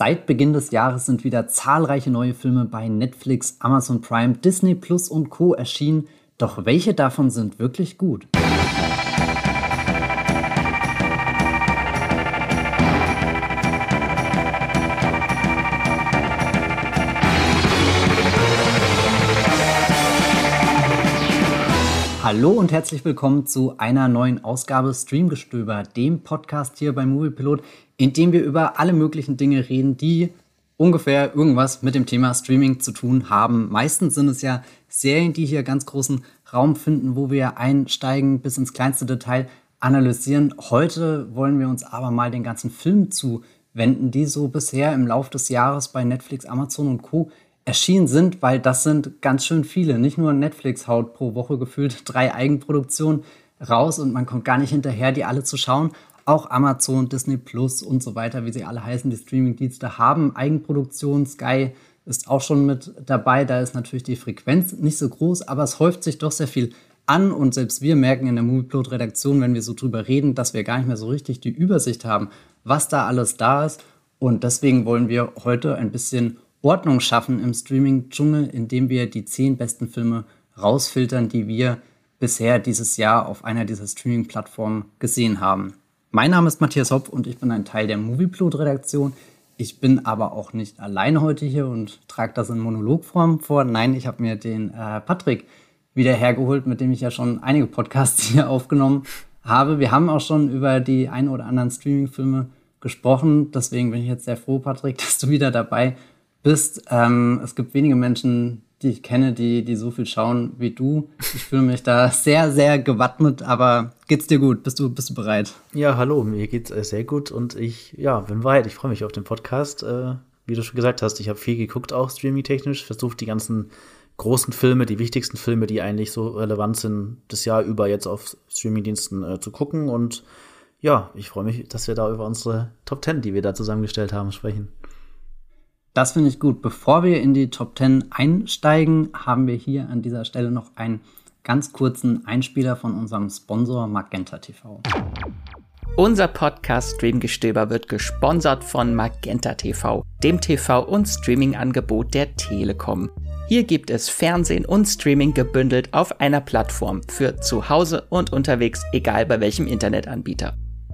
Seit Beginn des Jahres sind wieder zahlreiche neue Filme bei Netflix, Amazon Prime, Disney Plus und Co. erschienen. Doch welche davon sind wirklich gut? Hallo und herzlich willkommen zu einer neuen Ausgabe Streamgestöber, dem Podcast hier bei Moviepilot, in dem wir über alle möglichen Dinge reden, die ungefähr irgendwas mit dem Thema Streaming zu tun haben. Meistens sind es ja Serien, die hier ganz großen Raum finden, wo wir einsteigen bis ins kleinste Detail analysieren. Heute wollen wir uns aber mal den ganzen Film zuwenden, die so bisher im Laufe des Jahres bei Netflix, Amazon und Co erschienen sind, weil das sind ganz schön viele. Nicht nur Netflix haut pro Woche gefühlt drei Eigenproduktionen raus und man kommt gar nicht hinterher, die alle zu schauen. Auch Amazon, Disney Plus und so weiter, wie sie alle heißen, die Streamingdienste haben Eigenproduktionen. Sky ist auch schon mit dabei. Da ist natürlich die Frequenz nicht so groß, aber es häuft sich doch sehr viel an und selbst wir merken in der Movieplot-Redaktion, wenn wir so drüber reden, dass wir gar nicht mehr so richtig die Übersicht haben, was da alles da ist. Und deswegen wollen wir heute ein bisschen Ordnung schaffen im Streaming-Dschungel, indem wir die zehn besten Filme rausfiltern, die wir bisher dieses Jahr auf einer dieser Streaming-Plattformen gesehen haben. Mein Name ist Matthias Hopp und ich bin ein Teil der Movieplot-Redaktion. Ich bin aber auch nicht alleine heute hier und trage das in Monologform vor. Nein, ich habe mir den äh, Patrick wieder hergeholt, mit dem ich ja schon einige Podcasts hier aufgenommen habe. Wir haben auch schon über die ein oder anderen Streaming-Filme gesprochen. Deswegen bin ich jetzt sehr froh, Patrick, dass du wieder dabei bist bist. Ähm, es gibt wenige Menschen, die ich kenne, die, die so viel schauen wie du. Ich fühle mich da sehr, sehr gewappnet, aber geht's dir gut? Bist du, bist du bereit? Ja, hallo, mir geht's äh, sehr gut und ich ja, bin bereit. Ich freue mich auf den Podcast. Äh, wie du schon gesagt hast, ich habe viel geguckt, auch streaming-technisch, versucht die ganzen großen Filme, die wichtigsten Filme, die eigentlich so relevant sind, das Jahr über jetzt auf Streamingdiensten äh, zu gucken. Und ja, ich freue mich, dass wir da über unsere Top 10, die wir da zusammengestellt haben, sprechen. Das finde ich gut. Bevor wir in die Top 10 einsteigen, haben wir hier an dieser Stelle noch einen ganz kurzen Einspieler von unserem Sponsor Magenta TV. Unser Podcast Streamgestöber wird gesponsert von Magenta TV, dem TV- und Streaming-Angebot der Telekom. Hier gibt es Fernsehen und Streaming gebündelt auf einer Plattform für zu Hause und unterwegs, egal bei welchem Internetanbieter.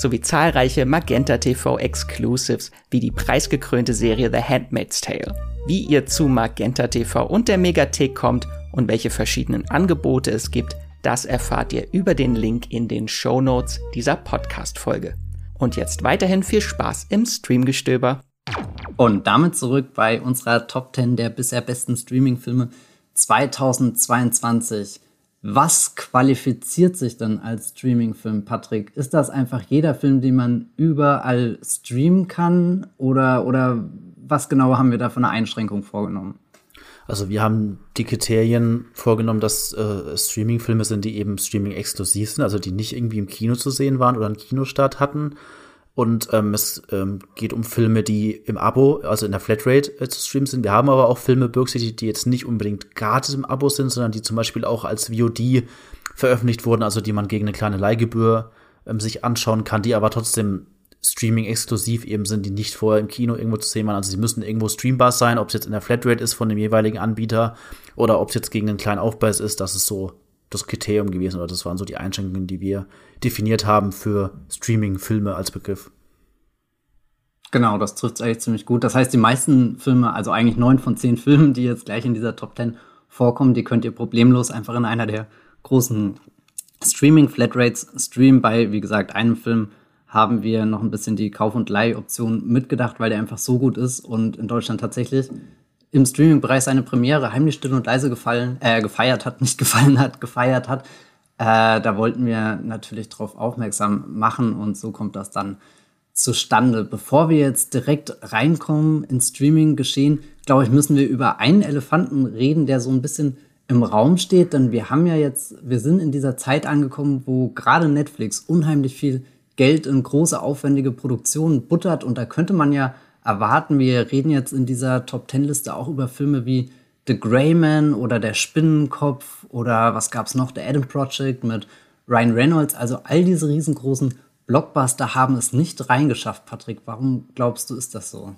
sowie zahlreiche Magenta TV Exclusives wie die preisgekrönte Serie The Handmaid's Tale. Wie ihr zu Magenta TV und der Megathek kommt und welche verschiedenen Angebote es gibt, das erfahrt ihr über den Link in den Show Notes dieser Podcast-Folge. Und jetzt weiterhin viel Spaß im Streamgestöber. Und damit zurück bei unserer Top 10 der bisher besten Streaming-Filme 2022. Was qualifiziert sich denn als Streaming-Film, Patrick? Ist das einfach jeder Film, den man überall streamen kann? Oder, oder was genau haben wir da für eine Einschränkung vorgenommen? Also wir haben die Kriterien vorgenommen, dass äh, Streaming-Filme sind, die eben Streaming-exklusiv sind, also die nicht irgendwie im Kino zu sehen waren oder einen Kinostart hatten und ähm, es ähm, geht um Filme, die im Abo, also in der Flatrate äh, zu streamen sind. Wir haben aber auch Filme berücksichtigt, die jetzt nicht unbedingt gratis im Abo sind, sondern die zum Beispiel auch als VOD veröffentlicht wurden, also die man gegen eine kleine Leihgebühr ähm, sich anschauen kann, die aber trotzdem Streaming-exklusiv eben sind, die nicht vorher im Kino irgendwo zu sehen waren. Also sie müssen irgendwo streambar sein, ob es jetzt in der Flatrate ist von dem jeweiligen Anbieter oder ob es jetzt gegen einen kleinen Aufpreis ist. Das ist so das Kriterium gewesen oder das waren so die Einschränkungen, die wir definiert haben für Streaming-Filme als Begriff. Genau, das trifft es eigentlich ziemlich gut. Das heißt, die meisten Filme, also eigentlich neun von zehn Filmen, die jetzt gleich in dieser Top Ten vorkommen, die könnt ihr problemlos einfach in einer der großen Streaming-Flatrates streamen. Bei, wie gesagt, einem Film haben wir noch ein bisschen die Kauf- und Leihoption mitgedacht, weil der einfach so gut ist und in Deutschland tatsächlich im Streaming-Bereich seine Premiere heimlich still und leise gefallen, äh, gefeiert hat, nicht gefallen hat, gefeiert hat. Äh, da wollten wir natürlich darauf aufmerksam machen und so kommt das dann zustande. Bevor wir jetzt direkt reinkommen ins Streaming-Geschehen, glaube ich, müssen wir über einen Elefanten reden, der so ein bisschen im Raum steht, denn wir haben ja jetzt, wir sind in dieser Zeit angekommen, wo gerade Netflix unheimlich viel Geld in große, aufwendige Produktionen buttert und da könnte man ja erwarten, wir reden jetzt in dieser Top Ten Liste auch über Filme wie The Greyman oder Der Spinnenkopf oder was gab's noch, The Adam Project mit Ryan Reynolds, also all diese riesengroßen Blockbuster haben es nicht reingeschafft, Patrick. Warum glaubst du, ist das so?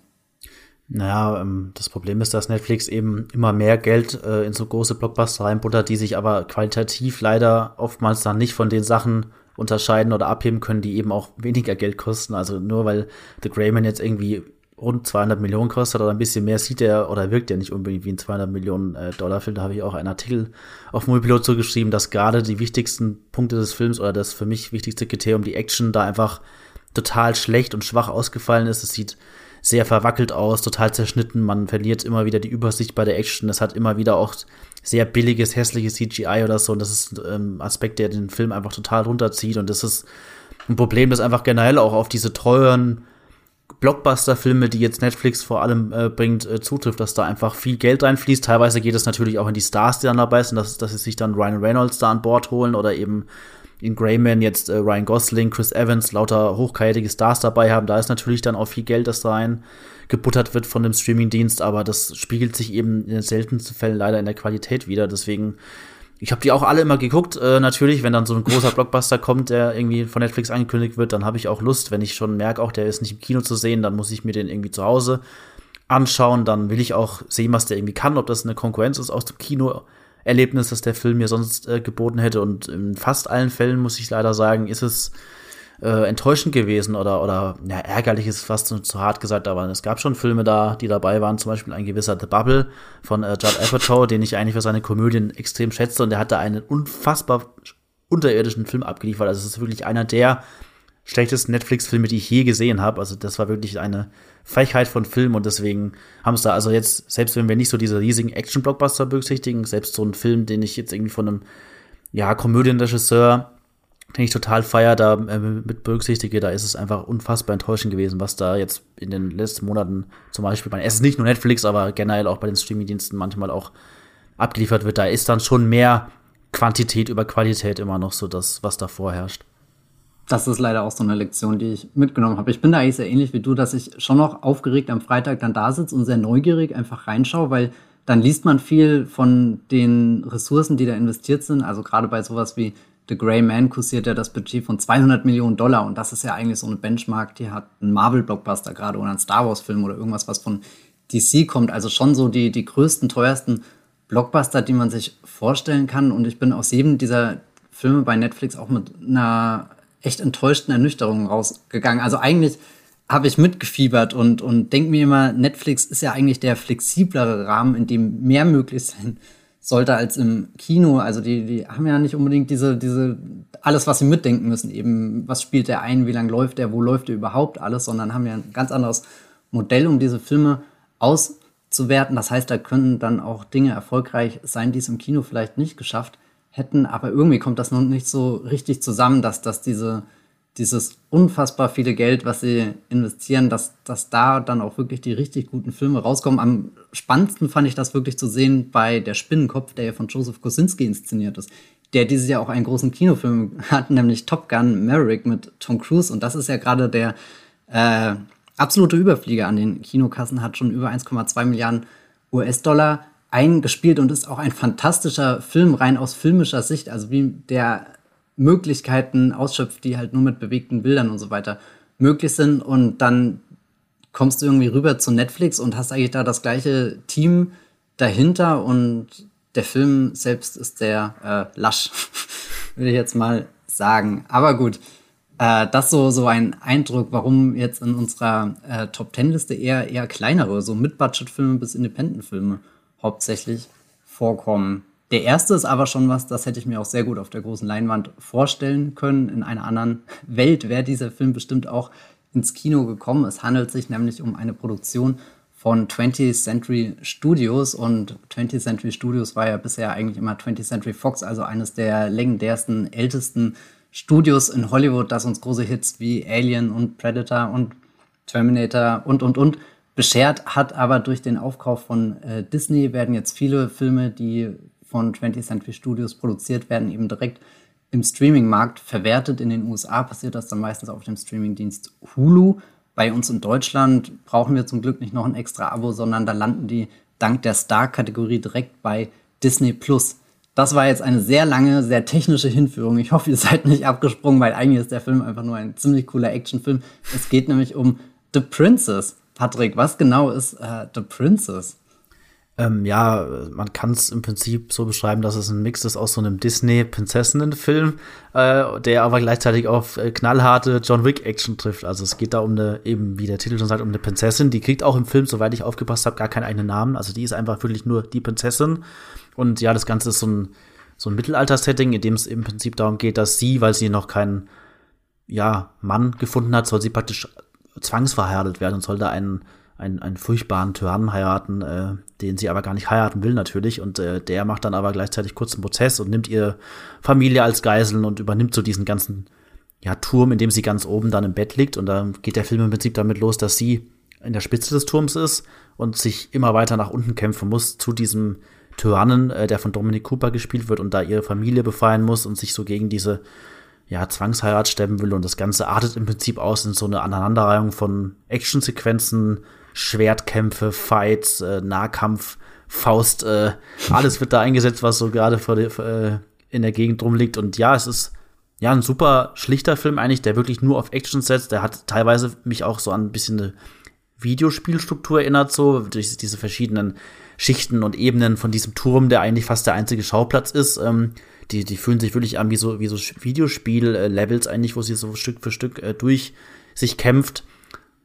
Naja, ähm, das Problem ist, dass Netflix eben immer mehr Geld äh, in so große Blockbuster reinbuttert, die sich aber qualitativ leider oftmals dann nicht von den Sachen unterscheiden oder abheben können, die eben auch weniger Geld kosten. Also nur weil The Greyman jetzt irgendwie rund 200 Millionen kostet oder ein bisschen mehr, sieht er oder wirkt er nicht unbedingt wie ein 200 Millionen äh, Dollar Film. Da habe ich auch einen Artikel auf Moviepilot zugeschrieben, dass gerade die wichtigsten Punkte des Films oder das für mich wichtigste Kriterium, die Action, da einfach total schlecht und schwach ausgefallen ist. Es sieht sehr verwackelt aus, total zerschnitten. Man verliert immer wieder die Übersicht bei der Action. Es hat immer wieder auch sehr billiges, hässliches CGI oder so. Und das ist ein ähm, Aspekt, der den Film einfach total runterzieht. Und das ist ein Problem, das einfach generell auch auf diese teuren Blockbuster-Filme, die jetzt Netflix vor allem äh, bringt, äh, zutrifft, dass da einfach viel Geld reinfließt. Teilweise geht es natürlich auch in die Stars, die dann dabei sind, dass, dass sie sich dann Ryan Reynolds da an Bord holen oder eben in Greyman jetzt äh, Ryan Gosling, Chris Evans, lauter hochkarätige Stars dabei haben. Da ist natürlich dann auch viel Geld, das da rein gebuttert wird von dem Streamingdienst, aber das spiegelt sich eben in den seltensten Fällen leider in der Qualität wieder. Deswegen, ich habe die auch alle immer geguckt. Äh, natürlich, wenn dann so ein großer Blockbuster kommt, der irgendwie von Netflix angekündigt wird, dann habe ich auch Lust. Wenn ich schon merke, auch der ist nicht im Kino zu sehen, dann muss ich mir den irgendwie zu Hause anschauen. Dann will ich auch sehen, was der irgendwie kann, ob das eine Konkurrenz ist aus dem Kino Erlebnis, das der Film mir sonst äh, geboten hätte. Und in fast allen Fällen, muss ich leider sagen, ist es äh, enttäuschend gewesen oder, oder ja, ärgerlich ist fast zu, zu, hart gesagt, aber es gab schon Filme da, die dabei waren, zum Beispiel ein gewisser The Bubble von äh, Judd Apatow, den ich eigentlich für seine Komödien extrem schätze und der hat da einen unfassbar unterirdischen Film abgeliefert. Also es ist wirklich einer der schlechtesten Netflix-Filme, die ich je gesehen habe. Also das war wirklich eine Frechheit von Film und deswegen haben es da also jetzt, selbst wenn wir nicht so diese riesigen Action-Blockbuster berücksichtigen, selbst so einen Film, den ich jetzt irgendwie von einem, ja, Komödienregisseur, den ich total feier, da äh, mit berücksichtige, da ist es einfach unfassbar enttäuschend gewesen, was da jetzt in den letzten Monaten zum Beispiel bei, es ist nicht nur Netflix, aber generell auch bei den Streaming-Diensten manchmal auch abgeliefert wird. Da ist dann schon mehr Quantität über Qualität immer noch so das, was da vorherrscht das ist leider auch so eine Lektion, die ich mitgenommen habe. Ich bin da eigentlich sehr ähnlich wie du, dass ich schon noch aufgeregt am Freitag dann da sitze und sehr neugierig einfach reinschaue, weil dann liest man viel von den Ressourcen, die da investiert sind. Also gerade bei sowas wie The Grey Man kursiert ja das Budget von 200 Millionen Dollar und das ist ja eigentlich so eine Benchmark, die hat ein Marvel-Blockbuster gerade oder ein Star Wars-Film oder irgendwas, was von DC kommt. Also schon so die, die größten, teuersten Blockbuster, die man sich vorstellen kann. Und ich bin aus jedem dieser Filme bei Netflix auch mit einer echt enttäuschten Ernüchterungen rausgegangen. Also eigentlich habe ich mitgefiebert und, und denke mir immer, Netflix ist ja eigentlich der flexiblere Rahmen, in dem mehr möglich sein sollte als im Kino. Also die, die haben ja nicht unbedingt diese, diese, alles, was sie mitdenken müssen, eben, was spielt der ein, wie lange läuft der, wo läuft der überhaupt alles, sondern haben ja ein ganz anderes Modell, um diese Filme auszuwerten. Das heißt, da können dann auch Dinge erfolgreich sein, die es im Kino vielleicht nicht geschafft hätten, aber irgendwie kommt das noch nicht so richtig zusammen, dass, dass diese, dieses unfassbar viele Geld, was sie investieren, dass, dass da dann auch wirklich die richtig guten Filme rauskommen. Am spannendsten fand ich das wirklich zu sehen bei Der Spinnenkopf, der ja von Joseph Kosinski inszeniert ist, der dieses Jahr auch einen großen Kinofilm hat, nämlich Top Gun Maverick mit Tom Cruise. Und das ist ja gerade der äh, absolute Überflieger an den Kinokassen, hat schon über 1,2 Milliarden US-Dollar eingespielt und ist auch ein fantastischer Film, rein aus filmischer Sicht, also wie der Möglichkeiten ausschöpft, die halt nur mit bewegten Bildern und so weiter möglich sind. Und dann kommst du irgendwie rüber zu Netflix und hast eigentlich da das gleiche Team dahinter und der Film selbst ist sehr äh, lasch, würde ich jetzt mal sagen. Aber gut, äh, das so so ein Eindruck, warum jetzt in unserer äh, Top Ten Liste eher eher kleinere, so Mid-Budget-Filme bis Independent-Filme hauptsächlich vorkommen. Der erste ist aber schon was, das hätte ich mir auch sehr gut auf der großen Leinwand vorstellen können. In einer anderen Welt wäre dieser Film bestimmt auch ins Kino gekommen. Es handelt sich nämlich um eine Produktion von 20th Century Studios und 20th Century Studios war ja bisher eigentlich immer 20th Century Fox, also eines der legendärsten, ältesten Studios in Hollywood, das uns große Hits wie Alien und Predator und Terminator und, und, und beschert hat, aber durch den Aufkauf von äh, Disney werden jetzt viele Filme, die von 20th Century Studios produziert werden, eben direkt im Streaming-Markt verwertet. In den USA passiert das dann meistens auf dem Streaming-Dienst Hulu. Bei uns in Deutschland brauchen wir zum Glück nicht noch ein extra Abo, sondern da landen die dank der Star-Kategorie direkt bei Disney Plus. Das war jetzt eine sehr lange, sehr technische Hinführung. Ich hoffe, ihr seid nicht abgesprungen, weil eigentlich ist der Film einfach nur ein ziemlich cooler Actionfilm. Es geht nämlich um The Princess. Patrick, was genau ist äh, The Princess? Ähm, ja, man kann es im Prinzip so beschreiben, dass es ein Mix ist aus so einem Disney-Prinzessinnen-Film, äh, der aber gleichzeitig auf äh, knallharte John Wick-Action trifft. Also es geht da um eine, eben wie der Titel schon sagt, um eine Prinzessin. Die kriegt auch im Film, soweit ich aufgepasst habe, gar keinen eigenen Namen. Also die ist einfach wirklich nur die Prinzessin. Und ja, das Ganze ist so ein, so ein Mittelalter-Setting, in dem es im Prinzip darum geht, dass sie, weil sie noch keinen ja, Mann gefunden hat, soll sie praktisch zwangsverheiratet werden und soll da einen einen, einen furchtbaren Tyrannen heiraten, äh, den sie aber gar nicht heiraten will natürlich. Und äh, der macht dann aber gleichzeitig kurzen Prozess und nimmt ihre Familie als Geiseln und übernimmt so diesen ganzen ja, Turm, in dem sie ganz oben dann im Bett liegt. Und dann geht der Film im Prinzip damit los, dass sie in der Spitze des Turms ist und sich immer weiter nach unten kämpfen muss zu diesem Tyrannen, äh, der von Dominic Cooper gespielt wird und da ihre Familie befreien muss und sich so gegen diese ja, Zwangsheirat stemmen will. Und das Ganze artet im Prinzip aus in so eine Aneinanderreihung von Actionsequenzen, Schwertkämpfe, Fights, äh, Nahkampf, Faust, äh, alles wird da eingesetzt, was so gerade vor der, äh, in der Gegend drum liegt. Und ja, es ist ja ein super schlichter Film eigentlich, der wirklich nur auf Action setzt. Der hat teilweise mich auch so an ein bisschen eine Videospielstruktur erinnert, so durch diese verschiedenen Schichten und Ebenen von diesem Turm, der eigentlich fast der einzige Schauplatz ist. Ähm, die, die fühlen sich wirklich an wie so, wie so Videospiel-Levels eigentlich, wo sie so Stück für Stück äh, durch sich kämpft.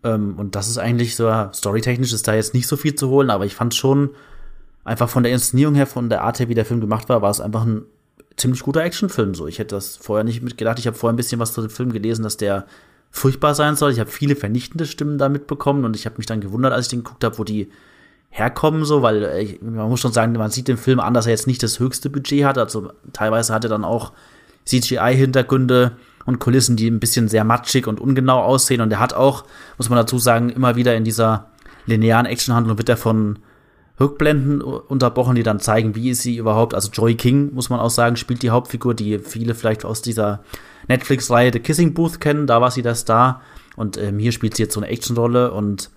Ähm, und das ist eigentlich so, storytechnisch ist da jetzt nicht so viel zu holen, aber ich fand schon einfach von der Inszenierung her, von der Art her, wie der Film gemacht war, war es einfach ein ziemlich guter Actionfilm. So, ich hätte das vorher nicht mitgedacht. Ich habe vorher ein bisschen was zu dem Film gelesen, dass der furchtbar sein soll. Ich habe viele vernichtende Stimmen da mitbekommen und ich habe mich dann gewundert, als ich den geguckt habe, wo die herkommen, so, weil äh, man muss schon sagen, man sieht den Film an, dass er jetzt nicht das höchste Budget hat. Also teilweise hat er dann auch CGI-Hintergründe und Kulissen, die ein bisschen sehr matschig und ungenau aussehen. Und er hat auch, muss man dazu sagen, immer wieder in dieser linearen Actionhandlung wird er von Rückblenden unterbrochen, die dann zeigen, wie ist sie überhaupt. Also Joy King, muss man auch sagen, spielt die Hauptfigur, die viele vielleicht aus dieser Netflix-Reihe The Kissing Booth kennen. Da war sie der Star. Und ähm, hier spielt sie jetzt so eine Actionrolle und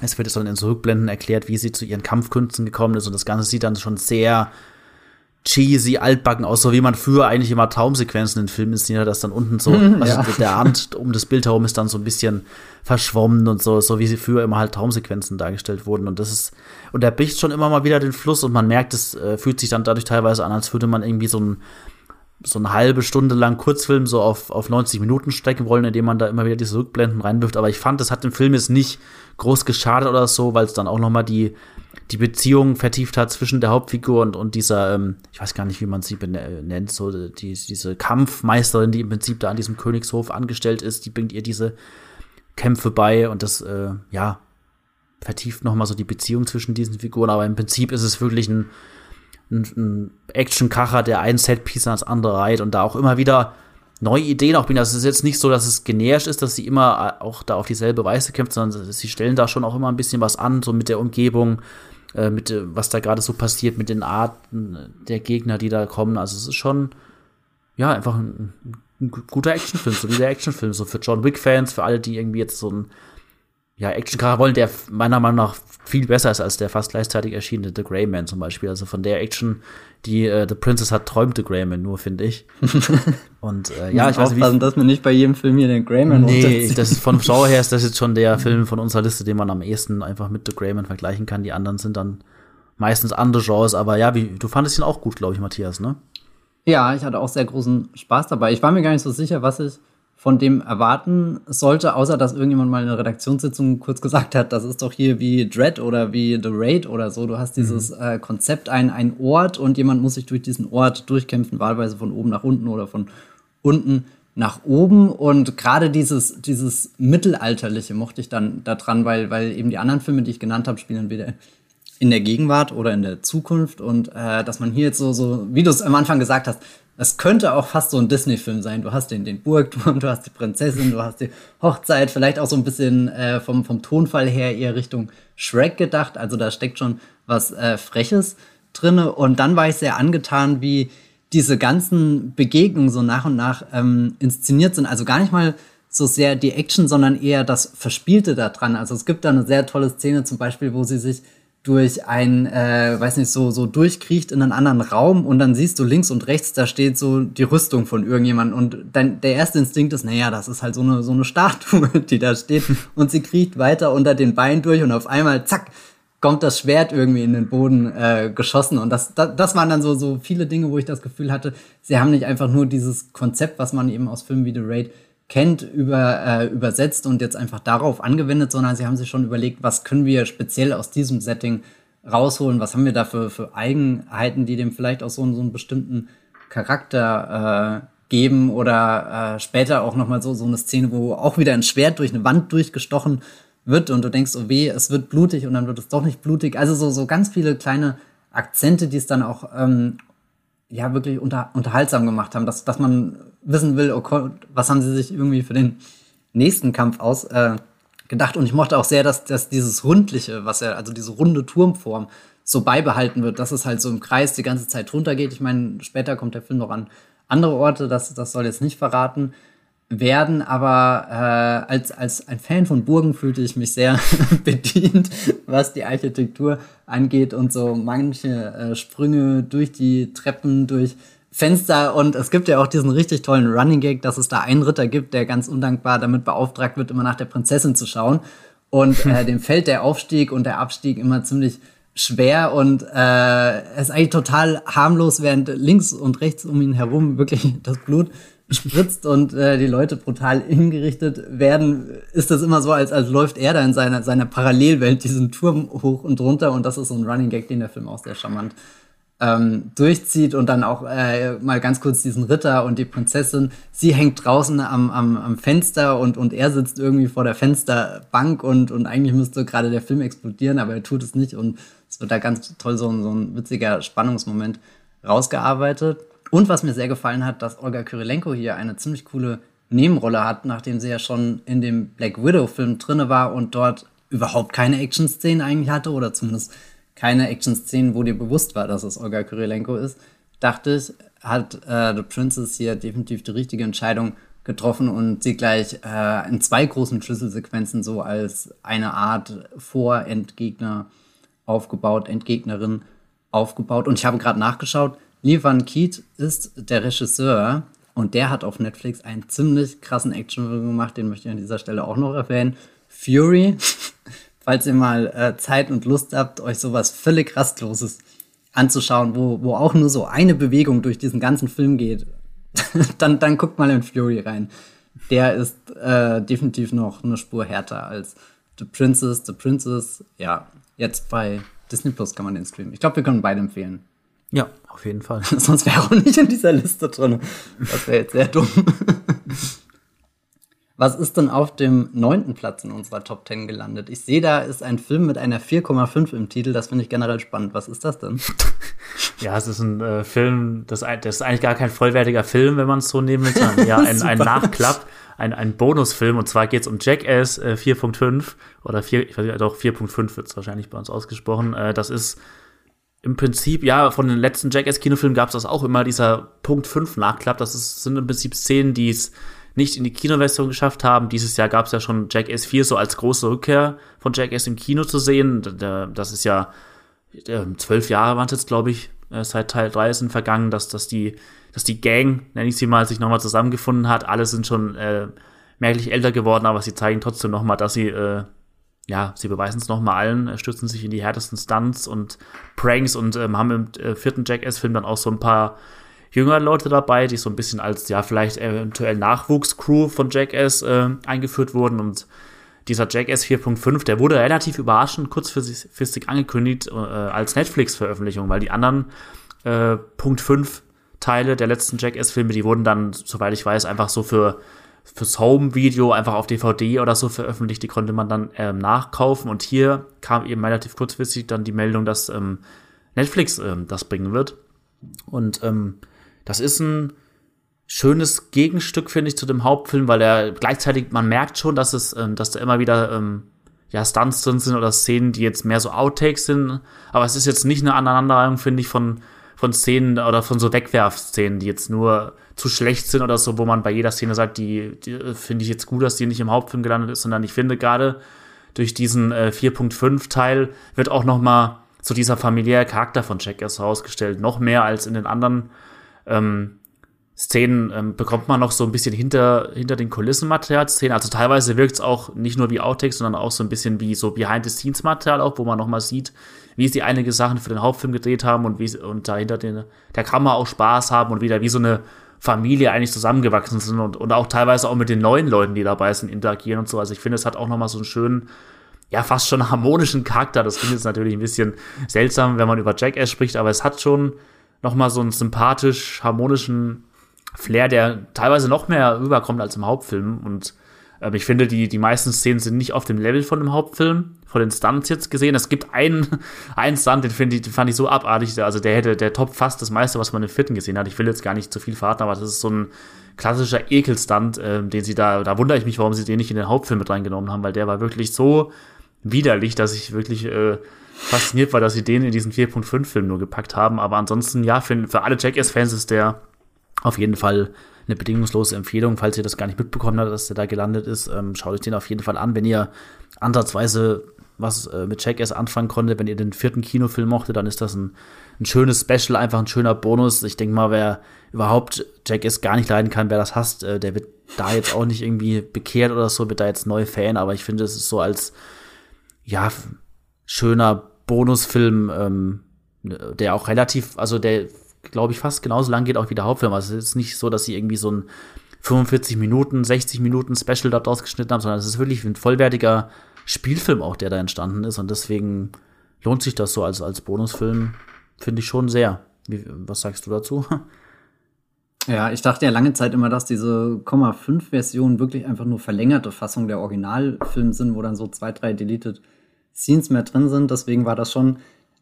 es wird jetzt dann in so Rückblenden erklärt, wie sie zu ihren Kampfkünsten gekommen ist. Und das Ganze sieht dann schon sehr cheesy, altbacken aus, so wie man früher eigentlich immer Traumsequenzen in Filmen inszeniert hat, dass dann unten so, also ja. der Hand um das Bild herum ist dann so ein bisschen verschwommen und so, so wie sie früher immer halt Traumsequenzen dargestellt wurden. Und das ist, und er bricht schon immer mal wieder den Fluss und man merkt, es äh, fühlt sich dann dadurch teilweise an, als würde man irgendwie so ein so eine halbe Stunde lang Kurzfilm so auf, auf 90 Minuten strecken wollen, indem man da immer wieder diese Rückblenden reinwirft. Aber ich fand, das hat dem Film jetzt nicht groß geschadet oder so, weil es dann auch noch mal die die Beziehung vertieft hat zwischen der Hauptfigur und, und dieser, ähm, ich weiß gar nicht, wie man sie nennt, so die, diese Kampfmeisterin, die im Prinzip da an diesem Königshof angestellt ist, die bringt ihr diese Kämpfe bei und das, äh, ja, vertieft noch mal so die Beziehung zwischen diesen Figuren, aber im Prinzip ist es wirklich ein, ein, ein Action-Kacher, der ein Setpiece ans andere reiht und da auch immer wieder neue Ideen auch bringen. Also es ist jetzt nicht so, dass es generisch ist, dass sie immer äh, auch da auf dieselbe Weise kämpft, sondern sie stellen da schon auch immer ein bisschen was an, so mit der Umgebung, äh, mit äh, was da gerade so passiert, mit den Arten der Gegner, die da kommen. Also es ist schon, ja, einfach ein, ein guter Actionfilm, so wie der Actionfilm, so für John Wick-Fans, für alle, die irgendwie jetzt so ein ja, Actioncharakter wollen, der meiner Meinung nach viel besser ist als der fast gleichzeitig erschienene The Grey Man zum Beispiel. Also von der Action, die äh, The Princess hat, träumt The Grey Man nur, finde ich. Und äh, ja, ich weiß nicht, dass man nicht bei jedem Film hier den Grey Man Nee, das ist von Schauer her ist das jetzt schon der Film von unserer Liste, den man am ehesten einfach mit The Grey Man vergleichen kann. Die anderen sind dann meistens andere Genres, aber ja, wie, du fandest ihn auch gut, glaube ich, Matthias, ne? Ja, ich hatte auch sehr großen Spaß dabei. Ich war mir gar nicht so sicher, was ich von dem erwarten sollte, außer dass irgendjemand mal in einer Redaktionssitzung kurz gesagt hat, das ist doch hier wie Dread oder wie The Raid oder so. Du hast dieses mhm. äh, Konzept, ein, ein Ort und jemand muss sich durch diesen Ort durchkämpfen, wahlweise von oben nach unten oder von unten nach oben. Und gerade dieses, dieses Mittelalterliche mochte ich dann daran, weil, weil eben die anderen Filme, die ich genannt habe, spielen entweder in der Gegenwart oder in der Zukunft. Und äh, dass man hier jetzt so, so, wie du es am Anfang gesagt hast, es könnte auch fast so ein Disney-Film sein. Du hast den, den Burgturm, du hast die Prinzessin, du hast die Hochzeit, vielleicht auch so ein bisschen äh, vom, vom Tonfall her eher Richtung Shrek gedacht. Also da steckt schon was äh, Freches drinne und dann war ich sehr angetan, wie diese ganzen Begegnungen so nach und nach ähm, inszeniert sind. Also gar nicht mal so sehr die Action, sondern eher das Verspielte daran. Also es gibt da eine sehr tolle Szene zum Beispiel, wo sie sich durch ein, äh, weiß nicht, so, so durchkriecht in einen anderen Raum und dann siehst du links und rechts, da steht so die Rüstung von irgendjemandem und dann der erste Instinkt ist, naja, das ist halt so eine, so eine Statue, die da steht und sie kriecht weiter unter den Beinen durch und auf einmal, zack, kommt das Schwert irgendwie in den Boden äh, geschossen und das, das, das waren dann so, so viele Dinge, wo ich das Gefühl hatte, sie haben nicht einfach nur dieses Konzept, was man eben aus Filmen wie The Raid kennt, über, äh, übersetzt und jetzt einfach darauf angewendet, sondern sie haben sich schon überlegt, was können wir speziell aus diesem Setting rausholen, was haben wir da für, für Eigenheiten, die dem vielleicht auch so, so einen bestimmten Charakter äh, geben oder äh, später auch nochmal so, so eine Szene, wo auch wieder ein Schwert durch eine Wand durchgestochen wird und du denkst, oh weh, es wird blutig und dann wird es doch nicht blutig. Also so, so ganz viele kleine Akzente, die es dann auch ähm, ja wirklich unter, unterhaltsam gemacht haben, dass, dass man wissen will, okay, was haben sie sich irgendwie für den nächsten Kampf aus äh. Und ich mochte auch sehr, dass, dass dieses Rundliche, was er, also diese runde Turmform, so beibehalten wird, dass es halt so im Kreis die ganze Zeit runtergeht. Ich meine, später kommt der Film noch an andere Orte, das, das soll jetzt nicht verraten werden, aber äh, als, als ein Fan von Burgen fühlte ich mich sehr bedient, was die Architektur angeht und so manche äh, Sprünge durch die Treppen, durch Fenster und es gibt ja auch diesen richtig tollen Running Gag, dass es da einen Ritter gibt, der ganz undankbar damit beauftragt wird, immer nach der Prinzessin zu schauen. Und äh, dem fällt der Aufstieg und der Abstieg immer ziemlich schwer und äh, ist eigentlich total harmlos, während links und rechts um ihn herum wirklich das Blut spritzt und äh, die Leute brutal hingerichtet werden, ist das immer so, als, als läuft er da in seiner, seiner Parallelwelt diesen Turm hoch und runter und das ist so ein Running Gag, den der Film auch sehr charmant ähm, durchzieht und dann auch äh, mal ganz kurz diesen Ritter und die Prinzessin. Sie hängt draußen am, am, am Fenster und, und er sitzt irgendwie vor der Fensterbank und, und eigentlich müsste gerade der Film explodieren, aber er tut es nicht und es wird da ganz toll so, so ein witziger Spannungsmoment rausgearbeitet. Und was mir sehr gefallen hat, dass Olga Kyrilenko hier eine ziemlich coole Nebenrolle hat, nachdem sie ja schon in dem Black Widow-Film drinne war und dort überhaupt keine Action-Szenen eigentlich hatte oder zumindest keine Action-Szenen, wo dir bewusst war, dass es Olga Kyrilenko ist, dachte ich, hat äh, The Princess hier definitiv die richtige Entscheidung getroffen und sie gleich äh, in zwei großen Schlüsselsequenzen so als eine Art Vorendgegner aufgebaut, Endgegnerin aufgebaut. Und ich habe gerade nachgeschaut, Lee Van Keet ist der Regisseur und der hat auf Netflix einen ziemlich krassen Actionfilm gemacht, den möchte ich an dieser Stelle auch noch erwähnen. Fury falls ihr mal äh, Zeit und Lust habt, euch sowas völlig Rastloses anzuschauen, wo, wo auch nur so eine Bewegung durch diesen ganzen Film geht, dann, dann guckt mal in Fury rein. Der ist äh, definitiv noch eine Spur härter als The Princess. The Princess, ja, jetzt bei Disney Plus kann man den streamen. Ich glaube, wir können beide empfehlen. Ja, auf jeden Fall. Sonst wäre er auch nicht in dieser Liste drin. Das wäre jetzt sehr dumm. Was ist denn auf dem neunten Platz in unserer Top 10 gelandet? Ich sehe, da ist ein Film mit einer 4,5 im Titel. Das finde ich generell spannend. Was ist das denn? Ja, es ist ein äh, Film, das, das, ist eigentlich gar kein vollwertiger Film, wenn man es so nehmen will, sondern ja, ein, ein Nachklapp, ein, ein Bonusfilm. Und zwar geht es um Jackass äh, 4.5 oder 4, ich weiß nicht, doch 4.5 wird es wahrscheinlich bei uns ausgesprochen. Äh, das ist im Prinzip, ja, von den letzten Jackass-Kinofilmen gab es das auch immer, dieser Punkt 5 Nachklapp. Das ist, sind im Prinzip Szenen, die es nicht in die Kinoversion geschafft haben. Dieses Jahr gab es ja schon Jackass 4 so als große Rückkehr von Jackass im Kino zu sehen. Das ist ja ähm, zwölf Jahre waren es jetzt, glaube ich, äh, seit Teil 3 sind vergangen, dass, dass, die, dass die Gang, nenne ich sie mal, sich nochmal zusammengefunden hat. Alle sind schon äh, merklich älter geworden, aber sie zeigen trotzdem nochmal, dass sie, äh, ja, sie beweisen es nochmal allen, stürzen sich in die härtesten Stunts und Pranks und ähm, haben im äh, vierten Jackass-Film dann auch so ein paar jüngere Leute dabei, die so ein bisschen als, ja, vielleicht eventuell Nachwuchscrew von Jackass äh, eingeführt wurden. Und dieser Jackass 4.5, der wurde relativ überraschend kurzfristig angekündigt äh, als Netflix-Veröffentlichung, weil die anderen äh, Punkt 5 Teile der letzten Jackass-Filme, die wurden dann, soweit ich weiß, einfach so für fürs Home-Video einfach auf DVD oder so veröffentlicht, die konnte man dann ähm, nachkaufen. Und hier kam eben relativ kurzfristig dann die Meldung, dass ähm, Netflix ähm, das bringen wird. Und ähm, das ist ein schönes Gegenstück, finde ich, zu dem Hauptfilm, weil er gleichzeitig, man merkt schon, dass es, ähm, dass da immer wieder ähm, ja, Stunts drin sind oder Szenen, die jetzt mehr so Outtakes sind. Aber es ist jetzt nicht eine Aneinanderreihung, finde ich, von, von Szenen oder von so Wegwerfszenen, die jetzt nur zu schlecht sind oder so, wo man bei jeder Szene sagt, die, die finde ich jetzt gut, dass die nicht im Hauptfilm gelandet ist, sondern ich finde gerade durch diesen äh, 4.5 Teil wird auch noch mal so dieser familiäre Charakter von Jack erst herausgestellt, noch mehr als in den anderen ähm, Szenen ähm, bekommt man noch so ein bisschen hinter, hinter den Kulissen Material Szenen. Also teilweise wirkt es auch nicht nur wie Outtakes, sondern auch so ein bisschen wie so Behind-the-Scenes-Material auch, wo man noch mal sieht, wie sie einige Sachen für den Hauptfilm gedreht haben und wie und dahinter den, der Kamera auch Spaß haben und wieder wie so eine Familie eigentlich zusammengewachsen sind und, und auch teilweise auch mit den neuen Leuten, die dabei sind, interagieren und so. Also ich finde, es hat auch noch mal so einen schönen, ja, fast schon harmonischen Charakter. Das klingt jetzt natürlich ein bisschen seltsam, wenn man über Jackass spricht, aber es hat schon noch mal so einen sympathisch harmonischen Flair, der teilweise noch mehr rüberkommt als im Hauptfilm. Und äh, ich finde, die, die meisten Szenen sind nicht auf dem Level von dem Hauptfilm, von den Stunts jetzt gesehen. Es gibt einen, einen Stunt, den, find ich, den fand ich so abartig. Also der hätte, der top fast das meiste, was man im vierten gesehen hat. Ich will jetzt gar nicht zu viel verraten, aber das ist so ein klassischer Ekelstunt, äh, den sie da, da wundere ich mich, warum sie den nicht in den Hauptfilm mit reingenommen haben, weil der war wirklich so widerlich, dass ich wirklich äh, fasziniert war, dass sie den in diesen 4.5-Film nur gepackt haben. Aber ansonsten, ja, für, für alle Jackass-Fans ist der auf jeden Fall eine bedingungslose Empfehlung, falls ihr das gar nicht mitbekommen habt, dass der da gelandet ist. Ähm, schaut euch den auf jeden Fall an, wenn ihr ansatzweise was äh, mit Jackass anfangen konnte. Wenn ihr den vierten Kinofilm mochte, dann ist das ein, ein schönes Special, einfach ein schöner Bonus. Ich denke mal, wer überhaupt Jackass gar nicht leiden kann, wer das hasst, äh, der wird da jetzt auch nicht irgendwie bekehrt oder so, wird da jetzt neu Fan. Aber ich finde, es ist so als, ja, schöner Bonusfilm, ähm, der auch relativ, also der glaube ich, fast genauso lang geht auch wie der Hauptfilm. Also es ist nicht so, dass sie irgendwie so ein 45 Minuten, 60 Minuten Special daraus geschnitten haben, sondern es ist wirklich ein vollwertiger Spielfilm auch, der da entstanden ist. Und deswegen lohnt sich das so als, als Bonusfilm, finde ich schon sehr. Wie, was sagst du dazu? Ja, ich dachte ja lange Zeit immer, dass diese 0,5-Version wirklich einfach nur verlängerte Fassung der Originalfilme sind, wo dann so zwei, drei Deleted Scenes mehr drin sind. Deswegen war das schon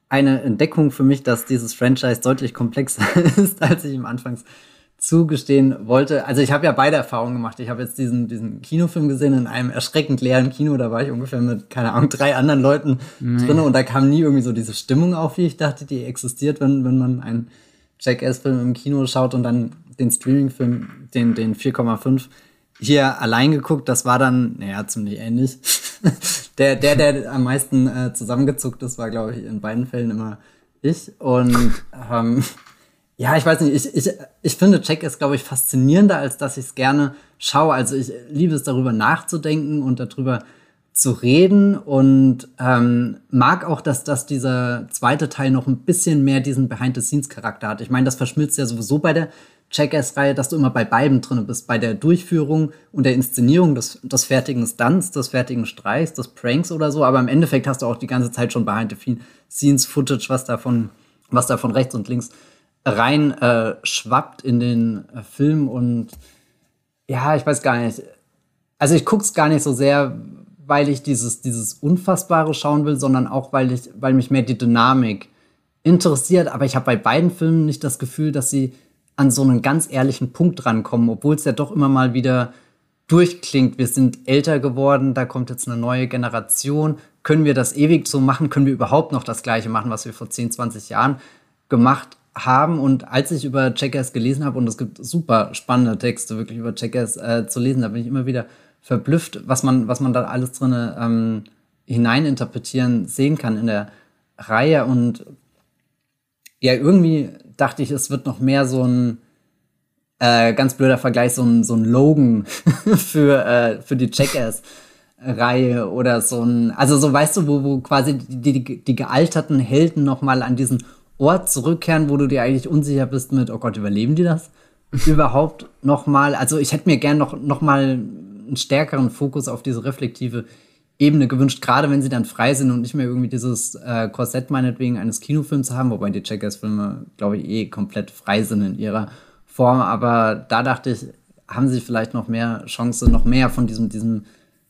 eine Entdeckung für mich, dass dieses Franchise deutlich komplexer ist, als ich ihm anfangs zugestehen wollte. Also ich habe ja beide Erfahrungen gemacht. Ich habe jetzt diesen, diesen Kinofilm gesehen in einem erschreckend leeren Kino. Da war ich ungefähr mit, keine Ahnung, drei anderen Leuten nee. drin und da kam nie irgendwie so diese Stimmung auf, wie ich dachte, die existiert, wenn, wenn man einen Jackass-Film im Kino schaut und dann den Streaming-Film, den, den 4,5 hier allein geguckt. Das war dann, naja, ziemlich ähnlich. der, der, der am meisten äh, zusammengezuckt ist, war, glaube ich, in beiden Fällen immer ich. Und ähm, ja, ich weiß nicht, ich, ich, ich finde Check ist, glaube ich, faszinierender, als dass ich es gerne schaue. Also ich liebe es, darüber nachzudenken und darüber zu reden und ähm, mag auch, dass, dass dieser zweite Teil noch ein bisschen mehr diesen Behind-the-Scenes-Charakter hat. Ich meine, das verschmilzt ja sowieso bei der Jackass-Reihe, dass du immer bei beiden drin bist, bei der Durchführung und der Inszenierung des, des fertigen Stunts, des fertigen Streichs, des Pranks oder so, aber im Endeffekt hast du auch die ganze Zeit schon Behind-the-Scenes-Footage, was davon, was da von rechts und links rein äh, schwappt in den äh, Film und ja, ich weiß gar nicht. Also ich guck's gar nicht so sehr, weil ich dieses, dieses Unfassbare schauen will, sondern auch, weil ich, weil mich mehr die Dynamik interessiert. Aber ich habe bei beiden Filmen nicht das Gefühl, dass sie an so einen ganz ehrlichen Punkt rankommen, obwohl es ja doch immer mal wieder durchklingt. Wir sind älter geworden, da kommt jetzt eine neue Generation. Können wir das ewig so machen? Können wir überhaupt noch das Gleiche machen, was wir vor 10, 20 Jahren gemacht haben? Und als ich über Checkers gelesen habe, und es gibt super spannende Texte wirklich über Checkers äh, zu lesen, da bin ich immer wieder verblüfft, was man, was man da alles drin ähm, hineininterpretieren sehen kann in der Reihe. Und ja, irgendwie dachte ich, es wird noch mehr so ein äh, ganz blöder Vergleich, so ein, so ein Logan für, äh, für die Jackass-Reihe oder so ein, also so weißt du, wo, wo quasi die, die, die gealterten Helden noch mal an diesen Ort zurückkehren, wo du dir eigentlich unsicher bist mit, oh Gott, überleben die das überhaupt noch mal? Also ich hätte mir gern noch, noch mal einen stärkeren Fokus auf diese reflektive Ebene gewünscht, gerade wenn sie dann frei sind und nicht mehr irgendwie dieses äh, Korsett meinetwegen eines Kinofilms haben, wobei die Checkers-Filme, glaube ich, eh komplett frei sind in ihrer Form. Aber da dachte ich, haben sie vielleicht noch mehr Chance, noch mehr von diesem, diesem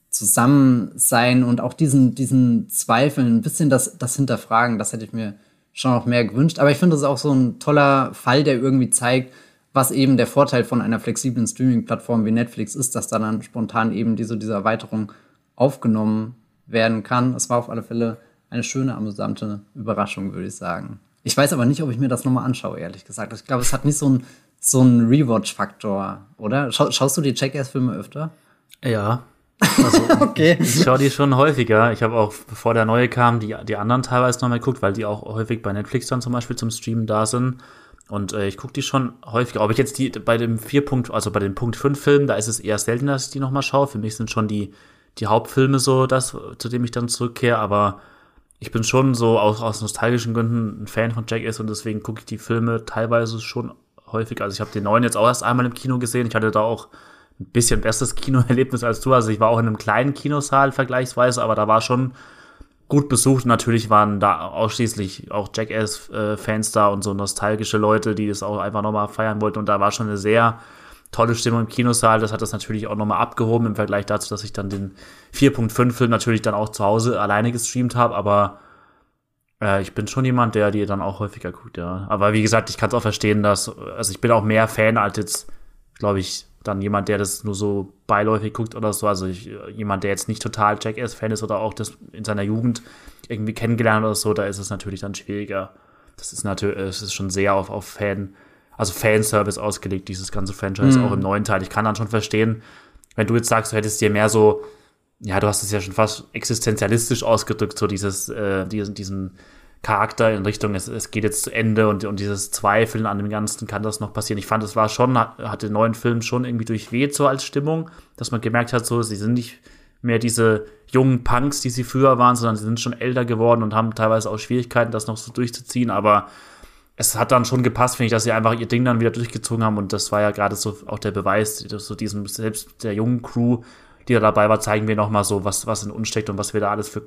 Zusammensein und auch diesen, diesen Zweifeln, ein bisschen das, das Hinterfragen, das hätte ich mir schon noch mehr gewünscht. Aber ich finde, es ist auch so ein toller Fall, der irgendwie zeigt, was eben der Vorteil von einer flexiblen Streaming-Plattform wie Netflix ist, dass da dann spontan eben diese, diese Erweiterung aufgenommen werden kann. Es war auf alle Fälle eine schöne, amüsante Überraschung, würde ich sagen. Ich weiß aber nicht, ob ich mir das nochmal anschaue, ehrlich gesagt. Ich glaube, es hat nicht so einen so Rewatch-Faktor, oder? Schau, schaust du die Jackass-Filme öfter? Ja. Also, okay. Ich, ich schaue die schon häufiger. Ich habe auch, bevor der neue kam, die, die anderen teilweise nochmal geguckt, weil die auch häufig bei Netflix dann zum Beispiel zum Streamen da sind. Und äh, ich gucke die schon häufiger. Ob ich jetzt die bei dem vier Punkt, also bei dem Punkt 5 Film, da ist es eher selten, dass ich die nochmal schaue. Für mich sind schon die, die Hauptfilme so das, zu dem ich dann zurückkehre, aber ich bin schon so aus, aus nostalgischen Gründen ein Fan von Jackass und deswegen gucke ich die Filme teilweise schon häufig. Also ich habe den neuen jetzt auch erst einmal im Kino gesehen. Ich hatte da auch ein bisschen besseres Kinoerlebnis als du. Also ich war auch in einem kleinen Kinosaal vergleichsweise, aber da war schon gut besucht. Natürlich waren da ausschließlich auch Jackass-Fans da und so nostalgische Leute, die das auch einfach nochmal feiern wollten. Und da war schon eine sehr tolle Stimmung im Kinosaal. Das hat das natürlich auch nochmal abgehoben im Vergleich dazu, dass ich dann den 4.5-Film natürlich dann auch zu Hause alleine gestreamt habe. Aber äh, ich bin schon jemand, der die dann auch häufiger guckt, ja. Aber wie gesagt, ich kann es auch verstehen, dass, also ich bin auch mehr Fan als jetzt, glaube ich, dann jemand, der das nur so beiläufig guckt oder so. Also ich, jemand, der jetzt nicht total Jackass-Fan ist oder auch das in seiner Jugend irgendwie kennengelernt oder so, da ist es natürlich dann schwieriger. Das ist natürlich, es ist schon sehr auf, auf Fan, also Fanservice ausgelegt, dieses ganze Franchise, mhm. auch im neuen Teil. Ich kann dann schon verstehen, wenn du jetzt sagst, du hättest dir mehr so, ja, du hast es ja schon fast existenzialistisch ausgedrückt, so dieses, äh, diesen, diesen Charakter in Richtung, es, es geht jetzt zu Ende und, und dieses Zweifeln an dem Ganzen, kann das noch passieren? Ich fand, es war schon, hat, hat den neuen Film schon irgendwie durchweht, so als Stimmung, dass man gemerkt hat, so, sie sind nicht mehr diese jungen Punks, die sie früher waren, sondern sie sind schon älter geworden und haben teilweise auch Schwierigkeiten, das noch so durchzuziehen, aber es hat dann schon gepasst, finde ich, dass sie einfach ihr Ding dann wieder durchgezogen haben und das war ja gerade so auch der Beweis, dass so diesem, selbst der jungen Crew, die da dabei war, zeigen wir nochmal so, was, was in uns steckt und was wir da alles für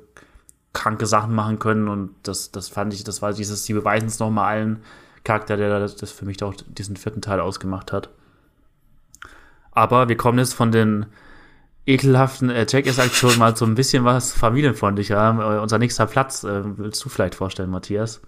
kranke Sachen machen können. Und das, das fand ich, das war dieses, sie beweisen es nochmal allen Charakter, der das, das für mich auch diesen vierten Teil ausgemacht hat. Aber wir kommen jetzt von den ekelhaften äh, Jackass-Aktionen mal so ein bisschen was familienfreundlicher. Äh, unser nächster Platz, äh, willst du vielleicht vorstellen, Matthias?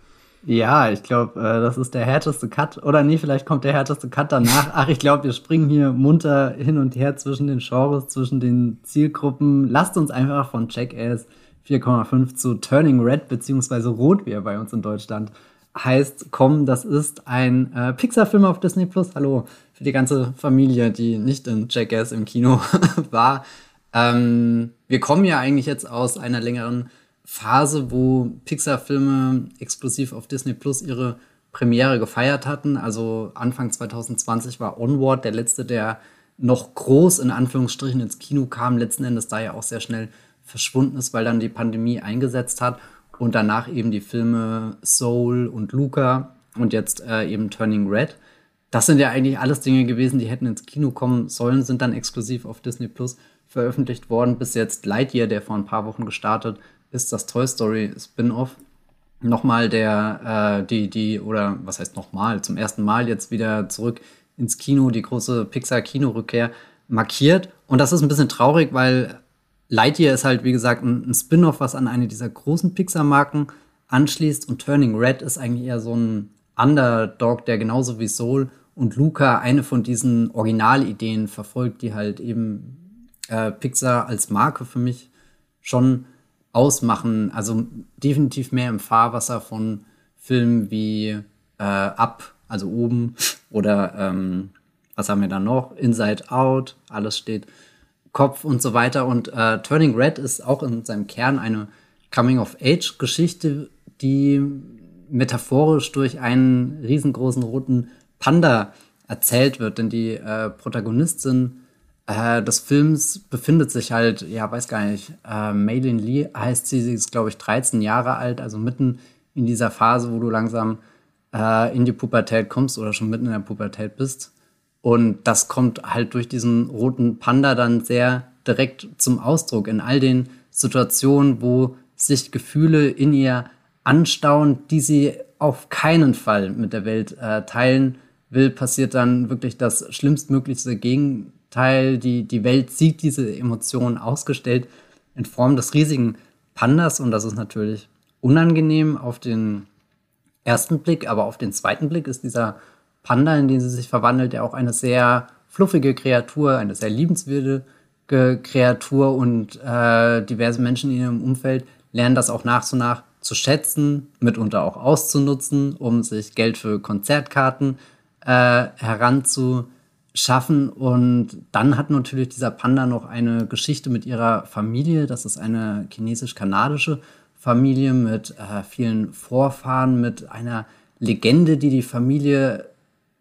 Ja, ich glaube, äh, das ist der härteste Cut. Oder nee, vielleicht kommt der härteste Cut danach. Ach, ich glaube, wir springen hier munter hin und her zwischen den Genres, zwischen den Zielgruppen. Lasst uns einfach von Jackass 4,5 zu Turning Red beziehungsweise Rot, wie er bei uns in Deutschland heißt, kommen. Das ist ein äh, Pixar-Film auf Disney Plus. Hallo für die ganze Familie, die nicht in Jackass im Kino war. Ähm, wir kommen ja eigentlich jetzt aus einer längeren Phase, wo Pixar-Filme exklusiv auf Disney Plus ihre Premiere gefeiert hatten. Also Anfang 2020 war Onward der letzte, der noch groß in Anführungsstrichen ins Kino kam, letzten Endes da ja auch sehr schnell verschwunden ist, weil dann die Pandemie eingesetzt hat und danach eben die Filme Soul und Luca und jetzt äh, eben Turning Red. Das sind ja eigentlich alles Dinge gewesen, die hätten ins Kino kommen sollen, sind dann exklusiv auf Disney Plus veröffentlicht worden. Bis jetzt Lightyear, der vor ein paar Wochen gestartet ist, das Toy Story Spin-off. Nochmal der, äh, die, die, oder was heißt nochmal, zum ersten Mal jetzt wieder zurück ins Kino, die große Pixar-Kino-Rückkehr markiert. Und das ist ein bisschen traurig, weil Lightyear ist halt, wie gesagt, ein, ein Spin-off, was an eine dieser großen Pixar-Marken anschließt. Und Turning Red ist eigentlich eher so ein Underdog, der genauso wie Soul und Luca eine von diesen Originalideen verfolgt, die halt eben äh, Pixar als Marke für mich schon ausmachen. Also definitiv mehr im Fahrwasser von Filmen wie äh, Up, also oben, oder ähm, was haben wir da noch? Inside Out, alles steht Kopf und so weiter. Und äh, Turning Red ist auch in seinem Kern eine Coming-of-Age-Geschichte, die metaphorisch durch einen riesengroßen roten Panda erzählt wird. Denn die äh, Protagonistin äh, des Films befindet sich halt, ja, weiß gar nicht, äh, Maylin Lee heißt sie, sie ist, glaube ich, 13 Jahre alt, also mitten in dieser Phase, wo du langsam äh, in die Pubertät kommst oder schon mitten in der Pubertät bist. Und das kommt halt durch diesen roten Panda dann sehr direkt zum Ausdruck in all den Situationen, wo sich Gefühle in ihr anstauen, die sie auf keinen Fall mit der Welt äh, teilen will, passiert dann wirklich das schlimmstmöglichste Gegenteil. Die, die Welt sieht diese Emotionen ausgestellt in Form des riesigen Pandas und das ist natürlich unangenehm auf den ersten Blick, aber auf den zweiten Blick ist dieser Panda, in den sie sich verwandelt, ja auch eine sehr fluffige Kreatur, eine sehr liebenswerte Kreatur und äh, diverse Menschen in ihrem Umfeld lernen das auch nach und nach zu schätzen, mitunter auch auszunutzen, um sich Geld für Konzertkarten äh, heranzuschaffen. Und dann hat natürlich dieser Panda noch eine Geschichte mit ihrer Familie. Das ist eine chinesisch-kanadische Familie mit äh, vielen Vorfahren, mit einer Legende, die die Familie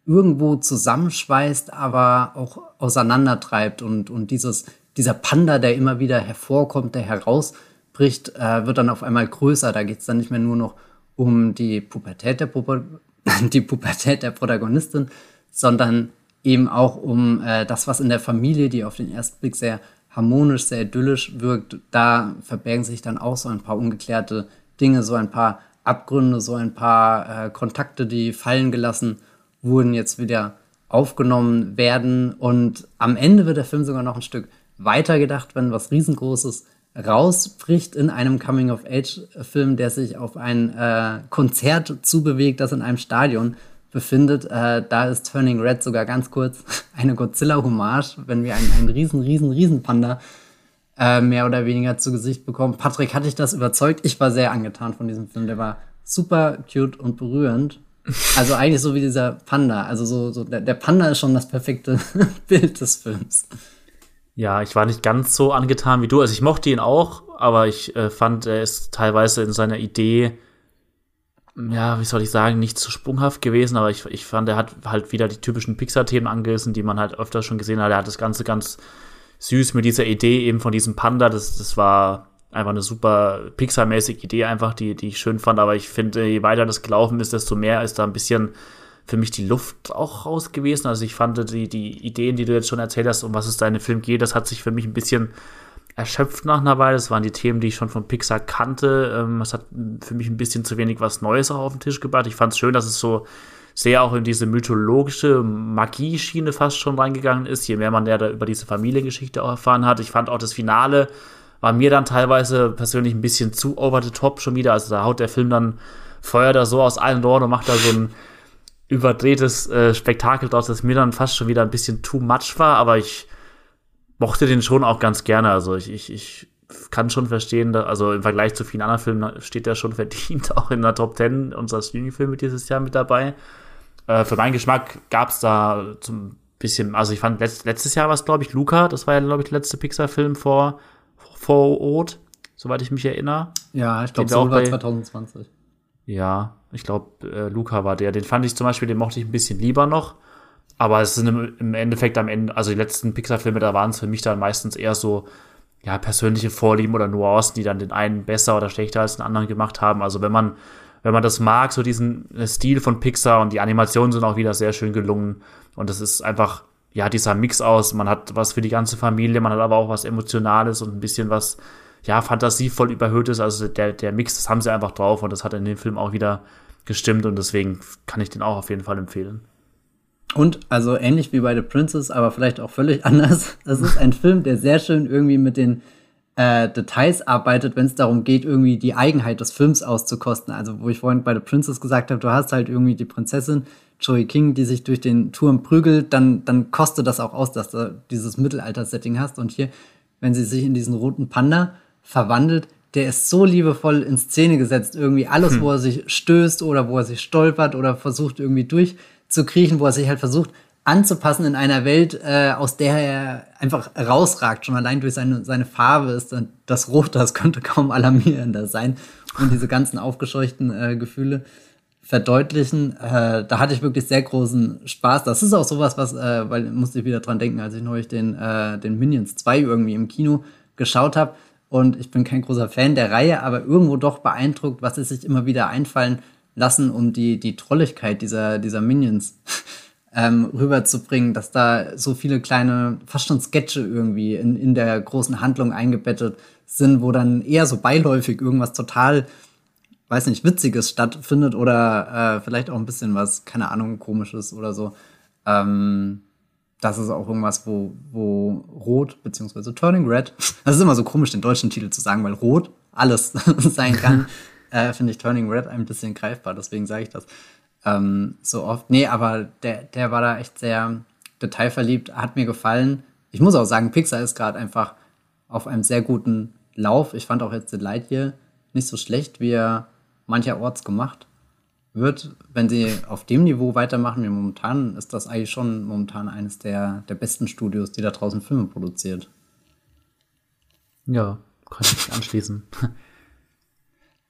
irgendwo zusammenschweißt, aber auch auseinandertreibt. Und, und dieses, dieser Panda, der immer wieder hervorkommt, der herausbricht, äh, wird dann auf einmal größer. Da geht es dann nicht mehr nur noch um die Pubertät der, Puber die Pubertät der Protagonistin, sondern eben auch um äh, das, was in der Familie, die auf den ersten Blick sehr harmonisch, sehr idyllisch wirkt. Da verbergen sich dann auch so ein paar ungeklärte Dinge, so ein paar Abgründe, so ein paar äh, Kontakte, die fallen gelassen wurden, jetzt wieder aufgenommen werden. Und am Ende wird der Film sogar noch ein Stück weiter gedacht, wenn was riesengroßes rausbricht in einem Coming-of-Age-Film, der sich auf ein äh, Konzert zubewegt, das in einem Stadion befindet. Äh, da ist Turning Red sogar ganz kurz eine Godzilla-Hommage, wenn wir einen, einen riesen, riesen, riesen Panda äh, mehr oder weniger zu Gesicht bekommen. Patrick, hatte ich das überzeugt? Ich war sehr angetan von diesem Film. Der war super cute und berührend. Also eigentlich so wie dieser Panda. Also so, so der, der Panda ist schon das perfekte Bild des Films. Ja, ich war nicht ganz so angetan wie du. Also ich mochte ihn auch, aber ich äh, fand, er ist teilweise in seiner Idee ja, wie soll ich sagen, nicht zu sprunghaft gewesen, aber ich, ich fand, er hat halt wieder die typischen Pixar-Themen angerissen, die man halt öfter schon gesehen hat. Er hat das Ganze ganz süß mit dieser Idee eben von diesem Panda. Das, das war einfach eine super Pixar-mäßige Idee, einfach, die, die ich schön fand. Aber ich finde, je weiter das gelaufen ist, desto mehr ist da ein bisschen für mich die Luft auch raus gewesen. Also ich fand die, die Ideen, die du jetzt schon erzählt hast, um was es da in dem Film geht, das hat sich für mich ein bisschen erschöpft nach einer Weile. Das waren die Themen, die ich schon von Pixar kannte. Ähm, es hat für mich ein bisschen zu wenig was Neues auch auf den Tisch gebracht. Ich fand es schön, dass es so sehr auch in diese mythologische Magie-Schiene fast schon reingegangen ist, je mehr man ja da über diese Familiengeschichte auch erfahren hat. Ich fand auch das Finale war mir dann teilweise persönlich ein bisschen zu over the top schon wieder. Also da haut der Film dann Feuer da so aus allen Rohren und macht da so ein überdrehtes äh, Spektakel draus, das mir dann fast schon wieder ein bisschen too much war, aber ich mochte den schon auch ganz gerne. Also ich, ich, ich kann schon verstehen, dass, also im Vergleich zu vielen anderen Filmen steht er schon verdient auch in der Top 10 unserer Streaming-Filme dieses Jahr mit dabei. Äh, für meinen Geschmack gab es da zum bisschen, also ich fand letzt, letztes Jahr war es, glaube ich, Luca, das war ja, glaube ich, der letzte Pixar-Film vor, vor Ort, soweit ich mich erinnere. Ja, ich glaube, so war 2020. Ja, ich glaube, äh, Luca war der. Den fand ich zum Beispiel, den mochte ich ein bisschen lieber noch. Aber es sind im, Endeffekt am Ende, also die letzten Pixar-Filme, da waren es für mich dann meistens eher so, ja, persönliche Vorlieben oder Nuancen, die dann den einen besser oder schlechter als den anderen gemacht haben. Also wenn man, wenn man das mag, so diesen äh, Stil von Pixar und die Animationen sind auch wieder sehr schön gelungen. Und es ist einfach, ja, dieser Mix aus. Man hat was für die ganze Familie, man hat aber auch was Emotionales und ein bisschen was, ja, fantasievoll überhöhtes. Also der, der Mix, das haben sie einfach drauf und das hat in dem Film auch wieder gestimmt und deswegen kann ich den auch auf jeden Fall empfehlen. Und also ähnlich wie bei The Princess, aber vielleicht auch völlig anders. Das ist ein Film, der sehr schön irgendwie mit den äh, Details arbeitet, wenn es darum geht, irgendwie die Eigenheit des Films auszukosten. Also wo ich vorhin bei The Princess gesagt habe, du hast halt irgendwie die Prinzessin Joey King, die sich durch den Turm prügelt, dann, dann kostet das auch aus, dass du dieses Mittelalter-Setting hast. Und hier, wenn sie sich in diesen roten Panda verwandelt, der ist so liebevoll in Szene gesetzt. Irgendwie alles, hm. wo er sich stößt oder wo er sich stolpert oder versucht irgendwie durch zu kriechen, wo er sich halt versucht anzupassen in einer Welt, äh, aus der er einfach rausragt. Schon allein durch seine, seine Farbe ist dann das Rot, das könnte kaum alarmierender sein. Und diese ganzen aufgescheuchten äh, Gefühle verdeutlichen. Äh, da hatte ich wirklich sehr großen Spaß. Das ist auch sowas, was, äh, weil musste ich wieder dran denken, als ich neulich den, äh, den Minions 2 irgendwie im Kino geschaut habe. Und ich bin kein großer Fan der Reihe, aber irgendwo doch beeindruckt, was es sich immer wieder einfallen lassen, um die, die Trolligkeit dieser, dieser Minions ähm, rüberzubringen, dass da so viele kleine, fast schon Sketche irgendwie in, in der großen Handlung eingebettet sind, wo dann eher so beiläufig irgendwas total, weiß nicht, Witziges stattfindet oder äh, vielleicht auch ein bisschen was, keine Ahnung, Komisches oder so. Ähm, das ist auch irgendwas, wo, wo Rot, beziehungsweise Turning Red, das ist immer so komisch, den deutschen Titel zu sagen, weil Rot alles sein kann äh, finde ich Turning Red ein bisschen greifbar, deswegen sage ich das ähm, so oft. Nee, aber der, der war da echt sehr detailverliebt, hat mir gefallen. ich muss auch sagen, Pixar ist gerade einfach auf einem sehr guten Lauf. Ich fand auch jetzt The Lightyear nicht so schlecht, wie er mancherorts gemacht wird. Wenn sie auf dem Niveau weitermachen wie momentan, ist das eigentlich schon momentan eines der, der besten Studios, die da draußen Filme produziert. Ja, kann ich mich anschließen.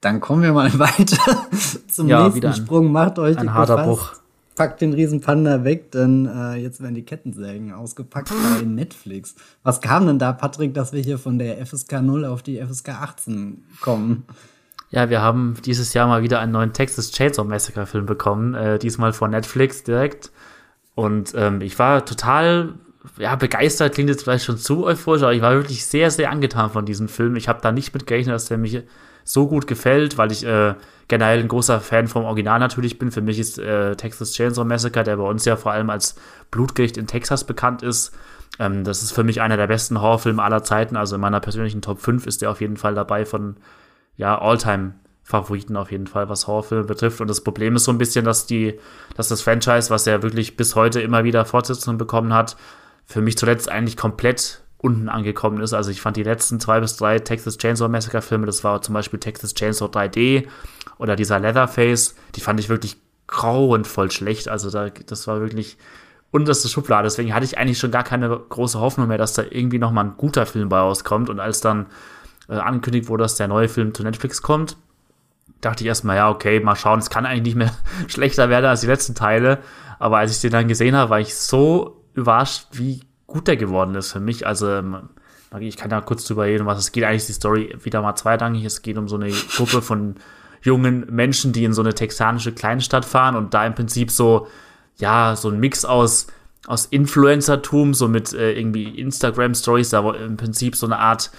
Dann kommen wir mal weiter zum ja, nächsten ein, Sprung. Macht euch ein harter gefasst. Bruch. Packt den Riesenpanda weg, denn äh, jetzt werden die Kettensägen ausgepackt bei Netflix. Was kam denn da, Patrick, dass wir hier von der FSK 0 auf die FSK 18 kommen? Ja, wir haben dieses Jahr mal wieder einen neuen Texas Chainsaw Massacre Film bekommen, äh, diesmal von Netflix direkt. Und ähm, ich war total ja, begeistert, klingt jetzt vielleicht schon zu euphorisch, aber ich war wirklich sehr, sehr angetan von diesem Film. Ich habe da nicht mit gerechnet, dass der mich so gut gefällt, weil ich äh, generell ein großer Fan vom Original natürlich bin. Für mich ist äh, Texas Chainsaw Massacre, der bei uns ja vor allem als Blutgericht in Texas bekannt ist, ähm, das ist für mich einer der besten Horrorfilme aller Zeiten. Also in meiner persönlichen Top 5 ist der auf jeden Fall dabei von ja, Alltime Favoriten auf jeden Fall, was Horrorfilme betrifft. Und das Problem ist so ein bisschen, dass die, dass das Franchise, was ja wirklich bis heute immer wieder Fortsetzungen bekommen hat, für mich zuletzt eigentlich komplett unten angekommen ist. Also ich fand die letzten zwei bis drei Texas Chainsaw Massacre Filme, das war zum Beispiel Texas Chainsaw 3D oder dieser Leatherface, die fand ich wirklich grauenvoll schlecht. Also da, das war wirklich unterste Schublade. Deswegen hatte ich eigentlich schon gar keine große Hoffnung mehr, dass da irgendwie noch mal ein guter Film bei rauskommt. Und als dann äh, angekündigt wurde, dass der neue Film zu Netflix kommt, dachte ich erstmal, ja, okay, mal schauen, es kann eigentlich nicht mehr schlechter werden als die letzten Teile. Aber als ich den dann gesehen habe, war ich so überrascht, wie gut der geworden ist für mich. Also, ähm, ich kann da kurz drüber reden, was es geht. Eigentlich ist die Story wieder mal zweirangig. Es geht um so eine Gruppe von jungen Menschen, die in so eine texanische Kleinstadt fahren und da im Prinzip so, ja, so ein Mix aus, aus Influencertum, so mit äh, irgendwie Instagram-Stories, da im Prinzip so eine Art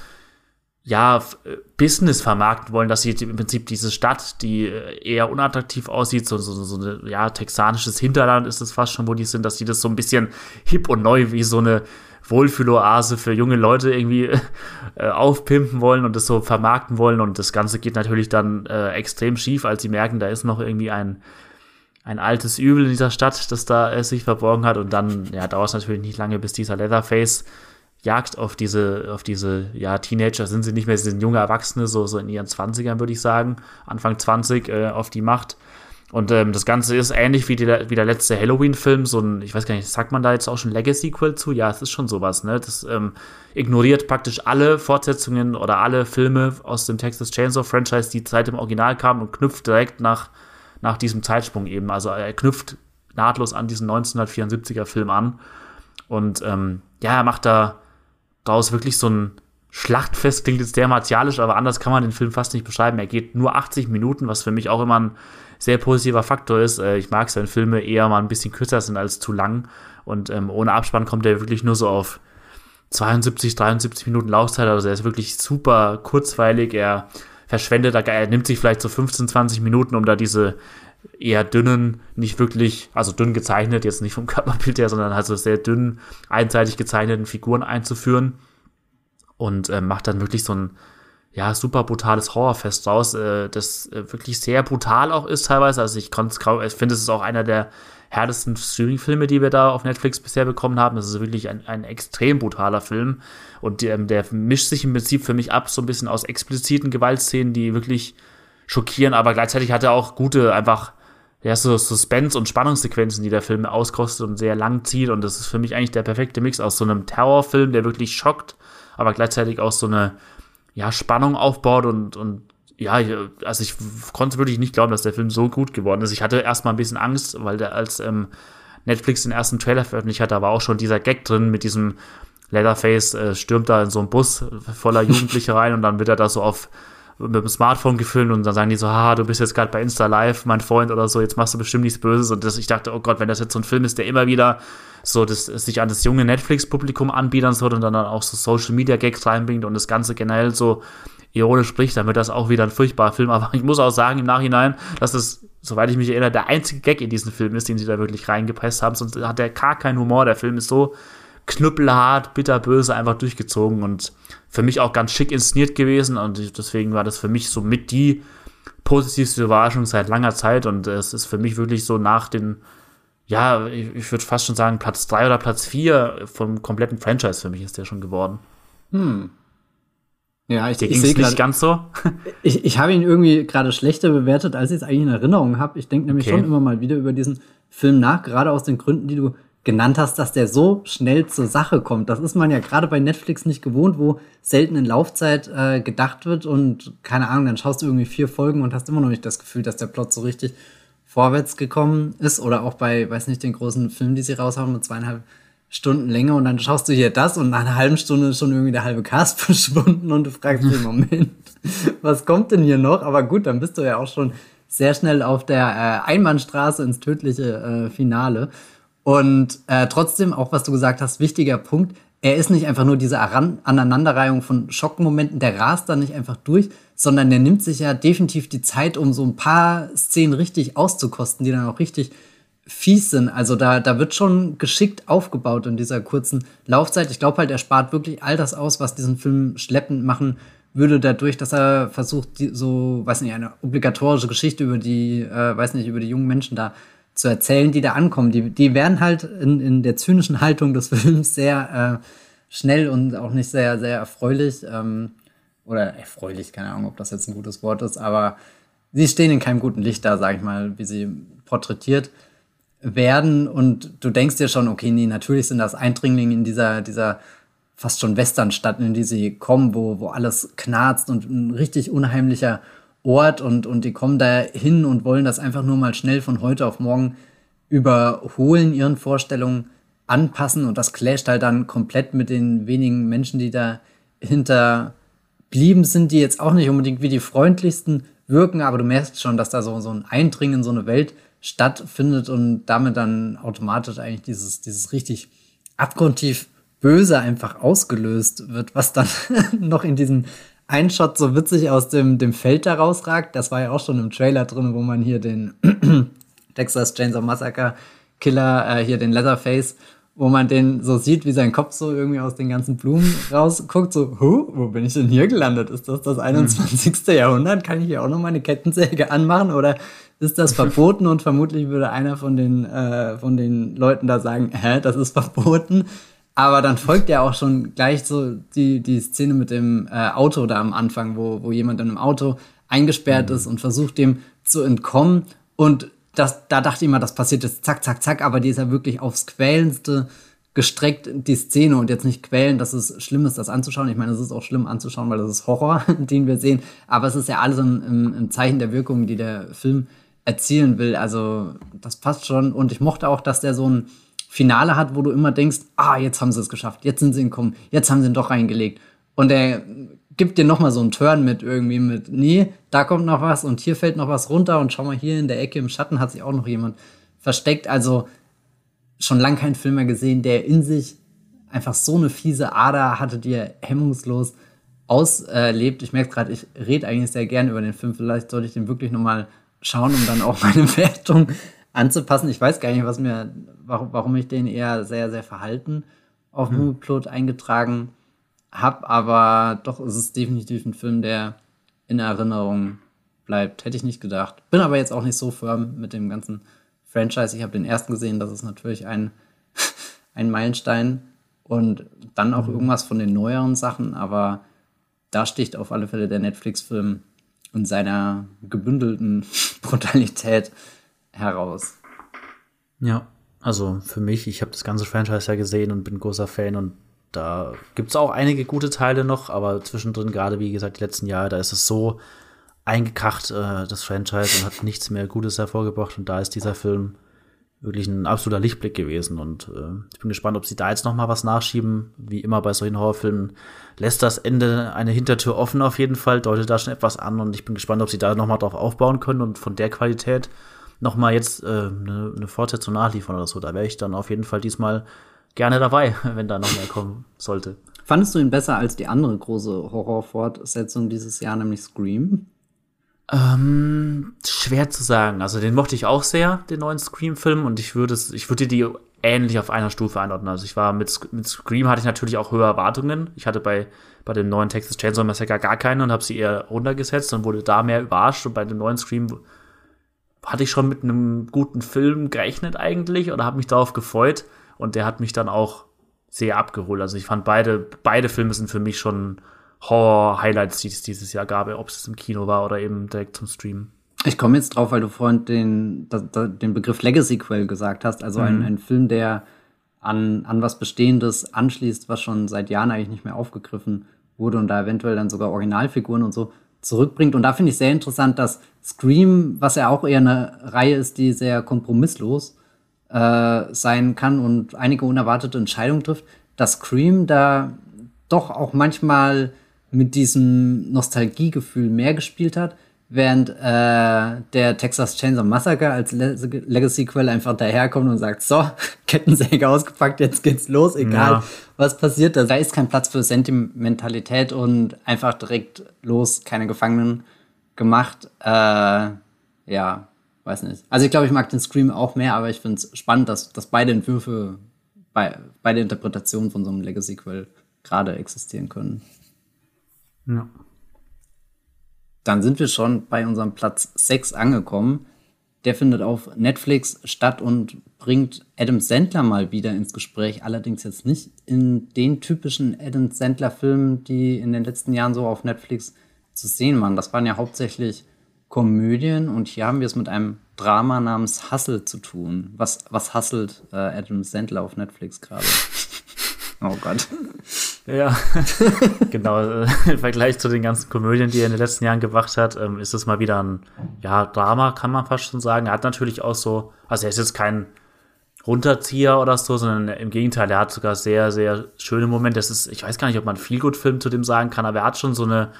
ja, äh, Business vermarkten wollen, dass sie im Prinzip diese Stadt, die äh, eher unattraktiv aussieht, so, so, so ein ja, texanisches Hinterland ist es fast schon, wo die sind, dass sie das so ein bisschen hip und neu wie so eine Wohlfühloase für junge Leute irgendwie äh, aufpimpen wollen und das so vermarkten wollen. Und das Ganze geht natürlich dann äh, extrem schief, als sie merken, da ist noch irgendwie ein, ein altes Übel in dieser Stadt, das da äh, sich verborgen hat. Und dann ja, dauert es natürlich nicht lange, bis dieser Leatherface Jagd auf diese, auf diese, ja, Teenager sind sie nicht mehr, sie sind junge Erwachsene, so, so in ihren Zwanzigern, würde ich sagen, Anfang 20, äh, auf die Macht. Und ähm, das Ganze ist ähnlich wie, die, wie der letzte Halloween-Film, so ein, ich weiß gar nicht, sagt man da jetzt auch schon Legacy-Sequel zu? Ja, es ist schon sowas, ne? Das ähm, ignoriert praktisch alle Fortsetzungen oder alle Filme aus dem Texas Chainsaw-Franchise, die seit dem Original kamen und knüpft direkt nach, nach diesem Zeitsprung eben. Also er knüpft nahtlos an diesen 1974er-Film an. Und ähm, ja, er macht da daraus wirklich so ein Schlachtfest, klingt jetzt sehr martialisch, aber anders kann man den Film fast nicht beschreiben. Er geht nur 80 Minuten, was für mich auch immer ein sehr positiver Faktor ist. Äh, ich mag es, wenn Filme eher mal ein bisschen kürzer sind als zu lang. Und ähm, ohne Abspann kommt er wirklich nur so auf 72, 73 Minuten Laufzeit. Also er ist wirklich super kurzweilig. Er verschwendet, er nimmt sich vielleicht so 15, 20 Minuten, um da diese eher dünnen, nicht wirklich, also dünn gezeichnet, jetzt nicht vom Körperbild her, sondern halt so sehr dünn, einseitig gezeichneten Figuren einzuführen und äh, macht dann wirklich so ein ja, super brutales Horrorfest raus, äh, das äh, wirklich sehr brutal auch ist teilweise. Also ich konnte es ich finde, es ist auch einer der härtesten Streaming-Filme, die wir da auf Netflix bisher bekommen haben. Das ist wirklich ein, ein extrem brutaler Film. Und ähm, der mischt sich im Prinzip für mich ab, so ein bisschen aus expliziten Gewaltszenen, die wirklich schockieren, aber gleichzeitig hat er auch gute, einfach, ja, so Suspense- und Spannungssequenzen, die der Film auskostet und sehr lang zieht. Und das ist für mich eigentlich der perfekte Mix aus so einem Terrorfilm, der wirklich schockt, aber gleichzeitig auch so eine, ja, Spannung aufbaut und, und ja, also ich konnte wirklich nicht glauben, dass der Film so gut geworden ist. Ich hatte erstmal ein bisschen Angst, weil der als ähm, Netflix den ersten Trailer veröffentlicht hat, da war auch schon dieser Gag drin mit diesem Leatherface äh, stürmt da in so einen Bus voller Jugendliche rein und dann wird er da so auf mit dem Smartphone gefilmt und dann sagen die so, ha, du bist jetzt gerade bei Insta Live, mein Freund oder so, jetzt machst du bestimmt nichts Böses. Und das, ich dachte, oh Gott, wenn das jetzt so ein Film ist, der immer wieder so das, sich an das junge Netflix-Publikum anbiedern soll und dann, auch so Social Media Gags reinbringt und das Ganze generell so ironisch spricht, dann wird das auch wieder ein furchtbarer Film. Aber ich muss auch sagen im Nachhinein, dass es, soweit ich mich erinnere, der einzige Gag in diesem Film ist, den sie da wirklich reingepresst haben. Sonst hat der gar keinen Humor. Der Film ist so knüppelhart, bitterböse einfach durchgezogen und für mich auch ganz schick inszeniert gewesen und deswegen war das für mich so mit die positivste Überraschung seit langer Zeit und es ist für mich wirklich so nach den ja, ich, ich würde fast schon sagen, Platz 3 oder Platz 4 vom kompletten Franchise für mich ist der schon geworden. Hm. Ja, ich, Dir ich sehe es nicht ganz so. ich, ich habe ihn irgendwie gerade schlechter bewertet, als ich es eigentlich in Erinnerung habe. Ich denke nämlich Okay. schon immer mal wieder über diesen Film nach, gerade aus den Gründen, die du genannt hast, dass der so schnell zur Sache kommt. Das ist man ja gerade bei Netflix nicht gewohnt, wo selten in Laufzeit äh, gedacht wird und keine Ahnung, dann schaust du irgendwie vier Folgen und hast immer noch nicht das Gefühl, dass der Plot so richtig vorwärts gekommen ist. Oder auch bei, weiß nicht, den großen Film, die sie raushauen mit zweieinhalb Stunden Länge und dann schaust du hier das und nach einer halben Stunde ist schon irgendwie der halbe Cast verschwunden und du fragst dich, Moment, was kommt denn hier noch? Aber gut, dann bist du ja auch schon sehr schnell auf der äh, Einbahnstraße ins tödliche äh, Finale. Und äh, trotzdem, auch was du gesagt hast, wichtiger Punkt, er ist nicht einfach nur diese Aran Aneinanderreihung von Schockmomenten, der rast da nicht einfach durch, sondern der nimmt sich ja definitiv die Zeit, um so ein paar Szenen richtig auszukosten, die dann auch richtig fies sind. Also da, da wird schon geschickt aufgebaut in dieser kurzen Laufzeit. Ich glaube halt, er spart wirklich all das aus, was diesen Film schleppend machen würde, dadurch, dass er versucht, die, so, weiß nicht, eine obligatorische Geschichte über die, äh, weiß nicht, über die jungen Menschen da zu erzählen, die da ankommen. Die, die werden halt in, in der zynischen Haltung des Films sehr äh, schnell und auch nicht sehr, sehr erfreulich. Ähm, oder erfreulich, keine Ahnung, ob das jetzt ein gutes Wort ist, aber sie stehen in keinem guten Licht da, sag ich mal, wie sie porträtiert werden und du denkst dir schon, okay, nee, natürlich sind das Eindringlinge in dieser, dieser fast schon Westernstadt, in die sie kommen, wo, wo alles knarzt und ein richtig unheimlicher Ort und, und die kommen da hin und wollen das einfach nur mal schnell von heute auf morgen überholen, ihren Vorstellungen anpassen. Und das clasht halt dann komplett mit den wenigen Menschen, die da hinterblieben sind, die jetzt auch nicht unbedingt wie die freundlichsten wirken, aber du merkst schon, dass da so, so ein Eindringen in so eine Welt stattfindet und damit dann automatisch eigentlich dieses, dieses richtig abgrundtief Böse einfach ausgelöst wird, was dann noch in diesem einen Shot so witzig aus dem, dem Feld da rausragt. Das war ja auch schon im Trailer drin, wo man hier den Texas Chainsaw Massacre Killer, äh, hier den Leatherface, wo man den so sieht, wie sein Kopf so irgendwie aus den ganzen Blumen rausguckt, so, huh, wo bin ich denn hier gelandet? Ist das das 21. Jahrhundert? Kann ich hier auch noch meine Kettensäge anmachen oder ist das verboten? Und vermutlich würde einer von den, äh, von den Leuten da sagen, hä, das ist verboten. Aber dann folgt ja auch schon gleich so die, die Szene mit dem äh, Auto da am Anfang, wo, wo jemand in einem Auto eingesperrt ist und versucht dem zu entkommen. Und das, da dachte ich immer, das passiert jetzt zack, zack, zack, aber die ist ja wirklich aufs Quälendste gestreckt, die Szene und jetzt nicht quälen, dass es schlimm ist, das anzuschauen. Ich meine, es ist auch schlimm anzuschauen, weil das ist Horror, den wir sehen. Aber es ist ja alles im, im, im Zeichen der Wirkung, die der Film erzielen will. Also das passt schon. Und ich mochte auch, dass der so ein Finale hat, wo du immer denkst, ah, jetzt haben sie es geschafft, jetzt sind sie entkommen, jetzt haben sie ihn doch reingelegt. Und er gibt dir noch mal so einen Turn mit irgendwie mit, nee, da kommt noch was und hier fällt noch was runter und schau mal hier in der Ecke im Schatten hat sich auch noch jemand versteckt. Also schon lang keinen Film mehr gesehen, der in sich einfach so eine fiese Ader hatte, die er hemmungslos auslebt. Ich merke gerade, ich rede eigentlich sehr gerne über den Film. Vielleicht sollte ich den wirklich noch mal schauen, um dann auch meine Wertung anzupassen. Ich weiß gar nicht, was mir, warum, warum ich den eher sehr, sehr verhalten auf hm. Movieplot eingetragen habe, aber doch ist es definitiv ein Film, der in Erinnerung bleibt. Hätte ich nicht gedacht. Bin aber jetzt auch nicht so firm mit dem ganzen Franchise. Ich habe den ersten gesehen, das ist natürlich ein, ein Meilenstein und dann auch mhm. irgendwas von den neueren Sachen, aber da sticht auf alle Fälle der Netflix-Film in seiner gebündelten Brutalität heraus. Ja, also für mich, ich habe das ganze Franchise ja gesehen und bin großer Fan und da gibt es auch einige gute Teile noch, aber zwischendrin, gerade wie gesagt, die letzten Jahre, da ist es so eingekracht, äh, das Franchise, und hat nichts mehr Gutes hervorgebracht. Und da ist dieser Film wirklich ein absoluter Lichtblick gewesen. Und äh, ich bin gespannt, ob sie da jetzt noch mal was nachschieben. Wie immer bei solchen Horrorfilmen lässt das Ende eine Hintertür offen auf jeden Fall, deutet da schon etwas an. Und ich bin gespannt, ob sie da noch mal drauf aufbauen können und von der Qualität noch mal jetzt äh, eine, eine Fortsetzung nachliefern oder so. Da wäre ich dann auf jeden Fall diesmal gerne dabei, wenn da noch mehr kommen sollte. Fandest du ihn besser als die andere große Horrorfortsetzung dieses Jahr, nämlich Scream? Ähm, schwer zu sagen. Also den mochte ich auch sehr, den neuen Scream-Film, und ich würde es, ich würde die ähnlich auf einer Stufe einordnen. Also ich war mit, mit Scream hatte ich natürlich auch höhere Erwartungen. Ich hatte bei, bei dem neuen Texas Chainsaw Massacre gar keine und habe sie eher runtergesetzt und wurde da mehr überrascht. Und bei dem neuen Scream hatte ich schon mit einem guten Film gerechnet eigentlich oder habe mich darauf gefreut. Und der hat mich dann auch sehr abgeholt. Also ich fand beide, beide Filme sind für mich schon Horror-Highlights, die es dieses Jahr gab, ob es im Kino war oder eben direkt zum Stream. Ich komme jetzt drauf, weil du vorhin den, den Begriff Legacy-Quell gesagt hast. Also mhm. ein, ein Film, der an, an was Bestehendes anschließt, was schon seit Jahren eigentlich nicht mehr aufgegriffen wurde und da eventuell dann sogar Originalfiguren und so zurückbringt. Und da finde ich sehr interessant, dass Scream, was ja auch eher eine Reihe ist, die sehr kompromisslos äh, sein kann und einige unerwartete Entscheidungen trifft, dass Scream da doch auch manchmal mit diesem Nostalgiegefühl mehr gespielt hat, während äh, der Texas Chainsaw Massacre als Le Legacy-Quelle einfach daherkommt und sagt, so, Kettensäge ausgepackt, jetzt geht's los, egal ja. was passiert. Da ist kein Platz für Sentimentalität und einfach direkt los, keine Gefangenen gemacht. Äh, ja, weiß nicht. Also ich glaube, ich mag den Scream auch mehr, aber ich finde es spannend, dass, dass beide Entwürfe, bei, beide Interpretationen von so einem Legacy-Quell gerade existieren können. Ja. Dann sind wir schon bei unserem Platz 6 angekommen. Der findet auf Netflix statt und bringt Adam Sandler mal wieder ins Gespräch. Allerdings jetzt nicht in den typischen Adam Sandler-Filmen, die in den letzten Jahren so auf Netflix zu sehen waren. Das waren ja hauptsächlich Komödien und hier haben wir es mit einem Drama namens Hustle zu tun. Was, was hustelt äh, Adam Sandler auf Netflix gerade? oh Gott. Ja, genau. Äh, Im Vergleich zu den ganzen Komödien, die er in den letzten Jahren gemacht hat, ähm, ist es mal wieder ein ja, Drama, kann man fast schon sagen. Er hat natürlich auch so, also er ist jetzt kein Runterzieher oder so, sondern im Gegenteil, er hat sogar sehr, sehr schöne Momente. Das ist, ich weiß gar nicht, ob man viel gut Film zu dem sagen kann, aber er hat schon so eine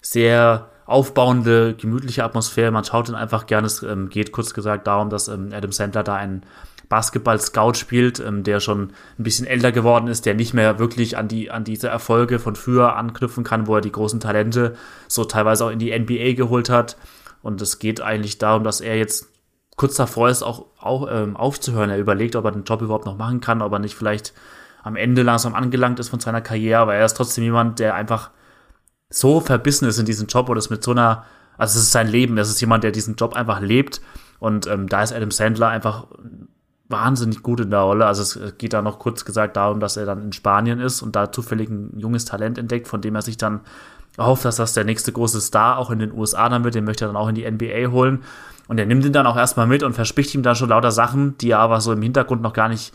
sehr aufbauende, gemütliche Atmosphäre. Man schaut ihn einfach gerne. Es ähm, geht kurz gesagt darum, dass ähm, Adam Sandler da einen Basketball-Scout spielt, ähm, der schon ein bisschen älter geworden ist, der nicht mehr wirklich an die an diese Erfolge von früher anknüpfen kann, wo er die großen Talente so teilweise auch in die NBA geholt hat. Und es geht eigentlich darum, dass er jetzt kurz davor ist, auch, auch ähm, aufzuhören. Er überlegt, ob er den Job überhaupt noch machen kann, ob er nicht vielleicht am Ende langsam angelangt ist von seiner Karriere, aber er ist trotzdem jemand, der einfach so verbissen ist in diesem Job oder ist mit so einer, also es ist sein Leben, es ist jemand, der diesen Job einfach lebt und ähm, da ist Adam Sandler einfach wahnsinnig gut in der Rolle. Also es geht da noch kurz gesagt darum, dass er dann in Spanien ist und da zufällig ein junges Talent entdeckt, von dem er sich dann hofft, dass das der nächste große Star auch in den USA dann wird. Den möchte er dann auch in die NBA holen. Und er nimmt ihn dann auch erstmal mit und verspricht ihm dann schon lauter Sachen, die er aber so im Hintergrund noch gar nicht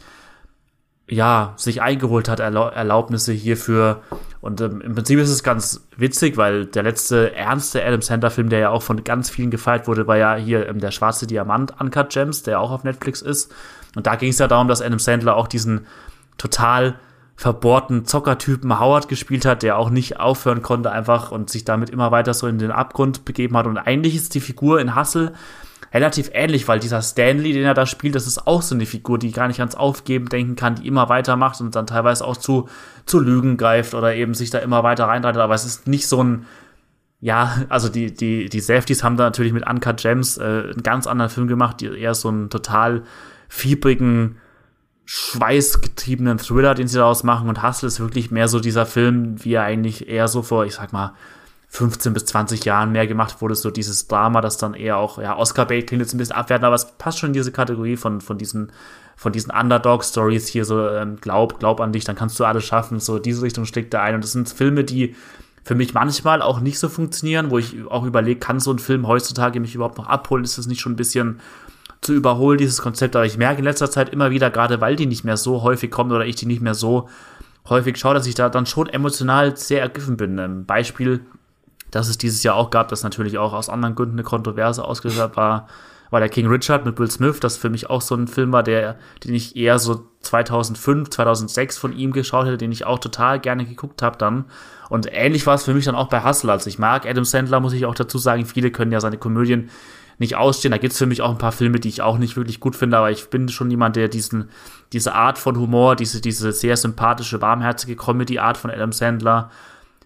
ja, sich eingeholt hat, Erlaubnisse hierfür. Und ähm, im Prinzip ist es ganz witzig, weil der letzte ernste Adam Sandler-Film, der ja auch von ganz vielen gefeiert wurde, war ja hier ähm, der schwarze Diamant Uncut Gems, der auch auf Netflix ist. Und da ging es ja darum, dass Adam Sandler auch diesen total verbohrten Zockertypen Howard gespielt hat, der auch nicht aufhören konnte einfach und sich damit immer weiter so in den Abgrund begeben hat. Und eigentlich ist die Figur in Hustle relativ ähnlich, weil dieser Stanley, den er da spielt, das ist auch so eine Figur, die gar nicht ans Aufgeben denken kann, die immer weitermacht und dann teilweise auch zu, zu Lügen greift oder eben sich da immer weiter reintreibt. Aber es ist nicht so ein, ja, also die, die, die Safeties haben da natürlich mit Uncut Gems äh, einen ganz anderen Film gemacht, die eher so einen total fiebrigen, schweißgetriebenen Thriller, den sie daraus machen. Und Hustle ist wirklich mehr so dieser Film, wie er eigentlich eher so vor, ich sag mal, 15 bis 20 Jahren mehr gemacht wurde, so dieses Drama, das dann eher auch, ja, Oscar-Bait klingt jetzt ein bisschen abwertend, aber es passt schon in diese Kategorie von, von diesen, von diesen Underdog-Stories hier, so, ähm, glaub, glaub an dich, dann kannst du alles schaffen, so, diese Richtung steckt da ein. Und das sind Filme, die für mich manchmal auch nicht so funktionieren, wo ich auch überlege, kann so ein Film heutzutage mich überhaupt noch abholen, ist das nicht schon ein bisschen zu überholen, dieses Konzept, aber ich merke in letzter Zeit immer wieder, gerade weil die nicht mehr so häufig kommen oder ich die nicht mehr so häufig schaue, dass ich da dann schon emotional sehr ergriffen bin. Ein Beispiel, dass es dieses Jahr auch gab, das natürlich auch aus anderen Gründen eine Kontroverse ausgelöst hat, war, war der King Richard mit Will Smith, das für mich auch so ein Film war, der, den ich eher so 2005, 2006 von ihm geschaut hätte, den ich auch total gerne geguckt habe dann. Und ähnlich war es für mich dann auch bei Hustle. Also ich mag Adam Sandler, muss ich auch dazu sagen. Viele können ja seine Komödien nicht ausstehen. Da gibt es für mich auch ein paar Filme, die ich auch nicht wirklich gut finde, aber ich bin schon jemand, der diesen, diese Art von Humor, diese, diese sehr sympathische, warmherzige Comedy-Art von Adam Sandler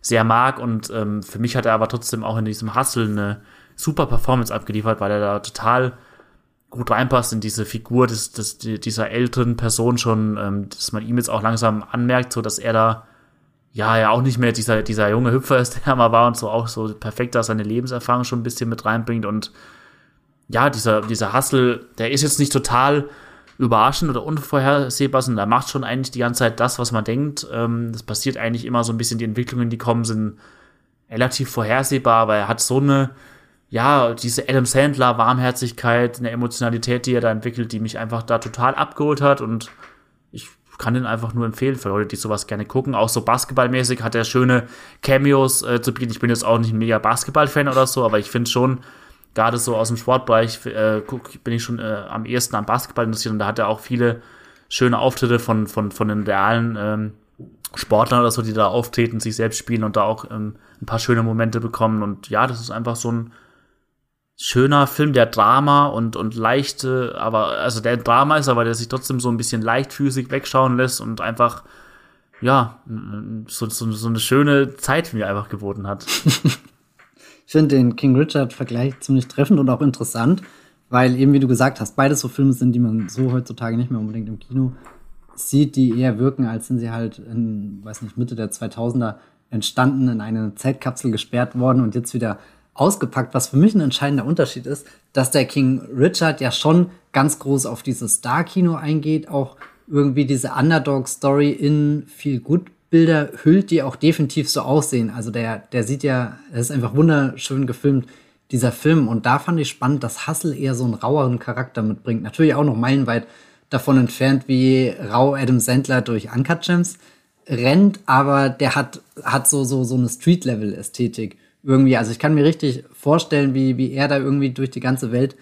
sehr mag. Und ähm, für mich hat er aber trotzdem auch in diesem Hustle eine super Performance abgeliefert, weil er da total gut reinpasst in diese Figur des, des, dieser älteren Person schon, ähm, dass man ihm jetzt auch langsam anmerkt, so dass er da ja ja auch nicht mehr dieser, dieser junge Hüpfer ist, der er mal war und so auch so perfekt da seine Lebenserfahrung schon ein bisschen mit reinbringt und ja, dieser, dieser Hustle, der ist jetzt nicht total überraschend oder unvorhersehbar, sondern er macht schon eigentlich die ganze Zeit das, was man denkt. Ähm, das passiert eigentlich immer so ein bisschen, die Entwicklungen, die kommen, sind relativ vorhersehbar, aber er hat so eine, ja, diese Adam Sandler Warmherzigkeit, eine Emotionalität, die er da entwickelt, die mich einfach da total abgeholt hat und ich kann den einfach nur empfehlen für Leute, die sowas gerne gucken. Auch so basketballmäßig hat er schöne Cameos äh, zu bieten. Ich bin jetzt auch nicht ein mega Basketball-Fan oder so, aber ich finde schon, gerade so aus dem Sportbereich äh, guck, bin ich schon äh, am ehesten am Basketball interessiert und da hat er auch viele schöne Auftritte von, von, von den realen ähm, Sportlern oder so, die da auftreten, sich selbst spielen und da auch ähm, ein paar schöne Momente bekommen. Und ja, das ist einfach so ein schöner Film, der Drama und, und leichte, aber, also der Drama ist, aber der sich trotzdem so ein bisschen leichtfüßig wegschauen lässt und einfach, ja, so, so, so eine schöne Zeit mir einfach geboten hat. Ich finde den King Richard-Vergleich ziemlich treffend und auch interessant, weil eben, wie du gesagt hast, beides so Filme sind, die man so heutzutage nicht mehr unbedingt im Kino sieht, die eher wirken, als sind sie halt in, weiß nicht, Mitte der 2000er entstanden, in eine Zeitkapsel gesperrt worden und jetzt wieder ausgepackt. Was für mich ein entscheidender Unterschied ist, dass der King Richard ja schon ganz groß auf dieses Star-Kino eingeht, auch irgendwie diese Underdog-Story in viel gut Bilder hüllt, die auch definitiv so aussehen. Also der, der sieht ja, es ist einfach wunderschön gefilmt, dieser Film. Und da fand ich spannend, dass Hustle eher so einen raueren Charakter mitbringt. Natürlich auch noch meilenweit davon entfernt, wie rau Adam Sandler durch Uncut Gems rennt, aber der hat, hat so, so, so eine Street-Level-Ästhetik irgendwie. Also ich kann mir richtig vorstellen, wie, wie er da irgendwie durch die ganze Welt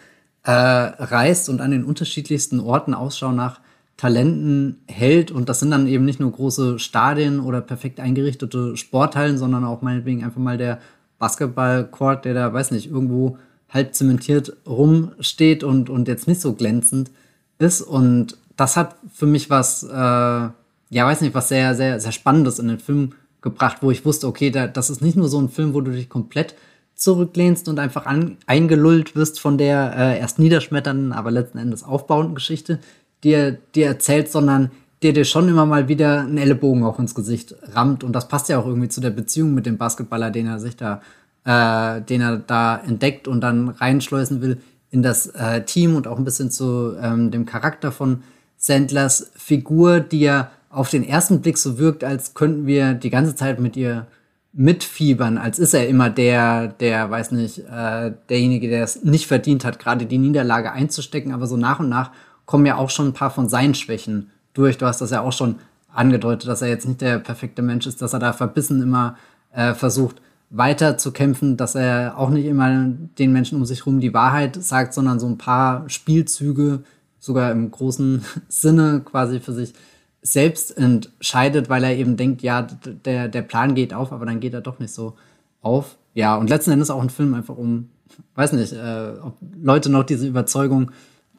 äh, reist und an den unterschiedlichsten Orten Ausschau nach Talenten hält. Und das sind dann eben nicht nur große Stadien oder perfekt eingerichtete Sporthallen, sondern auch meinetwegen einfach mal der Basketballcourt, der da, weiß nicht, irgendwo halb zementiert rumsteht und, und jetzt nicht so glänzend ist. Und das hat für mich was, äh, ja, weiß nicht, was sehr, sehr, sehr Spannendes in den Film gebracht, wo ich wusste, okay, da, das ist nicht nur so ein Film, wo du dich komplett zurücklehnst und einfach an, eingelullt wirst von der äh, erst niederschmetternden, aber letzten Endes aufbauenden Geschichte, dir, dir erzählt, sondern der dir schon immer mal wieder einen Ellenbogen auch ins Gesicht rammt. Und das passt ja auch irgendwie zu der Beziehung mit dem Basketballer, den er sich da, äh, den er da entdeckt und dann reinschleusen will in das äh, Team und auch ein bisschen zu ähm, dem Charakter von Sandlers Figur, die ja auf den ersten Blick so wirkt, als könnten wir die ganze Zeit mit ihr mitfiebern, als ist er immer der, der, weiß nicht, äh, derjenige, der es nicht verdient hat, gerade die Niederlage einzustecken, aber so nach und nach kommen ja auch schon ein paar von seinen Schwächen durch. Du hast das ja auch schon angedeutet, dass er jetzt nicht der perfekte Mensch ist, dass er da verbissen immer äh, versucht weiter zu kämpfen, dass er auch nicht immer den Menschen um sich herum die Wahrheit sagt, sondern so ein paar Spielzüge sogar im großen Sinne quasi für sich selbst entscheidet, weil er eben denkt, ja, der, der Plan geht auf, aber dann geht er doch nicht so auf. Ja, und letzten Endes auch ein Film einfach um, weiß nicht, äh, ob Leute noch diese Überzeugung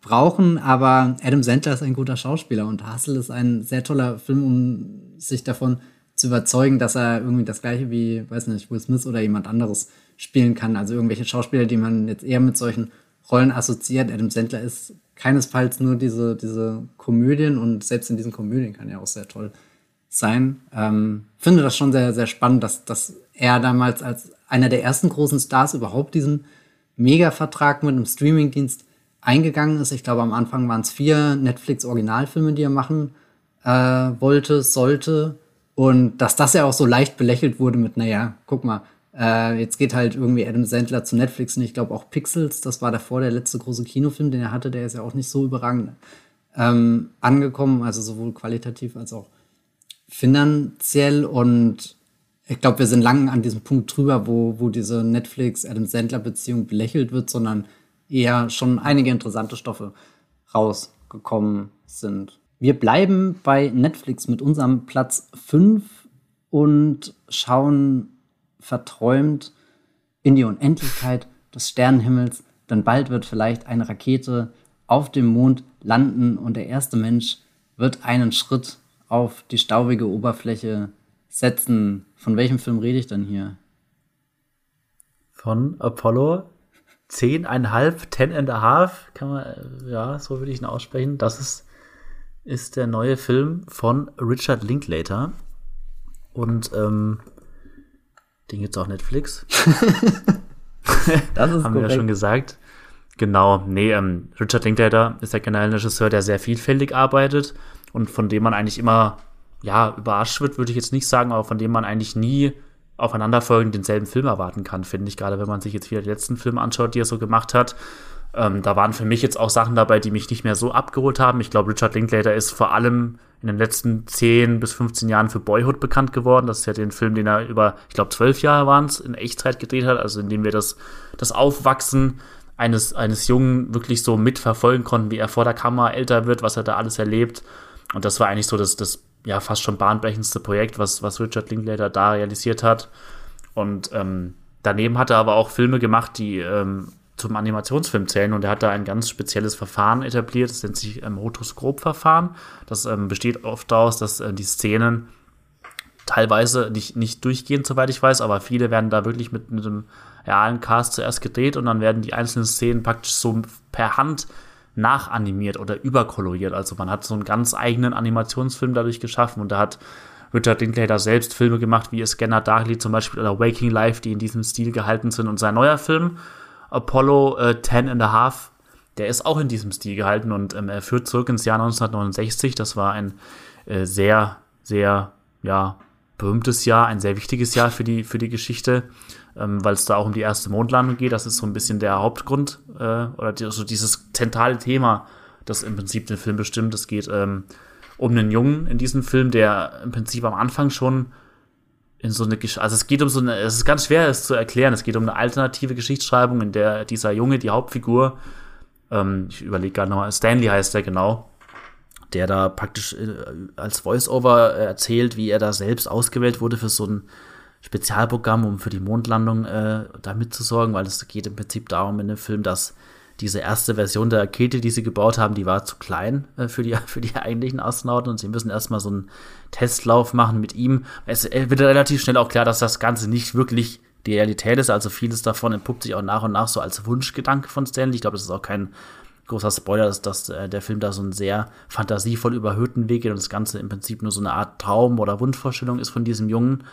brauchen, aber Adam Sandler ist ein guter Schauspieler und Hustle ist ein sehr toller Film, um sich davon zu überzeugen, dass er irgendwie das gleiche wie, weiß nicht, Will Smith oder jemand anderes spielen kann. Also irgendwelche Schauspieler, die man jetzt eher mit solchen Rollen assoziiert. Adam Sandler ist keinesfalls nur diese, diese Komödien und selbst in diesen Komödien kann er auch sehr toll sein. Ähm, finde das schon sehr, sehr spannend, dass, dass er damals als einer der ersten großen Stars überhaupt diesen Mega-Vertrag mit einem Streamingdienst eingegangen ist. Ich glaube, am Anfang waren es vier Netflix-Originalfilme, die er machen äh, wollte, sollte. Und dass das ja auch so leicht belächelt wurde mit, naja, guck mal, äh, jetzt geht halt irgendwie Adam Sandler zu Netflix und ich glaube auch Pixels, das war davor der letzte große Kinofilm, den er hatte, der ist ja auch nicht so überragend ähm, angekommen, also sowohl qualitativ als auch finanziell. Und ich glaube, wir sind lang an diesem Punkt drüber, wo, wo diese Netflix-Adam Sandler-Beziehung belächelt wird, sondern eher schon einige interessante Stoffe rausgekommen sind. Wir bleiben bei Netflix mit unserem Platz 5 und schauen verträumt in die Unendlichkeit des Sternenhimmels, denn bald wird vielleicht eine Rakete auf dem Mond landen und der erste Mensch wird einen Schritt auf die staubige Oberfläche setzen. Von welchem Film rede ich denn hier? Von Apollo zehneinhalb, ten and a half, kann man, ja, so würde ich ihn aussprechen. Das ist, ist der neue Film von Richard Linklater. Und ähm, den gibt's auch Netflix. das ist Haben wir ja schon gesagt. Genau, nee, ähm, Richard Linklater ist ja generell ein Regisseur, der sehr vielfältig arbeitet und von dem man eigentlich immer, ja, überrascht wird, würde ich jetzt nicht sagen, aber von dem man eigentlich nie aufeinanderfolgend denselben Film erwarten kann, finde ich, gerade wenn man sich jetzt wieder die letzten Filme anschaut, die er so gemacht hat. Ähm, da waren für mich jetzt auch Sachen dabei, die mich nicht mehr so abgeholt haben. Ich glaube, Richard Linklater ist vor allem in den letzten 10 bis 15 Jahren für Boyhood bekannt geworden. Das ist ja den Film, den er über, ich glaube, zwölf Jahre waren es, in Echtzeit gedreht hat, also in dem wir das, das Aufwachsen eines, eines Jungen wirklich so mitverfolgen konnten, wie er vor der Kamera älter wird, was er da alles erlebt. Und das war eigentlich so das, das ja fast schon bahnbrechendste Projekt, was, was Richard Linklater da realisiert hat. Und ähm, daneben hat er aber auch Filme gemacht, die ähm, zum Animationsfilm zählen und er hat da ein ganz spezielles Verfahren etabliert, das nennt sich ähm, Rotoskop-Verfahren. Das ähm, besteht oft daraus, dass äh, die Szenen teilweise nicht, nicht durchgehend, soweit ich weiß, aber viele werden da wirklich mit, mit einem realen Cast zuerst gedreht und dann werden die einzelnen Szenen praktisch so per Hand nachanimiert oder überkoloriert. Also man hat so einen ganz eigenen Animationsfilm dadurch geschaffen und da hat Richard Linklater selbst Filme gemacht, wie Scanner Darkly zum Beispiel oder Waking Life, die in diesem Stil gehalten sind. Und sein neuer Film, Apollo äh, 10 and a Half, der ist auch in diesem Stil gehalten und ähm, er führt zurück ins Jahr 1969. Das war ein äh, sehr, sehr, ja, berühmtes Jahr, ein sehr wichtiges Jahr für die, für die Geschichte, ähm, weil es da auch um die erste Mondlandung geht. Das ist so ein bisschen der Hauptgrund äh, oder die, also dieses zentrale Thema, das im Prinzip den Film bestimmt. Es geht ähm, um einen Jungen in diesem Film, der im Prinzip am Anfang schon in so eine, Gesch also es geht um so eine, es ist ganz schwer, es zu erklären. Es geht um eine alternative Geschichtsschreibung, in der dieser Junge, die Hauptfigur, ähm, ich überlege gerade nochmal, Stanley heißt der genau, der da praktisch äh, als Voice-Over erzählt, wie er da selbst ausgewählt wurde für so ein Spezialprogramm, um für die Mondlandung äh, da mitzusorgen, weil es geht im Prinzip darum in dem Film, dass diese erste Version der Rakete, die sie gebaut haben, die war zu klein äh, für, die, für die eigentlichen Astronauten und sie müssen erstmal so einen Testlauf machen mit ihm. Es wird relativ schnell auch klar, dass das Ganze nicht wirklich die Realität ist. Also vieles davon entpuppt sich auch nach und nach so als Wunschgedanke von Stanley. Ich glaube, das ist auch kein großer Spoiler, dass, dass äh, der Film da so einen sehr fantasievoll überhöhten Weg geht und das Ganze im Prinzip nur so eine Art Traum oder Wunschvorstellung ist von diesem Jungen.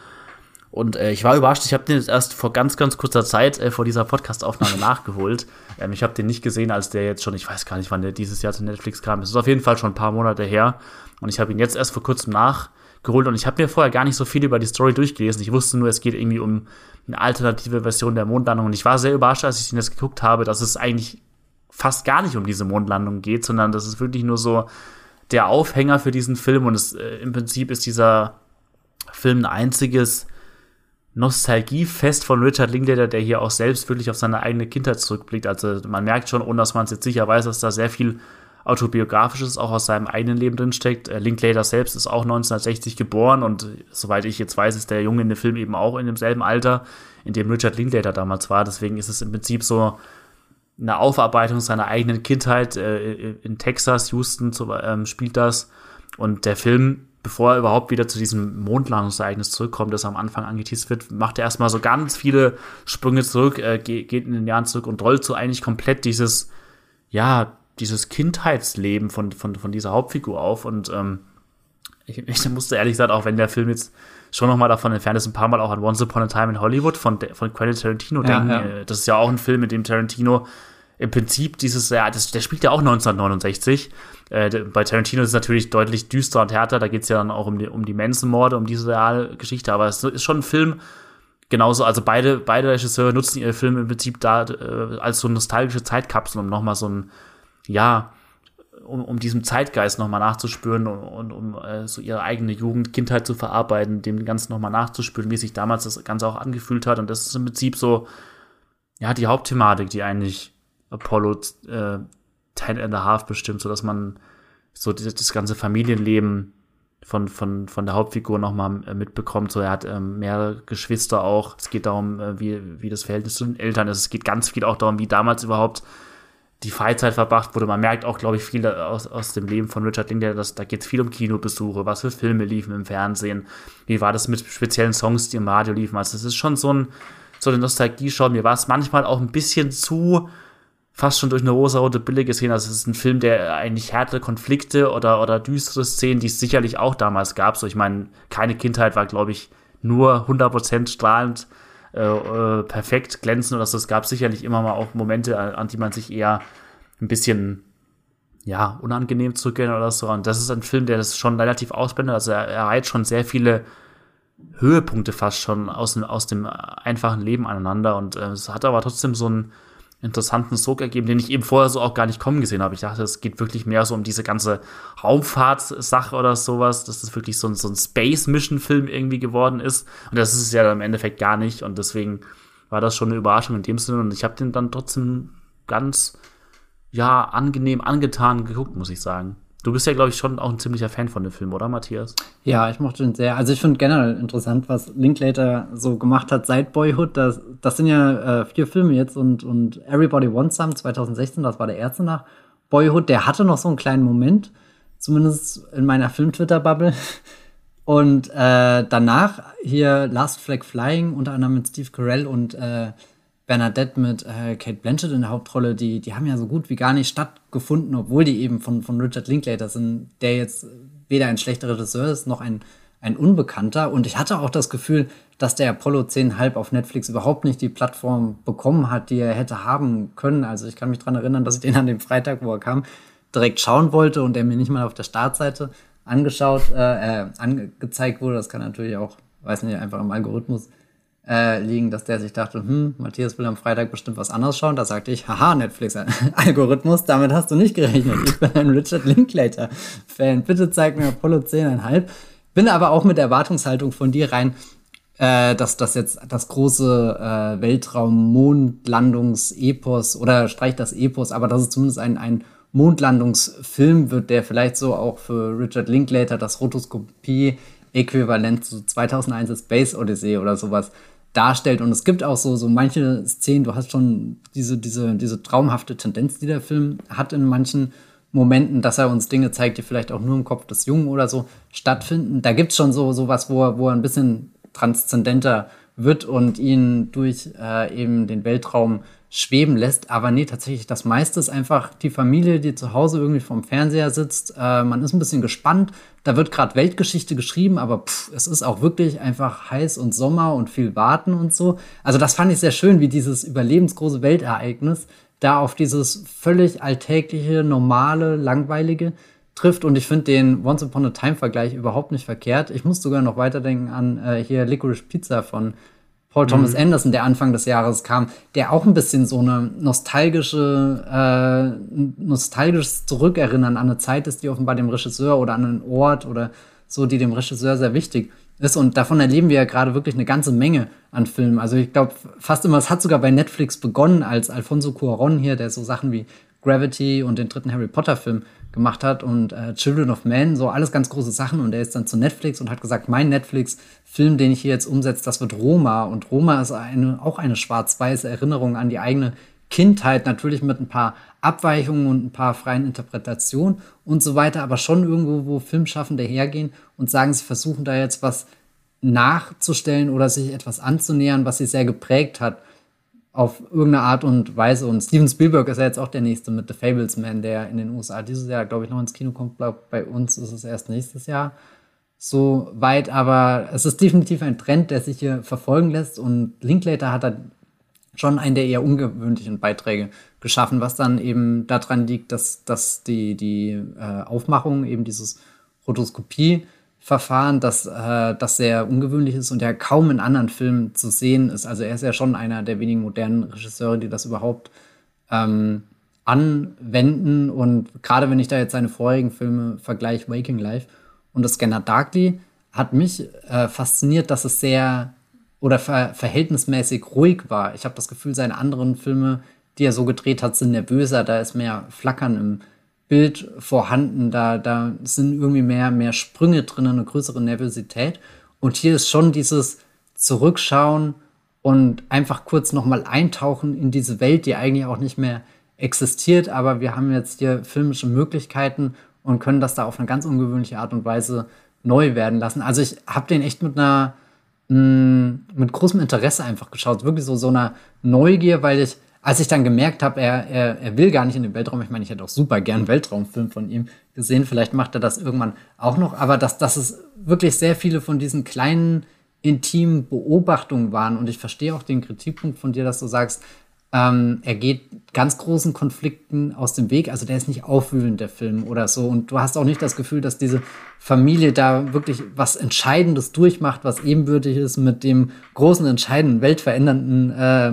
Und äh, ich war überrascht, ich habe den jetzt erst vor ganz, ganz kurzer Zeit äh, vor dieser Podcast-Aufnahme nachgeholt. Ähm, ich habe den nicht gesehen, als der jetzt schon, ich weiß gar nicht, wann der dieses Jahr zu Netflix kam. Es ist auf jeden Fall schon ein paar Monate her. Und ich habe ihn jetzt erst vor kurzem nachgeholt und ich habe mir vorher gar nicht so viel über die Story durchgelesen. Ich wusste nur, es geht irgendwie um eine alternative Version der Mondlandung. Und ich war sehr überrascht, als ich ihn jetzt geguckt habe, dass es eigentlich fast gar nicht um diese Mondlandung geht, sondern das ist wirklich nur so der Aufhänger für diesen Film und es, äh, im Prinzip ist dieser Film ein einziges Nostalgiefest von Richard Linklater, der hier auch selbst wirklich auf seine eigene Kindheit zurückblickt. Also man merkt schon, ohne dass man es jetzt sicher weiß, dass da sehr viel autobiografisches auch aus seinem eigenen Leben drinsteckt. Äh, Linklater selbst ist auch 1960 geboren und soweit ich jetzt weiß, ist der Junge in dem Film eben auch in demselben Alter, in dem Richard Linklater damals war. Deswegen ist es im Prinzip so eine Aufarbeitung seiner eigenen Kindheit äh, in Texas, Houston zu, ähm, spielt das. Und der Film, bevor er überhaupt wieder zu diesem Mondlandungsereignis zurückkommt, das am Anfang angeteased wird, macht er erstmal so ganz viele Sprünge zurück, äh, geht in den Jahren zurück und rollt so eigentlich komplett dieses, ja, dieses Kindheitsleben von, von, von dieser Hauptfigur auf. Und ähm, ich, ich musste ehrlich gesagt, auch wenn der Film jetzt schon noch mal davon entfernt ist, ein paar Mal auch an Once Upon a Time in Hollywood von, von Quentin Tarantino ja, denken. Ja. Äh, das ist ja auch ein Film, mit dem Tarantino im Prinzip dieses, ja, das, der spielt ja auch 1969. Äh, bei Tarantino ist es natürlich deutlich düsterer und härter. Da geht es ja dann auch um die, um die Manson-Morde, um diese reale Geschichte. Aber es ist schon ein Film, genauso, also beide, beide Regisseure nutzen ihre Filme im Prinzip da äh, als so nostalgische Zeitkapsel, um nochmal so ein, ja, um, um diesem Zeitgeist nochmal nachzuspüren und, und um äh, so ihre eigene Jugend, Kindheit zu verarbeiten, dem Ganzen nochmal nachzuspüren, wie sich damals das Ganze auch angefühlt hat. Und das ist im Prinzip so, ja, die Hauptthematik, die eigentlich Apollo äh, Ten and a Half bestimmt, so dass man so das, das ganze Familienleben von, von, von der Hauptfigur nochmal äh, mitbekommt. So, er hat ähm, mehrere Geschwister auch. Es geht darum, äh, wie, wie das Verhältnis zu den Eltern ist. Es geht ganz viel auch darum, wie damals überhaupt die Freizeit verbracht wurde. Man merkt auch, glaube ich, viel aus, aus dem Leben von Richard Linklater, dass da geht es viel um Kinobesuche, was für Filme liefen im Fernsehen, wie war das mit speziellen Songs, die im Radio liefen. Also es ist schon so, ein, so eine Nostalgie-Schau. Mir war es manchmal auch ein bisschen zu fast schon durch eine rosa-rote Brille gesehen. Also es ist ein Film, der eigentlich härtere Konflikte oder, oder düstere Szenen, die es sicherlich auch damals gab. So, ich meine, keine Kindheit war, glaube ich, nur 100% strahlend äh, äh, perfekt glänzen oder so. Es gab sicherlich immer mal auch Momente, an die man sich eher ein bisschen ja, unangenehm zurückgehen oder so. Und das ist ein Film, der das schon relativ ausblendet. Also er, er reiht schon sehr viele Höhepunkte fast schon aus, aus dem einfachen Leben aneinander. Und äh, es hat aber trotzdem so einen interessanten Sog ergeben, den ich eben vorher so auch gar nicht kommen gesehen habe. Ich dachte, es geht wirklich mehr so um diese ganze Raumfahrtsache oder sowas, dass das wirklich so ein, so ein Space-Mission-Film irgendwie geworden ist. Und das ist es ja im Endeffekt gar nicht. Und deswegen war das schon eine Überraschung in dem Sinne. Und ich habe den dann trotzdem ganz, ja, angenehm angetan geguckt, muss ich sagen. Du bist ja, glaube ich, schon auch ein ziemlicher Fan von dem Film, oder Matthias? Ja, ich mochte den sehr. Also ich finde generell interessant, was Linklater so gemacht hat seit Boyhood. Das, das sind ja äh, vier Filme jetzt und, und Everybody Wants Some 2016, das war der erste nach Boyhood. Der hatte noch so einen kleinen Moment, zumindest in meiner Film-Twitter-Bubble. Und äh, danach hier Last Flag Flying, unter anderem mit Steve Carell und äh, Bernadette mit äh, Kate Blanchett in der Hauptrolle, die, die haben ja so gut wie gar nicht stattgefunden, obwohl die eben von, von Richard Linklater sind, der jetzt weder ein schlechter Regisseur ist, noch ein, ein Unbekannter. Und ich hatte auch das Gefühl, dass der Apollo 10 halb auf Netflix überhaupt nicht die Plattform bekommen hat, die er hätte haben können. Also ich kann mich dran erinnern, dass ich den an dem Freitag, wo er kam, direkt schauen wollte und der mir nicht mal auf der Startseite angeschaut, äh, äh angezeigt wurde. Das kann natürlich auch, weiß nicht, einfach im Algorithmus äh, liegen, dass der sich dachte, hm, Matthias will am Freitag bestimmt was anderes schauen. Da sagte ich, haha, Netflix-Algorithmus, damit hast du nicht gerechnet. Ich bin ein Richard Linklater-Fan. Bitte zeig mir Apollo 10,5. Bin aber auch mit Erwartungshaltung von dir rein, äh, dass das jetzt das große äh, Weltraum-Mondlandungs-Epos oder streicht das Epos, aber dass es zumindest ein, ein Mondlandungsfilm wird, der vielleicht so auch für Richard Linklater das Rotoskopie äquivalent zu 2001 Space Odyssey oder sowas darstellt. Und es gibt auch so, so manche Szenen, du hast schon diese, diese, diese traumhafte Tendenz, die der Film hat in manchen Momenten, dass er uns Dinge zeigt, die vielleicht auch nur im Kopf des Jungen oder so stattfinden. Da gibt es schon so, so was, wo er, wo er ein bisschen transzendenter wird und ihn durch äh, eben den Weltraum schweben lässt. Aber nee, tatsächlich, das meiste ist einfach die Familie, die zu Hause irgendwie vorm Fernseher sitzt. Äh, man ist ein bisschen gespannt. Da wird gerade Weltgeschichte geschrieben, aber pff, es ist auch wirklich einfach heiß und Sommer und viel Warten und so. Also das fand ich sehr schön, wie dieses überlebensgroße Weltereignis da auf dieses völlig alltägliche, normale, langweilige trifft. Und ich finde den Once Upon a Time-Vergleich überhaupt nicht verkehrt. Ich muss sogar noch weiterdenken an äh, hier Licorice Pizza von Paul Thomas mhm. Anderson, der Anfang des Jahres kam, der auch ein bisschen so eine nostalgische, äh, nostalgisches Zurückerinnern an eine Zeit ist, die offenbar dem Regisseur oder an einen Ort oder so, die dem Regisseur sehr wichtig ist. Und davon erleben wir ja gerade wirklich eine ganze Menge an Filmen. Also ich glaube fast immer, es hat sogar bei Netflix begonnen, als Alfonso Cuaron hier, der so Sachen wie Gravity und den dritten Harry Potter Film gemacht hat und äh, Children of Men, so alles ganz große Sachen. Und er ist dann zu Netflix und hat gesagt, mein Netflix-Film, den ich hier jetzt umsetze, das wird Roma. Und Roma ist eine, auch eine schwarz-weiße Erinnerung an die eigene Kindheit, natürlich mit ein paar Abweichungen und ein paar freien Interpretationen und so weiter, aber schon irgendwo, wo Filmschaffende hergehen und sagen, sie versuchen da jetzt was nachzustellen oder sich etwas anzunähern, was sie sehr geprägt hat auf irgendeine Art und Weise. Und Steven Spielberg ist ja jetzt auch der nächste mit The Fablesman, der in den USA dieses Jahr, glaube ich, noch ins Kino kommt. Bei uns ist es erst nächstes Jahr so weit. Aber es ist definitiv ein Trend, der sich hier verfolgen lässt. Und Linklater hat da schon einen der eher ungewöhnlichen Beiträge geschaffen, was dann eben daran liegt, dass, dass die, die äh, Aufmachung eben dieses Rotoskopie Verfahren, das, äh, das sehr ungewöhnlich ist und ja kaum in anderen Filmen zu sehen ist. Also er ist ja schon einer der wenigen modernen Regisseure, die das überhaupt ähm, anwenden. Und gerade wenn ich da jetzt seine vorherigen Filme vergleiche, Waking Life und das Scanner Darkly, hat mich äh, fasziniert, dass es sehr oder ver verhältnismäßig ruhig war. Ich habe das Gefühl, seine anderen Filme, die er so gedreht hat, sind nervöser, da ist mehr Flackern im Bild vorhanden. Da, da sind irgendwie mehr, mehr Sprünge drin, eine größere Nervosität. Und hier ist schon dieses Zurückschauen und einfach kurz nochmal eintauchen in diese Welt, die eigentlich auch nicht mehr existiert. Aber wir haben jetzt hier filmische Möglichkeiten und können das da auf eine ganz ungewöhnliche Art und Weise neu werden lassen. Also ich habe den echt mit einer mm, mit großem Interesse einfach geschaut, wirklich so so einer Neugier, weil ich als ich dann gemerkt habe, er, er, er will gar nicht in den Weltraum, ich meine, ich hätte auch super gern einen Weltraumfilm von ihm gesehen, vielleicht macht er das irgendwann auch noch, aber dass, dass es wirklich sehr viele von diesen kleinen intimen Beobachtungen waren. Und ich verstehe auch den Kritikpunkt von dir, dass du sagst, ähm, er geht ganz großen Konflikten aus dem Weg. Also der ist nicht aufwühlend, der Film oder so. Und du hast auch nicht das Gefühl, dass diese Familie da wirklich was Entscheidendes durchmacht, was ebenbürtig ist mit dem großen, entscheidenden, weltverändernden äh,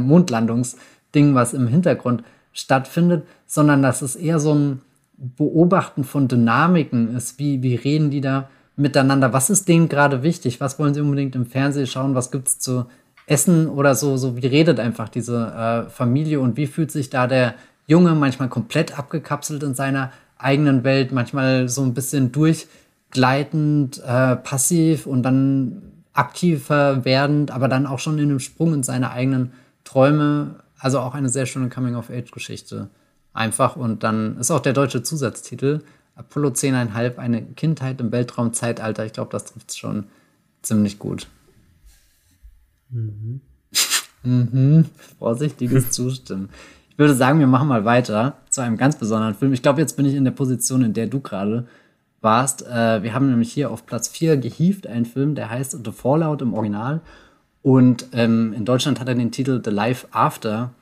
Mondlandungsding, was im Hintergrund stattfindet, sondern dass es eher so ein Beobachten von Dynamiken ist. Wie, wie reden die da miteinander? Was ist denen gerade wichtig? Was wollen sie unbedingt im Fernsehen schauen? Was gibt es zu essen oder so? So wie redet einfach diese äh, Familie und wie fühlt sich da der Junge manchmal komplett abgekapselt in seiner eigenen Welt, manchmal so ein bisschen durchgleitend, äh, passiv und dann aktiver werdend, aber dann auch schon in einem Sprung in seine eigenen Träume. Also auch eine sehr schöne Coming-of-Age-Geschichte. Einfach und dann ist auch der deutsche Zusatztitel Apollo 10,5, eine Kindheit im Weltraumzeitalter. Ich glaube, das trifft es schon ziemlich gut. Mhm. mhm. Vorsichtiges Zustimmen. Ich würde sagen, wir machen mal weiter zu einem ganz besonderen Film. Ich glaube, jetzt bin ich in der Position, in der du gerade warst. Äh, wir haben nämlich hier auf Platz 4 gehievt einen Film, der heißt The Fallout im Original. Und ähm, in Deutschland hat er den Titel The Life After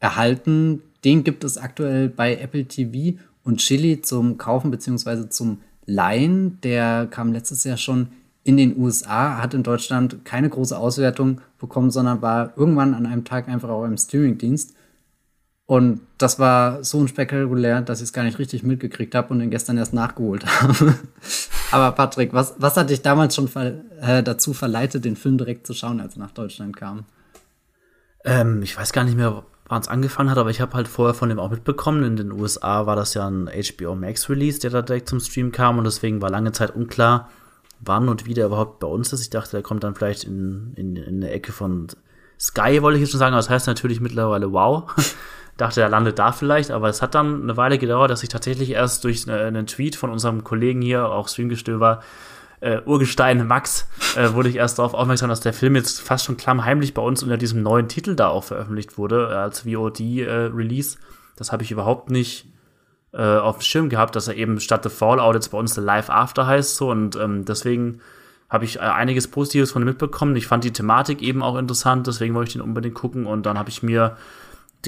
erhalten. Den gibt es aktuell bei Apple TV und Chili zum Kaufen bzw. zum Leihen. Der kam letztes Jahr schon in den USA, hat in Deutschland keine große Auswertung bekommen, sondern war irgendwann an einem Tag einfach auch im Streamingdienst. Und das war so unspektakulär, dass ich es gar nicht richtig mitgekriegt habe und ihn gestern erst nachgeholt habe. Aber Patrick, was, was hat dich damals schon ver äh, dazu verleitet, den Film direkt zu schauen, als er nach Deutschland kam? Ähm, ich weiß gar nicht mehr, wann es angefangen hat, aber ich habe halt vorher von dem auch mitbekommen. In den USA war das ja ein HBO Max Release, der da direkt zum Stream kam und deswegen war lange Zeit unklar, wann und wie der überhaupt bei uns ist. Ich dachte, der kommt dann vielleicht in, in, in der Ecke von Sky, wollte ich jetzt schon sagen, aber das heißt natürlich mittlerweile wow. Dachte, er landet da vielleicht, aber es hat dann eine Weile gedauert, dass ich tatsächlich erst durch einen Tweet von unserem Kollegen hier, auch Streamgestöber, äh, Urgestein Max, äh, wurde ich erst darauf aufmerksam, dass der Film jetzt fast schon klammheimlich bei uns unter diesem neuen Titel da auch veröffentlicht wurde, äh, als VOD-Release. Äh, das habe ich überhaupt nicht äh, auf dem Schirm gehabt, dass er eben statt The Fallout jetzt bei uns The Live After heißt. So, und ähm, deswegen habe ich äh, einiges Positives von mitbekommen. Ich fand die Thematik eben auch interessant, deswegen wollte ich den unbedingt gucken. Und dann habe ich mir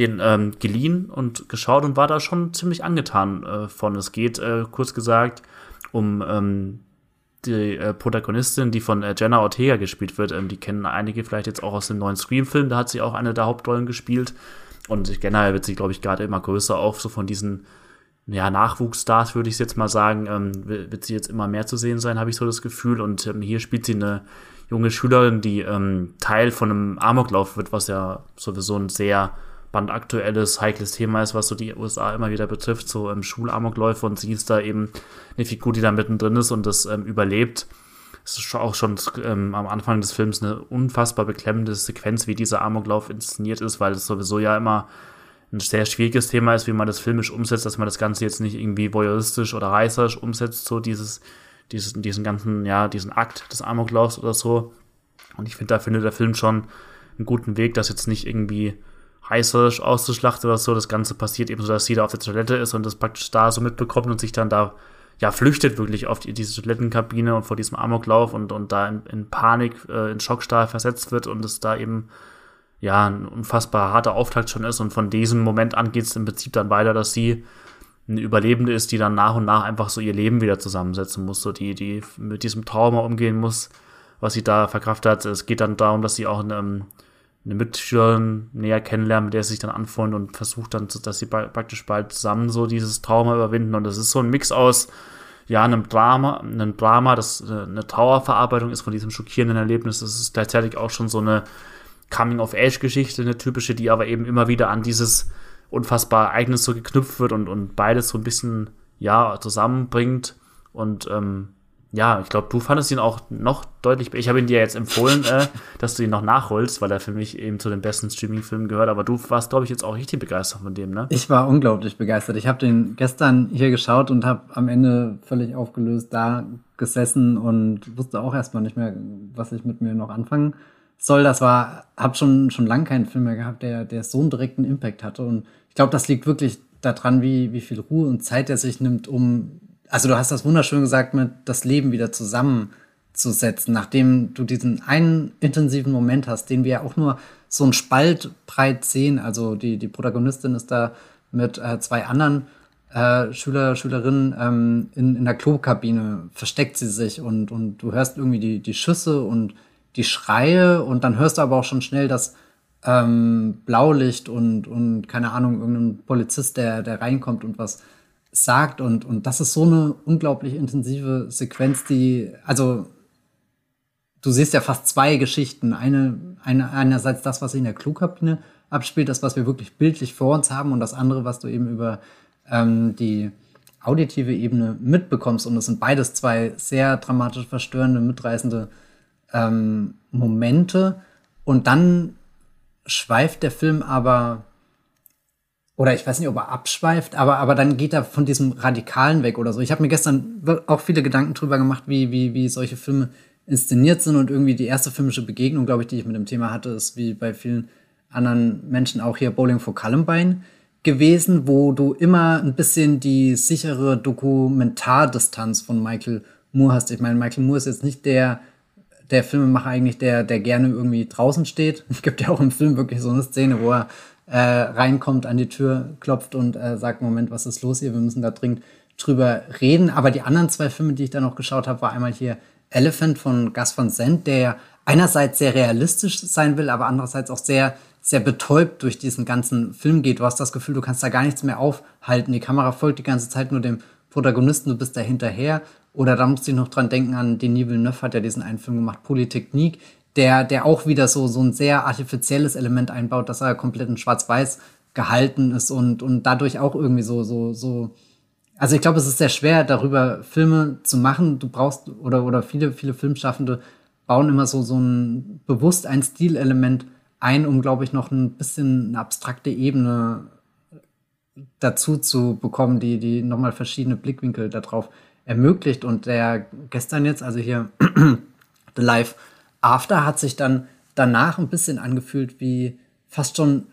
den ähm, geliehen und geschaut und war da schon ziemlich angetan äh, von. Es geht, äh, kurz gesagt, um ähm, die äh, Protagonistin, die von äh, Jenna Ortega gespielt wird, ähm, die kennen einige vielleicht jetzt auch aus dem neuen Scream-Film, da hat sie auch eine der Hauptrollen gespielt. Und generell wird sie, glaube ich, gerade immer größer, auch so von diesen ja, Nachwuchsstars, würde ich jetzt mal sagen, ähm, wird sie jetzt immer mehr zu sehen sein, habe ich so das Gefühl. Und ähm, hier spielt sie eine junge Schülerin, die ähm, Teil von einem Amoklauf wird, was ja sowieso ein sehr bandaktuelles, heikles Thema ist, was so die USA immer wieder betrifft, so ähm, Schulamokläufe und sie ist da eben eine Figur, die da mittendrin ist und das ähm, überlebt. Es ist auch schon ähm, am Anfang des Films eine unfassbar beklemmende Sequenz, wie dieser Amoklauf inszeniert ist, weil es sowieso ja immer ein sehr schwieriges Thema ist, wie man das filmisch umsetzt, dass man das Ganze jetzt nicht irgendwie voyeuristisch oder reißerisch umsetzt, so dieses, dieses, diesen ganzen, ja, diesen Akt des Amoklaufs oder so. Und ich finde, da findet der Film schon einen guten Weg, dass jetzt nicht irgendwie heißerisch auszuschlachten oder so. Das Ganze passiert eben so, dass sie da auf der Toilette ist und das praktisch da so mitbekommt und sich dann da ja flüchtet wirklich auf die, diese Toilettenkabine und vor diesem Amoklauf und, und da in, in Panik, äh, in Schockstarre versetzt wird und es da eben ja ein unfassbar harter Auftakt schon ist und von diesem Moment an geht es im Prinzip dann weiter, dass sie eine Überlebende ist, die dann nach und nach einfach so ihr Leben wieder zusammensetzen muss, so die, die mit diesem Trauma umgehen muss, was sie da verkraftet hat. Es geht dann darum, dass sie auch eine, eine Mitschülerin näher kennenlernen, mit der sie sich dann anfreundet und versucht dann, dass sie praktisch bald zusammen so dieses Trauma überwinden. Und das ist so ein Mix aus, ja, einem Drama, einem Drama, das äh, eine Trauerverarbeitung ist von diesem schockierenden Erlebnis. Das ist gleichzeitig auch schon so eine Coming-of-Age-Geschichte, eine typische, die aber eben immer wieder an dieses unfassbare Ereignis so geknüpft wird und, und beides so ein bisschen, ja, zusammenbringt. Und ähm, ja, ich glaube, du fandest ihn auch noch deutlich. Ich habe ihn dir jetzt empfohlen, äh, dass du ihn noch nachholst, weil er für mich eben zu den besten Streaming-Filmen gehört. Aber du warst, glaube ich, jetzt auch richtig begeistert von dem, ne? Ich war unglaublich begeistert. Ich habe den gestern hier geschaut und habe am Ende völlig aufgelöst da gesessen und wusste auch erstmal nicht mehr, was ich mit mir noch anfangen soll. Das war, habe schon schon lange keinen Film mehr gehabt, der der so einen direkten Impact hatte. Und ich glaube, das liegt wirklich daran, wie wie viel Ruhe und Zeit er sich nimmt, um also du hast das wunderschön gesagt mit das Leben wieder zusammen fortzusetzen, nachdem du diesen einen intensiven Moment hast, den wir auch nur so ein Spalt breit sehen. Also die, die Protagonistin ist da mit äh, zwei anderen äh, Schüler, Schülerinnen ähm, in, in der Klokabine versteckt sie sich und, und du hörst irgendwie die, die Schüsse und die Schreie und dann hörst du aber auch schon schnell das ähm, Blaulicht und, und keine Ahnung, irgendein Polizist, der, der reinkommt und was sagt und, und das ist so eine unglaublich intensive Sequenz, die, also du siehst ja fast zwei Geschichten. Eine, eine, einerseits das, was sich in der Klokabine abspielt, das, was wir wirklich bildlich vor uns haben und das andere, was du eben über ähm, die auditive Ebene mitbekommst. Und es sind beides zwei sehr dramatisch verstörende, mitreißende ähm, Momente. Und dann schweift der Film aber, oder ich weiß nicht, ob er abschweift, aber, aber dann geht er von diesem Radikalen weg oder so. Ich habe mir gestern auch viele Gedanken drüber gemacht, wie, wie, wie solche Filme inszeniert sind und irgendwie die erste filmische Begegnung, glaube ich, die ich mit dem Thema hatte, ist wie bei vielen anderen Menschen auch hier Bowling for Columbine gewesen, wo du immer ein bisschen die sichere Dokumentardistanz von Michael Moore hast. Ich meine, Michael Moore ist jetzt nicht der, der Filmemacher eigentlich, der, der gerne irgendwie draußen steht. Es gibt ja auch im Film wirklich so eine Szene, wo er äh, reinkommt, an die Tür klopft und äh, sagt, Moment, was ist los hier? Wir müssen da dringend drüber reden. Aber die anderen zwei Filme, die ich da noch geschaut habe, war einmal hier Elephant von Gus Van Sant, der ja einerseits sehr realistisch sein will, aber andererseits auch sehr sehr betäubt durch diesen ganzen Film geht. Du hast das Gefühl, du kannst da gar nichts mehr aufhalten. Die Kamera folgt die ganze Zeit nur dem Protagonisten, du bist da hinterher. Oder da musste ich noch dran denken an Denis Villeneuve hat ja diesen einen Film gemacht, Polytechnik, der, der auch wieder so, so ein sehr artifizielles Element einbaut, dass er komplett in schwarz-weiß gehalten ist und, und dadurch auch irgendwie so, so, so, also ich glaube, es ist sehr schwer, darüber Filme zu machen. Du brauchst, oder, oder viele, viele Filmschaffende bauen immer so, so ein bewusst ein Stilelement ein, um, glaube ich, noch ein bisschen eine abstrakte Ebene dazu zu bekommen, die, die nochmal verschiedene Blickwinkel darauf ermöglicht. Und der gestern jetzt, also hier The Life After, hat sich dann danach ein bisschen angefühlt wie fast schon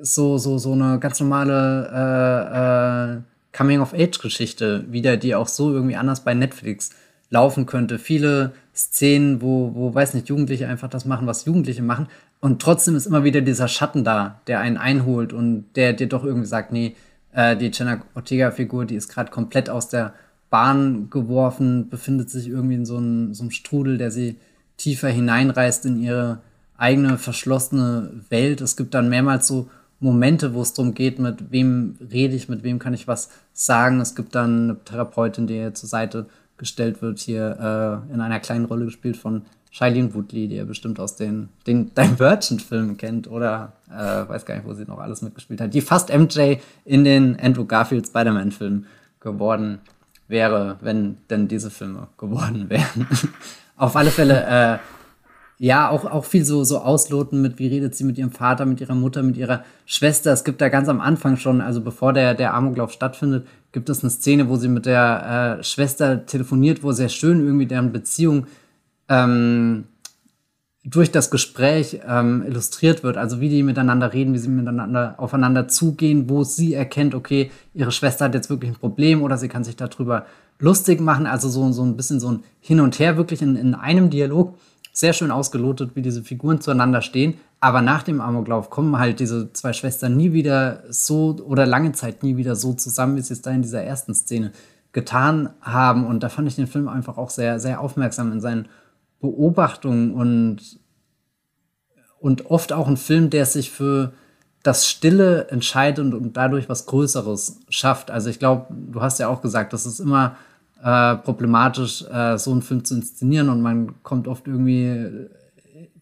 so, so, so eine ganz normale äh, äh, Coming-of-Age-Geschichte wieder, die auch so irgendwie anders bei Netflix laufen könnte. Viele Szenen, wo, wo, weiß nicht, Jugendliche einfach das machen, was Jugendliche machen. Und trotzdem ist immer wieder dieser Schatten da, der einen einholt und der dir doch irgendwie sagt, nee, äh, die Jenna Ortega-Figur, die ist gerade komplett aus der Bahn geworfen, befindet sich irgendwie in so einem, so einem Strudel, der sie tiefer hineinreißt in ihre eigene verschlossene Welt. Es gibt dann mehrmals so Momente, wo es darum geht, mit wem rede ich, mit wem kann ich was sagen. Es gibt dann eine Therapeutin, die ihr zur Seite gestellt wird, hier äh, in einer kleinen Rolle gespielt von Shailene Woodley, die ihr bestimmt aus den, den Divergent-Filmen kennt oder äh, weiß gar nicht, wo sie noch alles mitgespielt hat, die fast MJ in den Andrew Garfield Spider-Man-Filmen geworden wäre, wenn denn diese Filme geworden wären. Auf alle Fälle, äh, ja, auch, auch viel so, so ausloten mit, wie redet sie mit ihrem Vater, mit ihrer Mutter, mit ihrer Schwester. Es gibt da ganz am Anfang schon, also bevor der, der Amoklauf stattfindet, gibt es eine Szene, wo sie mit der äh, Schwester telefoniert, wo sehr schön irgendwie deren Beziehung ähm, durch das Gespräch ähm, illustriert wird. Also wie die miteinander reden, wie sie miteinander aufeinander zugehen, wo sie erkennt, okay, ihre Schwester hat jetzt wirklich ein Problem oder sie kann sich darüber lustig machen. Also so, so ein bisschen so ein Hin und Her wirklich in, in einem Dialog. Sehr schön ausgelotet, wie diese Figuren zueinander stehen. Aber nach dem Amoklauf kommen halt diese zwei Schwestern nie wieder so oder lange Zeit nie wieder so zusammen, wie sie es da in dieser ersten Szene getan haben. Und da fand ich den Film einfach auch sehr, sehr aufmerksam in seinen Beobachtungen und, und oft auch ein Film, der sich für das Stille entscheidet und dadurch was Größeres schafft. Also ich glaube, du hast ja auch gesagt, das ist immer äh, problematisch, äh, so einen Film zu inszenieren und man kommt oft irgendwie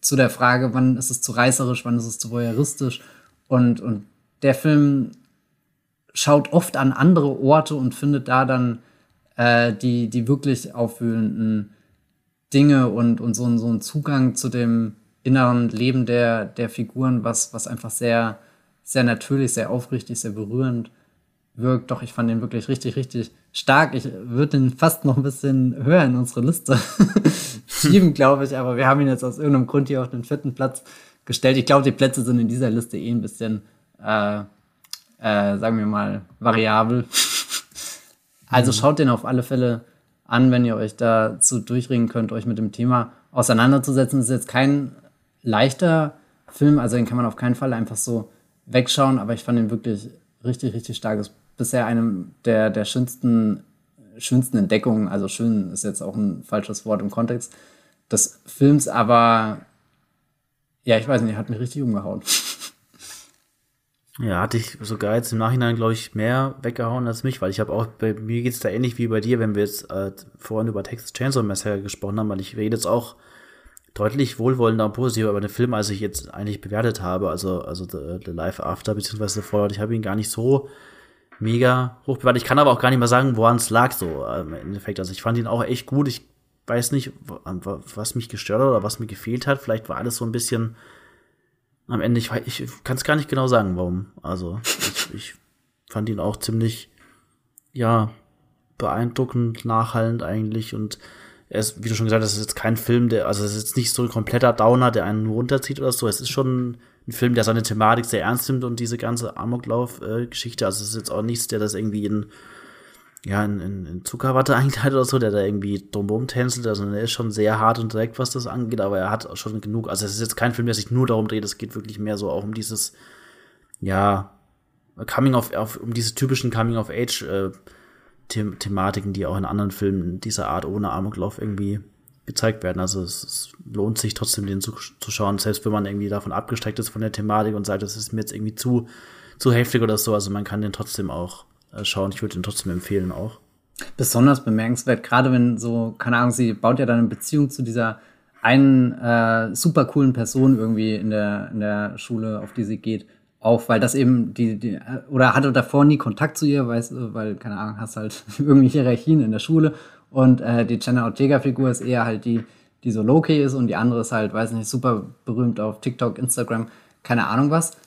zu der Frage, wann ist es zu reißerisch, wann ist es zu voyeuristisch. Und, und der Film schaut oft an andere Orte und findet da dann äh, die, die wirklich aufwühlenden Dinge und, und so, so einen Zugang zu dem inneren Leben der, der Figuren, was, was einfach sehr, sehr natürlich, sehr aufrichtig, sehr berührend wirkt. Doch, ich fand den wirklich richtig, richtig stark. Ich würde den fast noch ein bisschen höher in unsere Liste schieben, glaube ich. Aber wir haben ihn jetzt aus irgendeinem Grund hier auf den vierten Platz gestellt. Ich glaube, die Plätze sind in dieser Liste eh ein bisschen, äh, äh, sagen wir mal, variabel. also mhm. schaut den auf alle Fälle an, wenn ihr euch dazu durchringen könnt, euch mit dem Thema auseinanderzusetzen. Es ist jetzt kein leichter Film, also den kann man auf keinen Fall einfach so wegschauen, aber ich fand ihn wirklich richtig, richtig stark. Ist bisher einem der, der schönsten, schönsten Entdeckungen, also schön ist jetzt auch ein falsches Wort im Kontext des Films, aber ja, ich weiß nicht, hat mich richtig umgehauen. Ja, hatte ich sogar jetzt im Nachhinein, glaube ich, mehr weggehauen als mich, weil ich habe auch, bei mir geht's da ähnlich wie bei dir, wenn wir jetzt äh, vorhin über Texas Chainsaw Massacre gesprochen haben, weil ich rede jetzt auch deutlich wohlwollender und positiver über den Film, als ich jetzt eigentlich bewertet habe, also, also The, The Life After, beziehungsweise vorher, ich habe ihn gar nicht so mega hoch bewertet. Ich kann aber auch gar nicht mehr sagen, woran es lag, so ähm, im Endeffekt. Also ich fand ihn auch echt gut. Ich weiß nicht, was mich gestört hat oder was mir gefehlt hat. Vielleicht war alles so ein bisschen am Ende, ich, ich kann es gar nicht genau sagen, warum. Also, ich, ich fand ihn auch ziemlich, ja, beeindruckend, nachhallend eigentlich und er ist, wie du schon gesagt hast, ist jetzt kein Film, der, also es ist jetzt nicht so ein kompletter Downer, der einen runterzieht oder so. Es ist schon ein Film, der seine Thematik sehr ernst nimmt und diese ganze Amoklauf-Geschichte. also es ist jetzt auch nichts, der das irgendwie in ja, in, in, in Zuckerwatte eingekleidet oder so, der da irgendwie drumherum tänzelt. Also er ist schon sehr hart und direkt, was das angeht, aber er hat schon genug. Also es ist jetzt kein Film, der sich nur darum dreht, es geht wirklich mehr so auch um dieses, ja, Coming of, auf, um diese typischen Coming of Age äh, The Thematiken, die auch in anderen Filmen dieser Art ohne Amoklauf irgendwie gezeigt werden. Also es, es lohnt sich trotzdem, den zu, zu schauen, selbst wenn man irgendwie davon abgesteckt ist von der Thematik und sagt, das ist mir jetzt irgendwie zu, zu heftig oder so. Also man kann den trotzdem auch schauen. Ich würde ihn trotzdem empfehlen auch. Besonders bemerkenswert, gerade wenn so, keine Ahnung, sie baut ja dann eine Beziehung zu dieser einen äh, super coolen Person irgendwie in der, in der Schule, auf die sie geht, auf, weil das eben die, die oder hatte davor nie Kontakt zu ihr, weißt weil, keine Ahnung, hast halt irgendwie Hierarchien in der Schule und äh, die Jenna Ortega-Figur ist eher halt die, die so low-key ist und die andere ist halt, weiß nicht, super berühmt auf TikTok, Instagram, keine Ahnung was.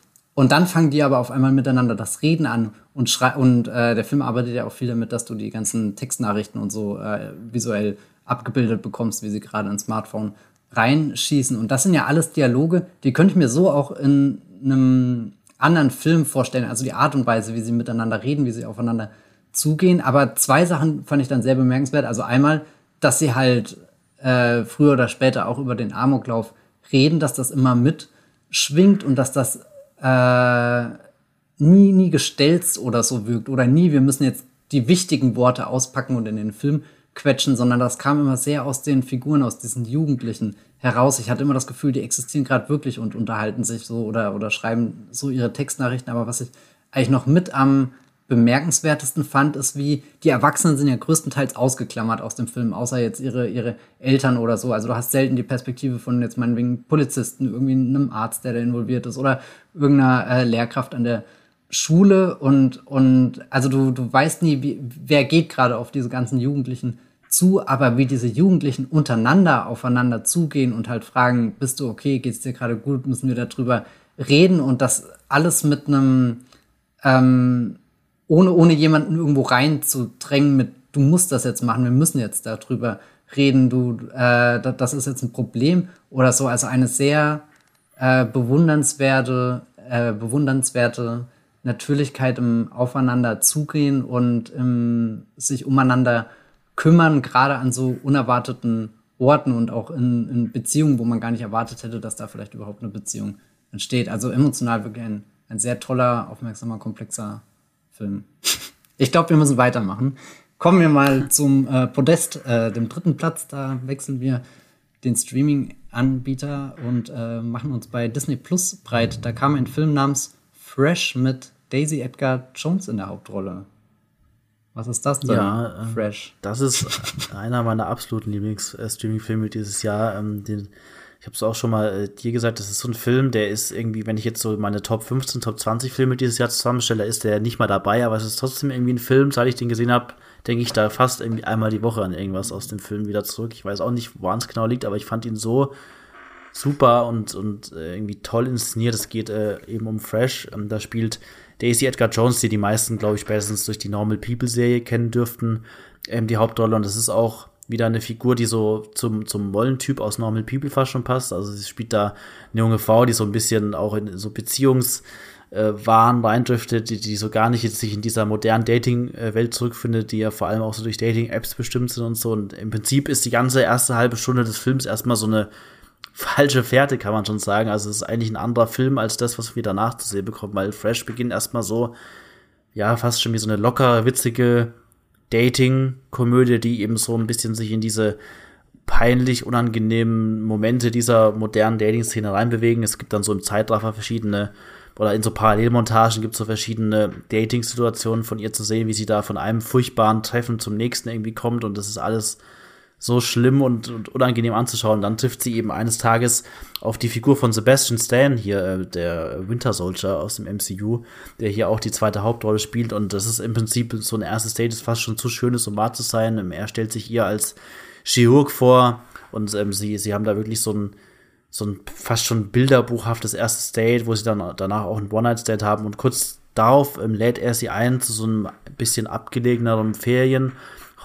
Und dann fangen die aber auf einmal miteinander das Reden an und schrei und äh, der Film arbeitet ja auch viel damit, dass du die ganzen Textnachrichten und so äh, visuell abgebildet bekommst, wie sie gerade ins Smartphone reinschießen. Und das sind ja alles Dialoge, die könnte ich mir so auch in einem anderen Film vorstellen. Also die Art und Weise, wie sie miteinander reden, wie sie aufeinander zugehen. Aber zwei Sachen fand ich dann sehr bemerkenswert. Also einmal, dass sie halt äh, früher oder später auch über den Amoklauf reden, dass das immer mitschwingt und dass das äh, nie, nie gestelzt oder so wirkt oder nie, wir müssen jetzt die wichtigen Worte auspacken und in den Film quetschen, sondern das kam immer sehr aus den Figuren, aus diesen Jugendlichen heraus. Ich hatte immer das Gefühl, die existieren gerade wirklich und unterhalten sich so oder, oder schreiben so ihre Textnachrichten. Aber was ich eigentlich noch mit am bemerkenswertesten fand, ist, wie die Erwachsenen sind ja größtenteils ausgeklammert aus dem Film, außer jetzt ihre, ihre Eltern oder so. Also du hast selten die Perspektive von jetzt meinetwegen Polizisten, irgendwie einem Arzt, der da involviert ist oder irgendeiner äh, Lehrkraft an der Schule und, und also du, du weißt nie, wie, wer geht gerade auf diese ganzen Jugendlichen zu, aber wie diese Jugendlichen untereinander aufeinander zugehen und halt fragen, bist du okay, geht's dir gerade gut, müssen wir darüber reden und das alles mit einem ähm, ohne, ohne jemanden irgendwo reinzudrängen mit, du musst das jetzt machen, wir müssen jetzt darüber reden, du, äh, das ist jetzt ein Problem oder so. Also eine sehr äh, bewundernswerte, äh, bewundernswerte Natürlichkeit im Aufeinander zugehen und im sich umeinander kümmern, gerade an so unerwarteten Orten und auch in, in Beziehungen, wo man gar nicht erwartet hätte, dass da vielleicht überhaupt eine Beziehung entsteht. Also emotional wirklich ein, ein sehr toller, aufmerksamer, komplexer Film. Ich glaube, wir müssen weitermachen. Kommen wir mal zum äh, Podest, äh, dem dritten Platz. Da wechseln wir den Streaming-Anbieter und äh, machen uns bei Disney Plus breit. Da kam ein Film namens Fresh mit Daisy Edgar Jones in der Hauptrolle. Was ist das denn? Ja, äh, Fresh. Das ist einer meiner absoluten Lieblings-Streaming-Filme dieses Jahr. Ähm, den ich habe es auch schon mal äh, dir gesagt, das ist so ein Film, der ist irgendwie, wenn ich jetzt so meine Top 15, Top 20 Filme dieses Jahr zusammenstelle, ist der nicht mal dabei, aber es ist trotzdem irgendwie ein Film, seit ich den gesehen habe, denke ich da fast irgendwie einmal die Woche an irgendwas aus dem Film wieder zurück. Ich weiß auch nicht, woran es genau liegt, aber ich fand ihn so super und, und äh, irgendwie toll inszeniert. Es geht äh, eben um Fresh. Ähm, da spielt Daisy Edgar Jones, die die meisten, glaube ich, spätestens durch die Normal People Serie kennen dürften, ähm, die Hauptrolle. Und das ist auch wieder eine Figur, die so zum, zum Mollentyp aus Normal People fast schon passt. Also sie spielt da eine junge Frau, die so ein bisschen auch in so Beziehungs- äh, reindriftet, die, die so gar nicht jetzt sich in dieser modernen Dating-Welt zurückfindet, die ja vor allem auch so durch Dating-Apps bestimmt sind und so. Und im Prinzip ist die ganze erste halbe Stunde des Films erstmal so eine falsche Fährte, kann man schon sagen. Also es ist eigentlich ein anderer Film als das, was wir danach zu sehen bekommen, weil Fresh beginnt erstmal so, ja, fast schon wie so eine locker, witzige Dating-Komödie, die eben so ein bisschen sich in diese peinlich unangenehmen Momente dieser modernen Dating-Szene reinbewegen. Es gibt dann so im Zeitraffer verschiedene oder in so Parallelmontagen gibt es so verschiedene Dating-Situationen von ihr zu sehen, wie sie da von einem furchtbaren Treffen zum nächsten irgendwie kommt und das ist alles so schlimm und, und unangenehm anzuschauen. Dann trifft sie eben eines Tages auf die Figur von Sebastian Stan hier, äh, der Winter Soldier aus dem MCU, der hier auch die zweite Hauptrolle spielt. Und das ist im Prinzip so ein erstes Date, ist fast schon zu schönes, um wahr zu sein. Er stellt sich ihr als Chirurg vor und ähm, sie, sie haben da wirklich so ein, so ein fast schon bilderbuchhaftes erstes Date, wo sie dann danach auch ein One-Night-Stand haben und kurz darauf ähm, lädt er sie ein zu so einem bisschen abgelegeneren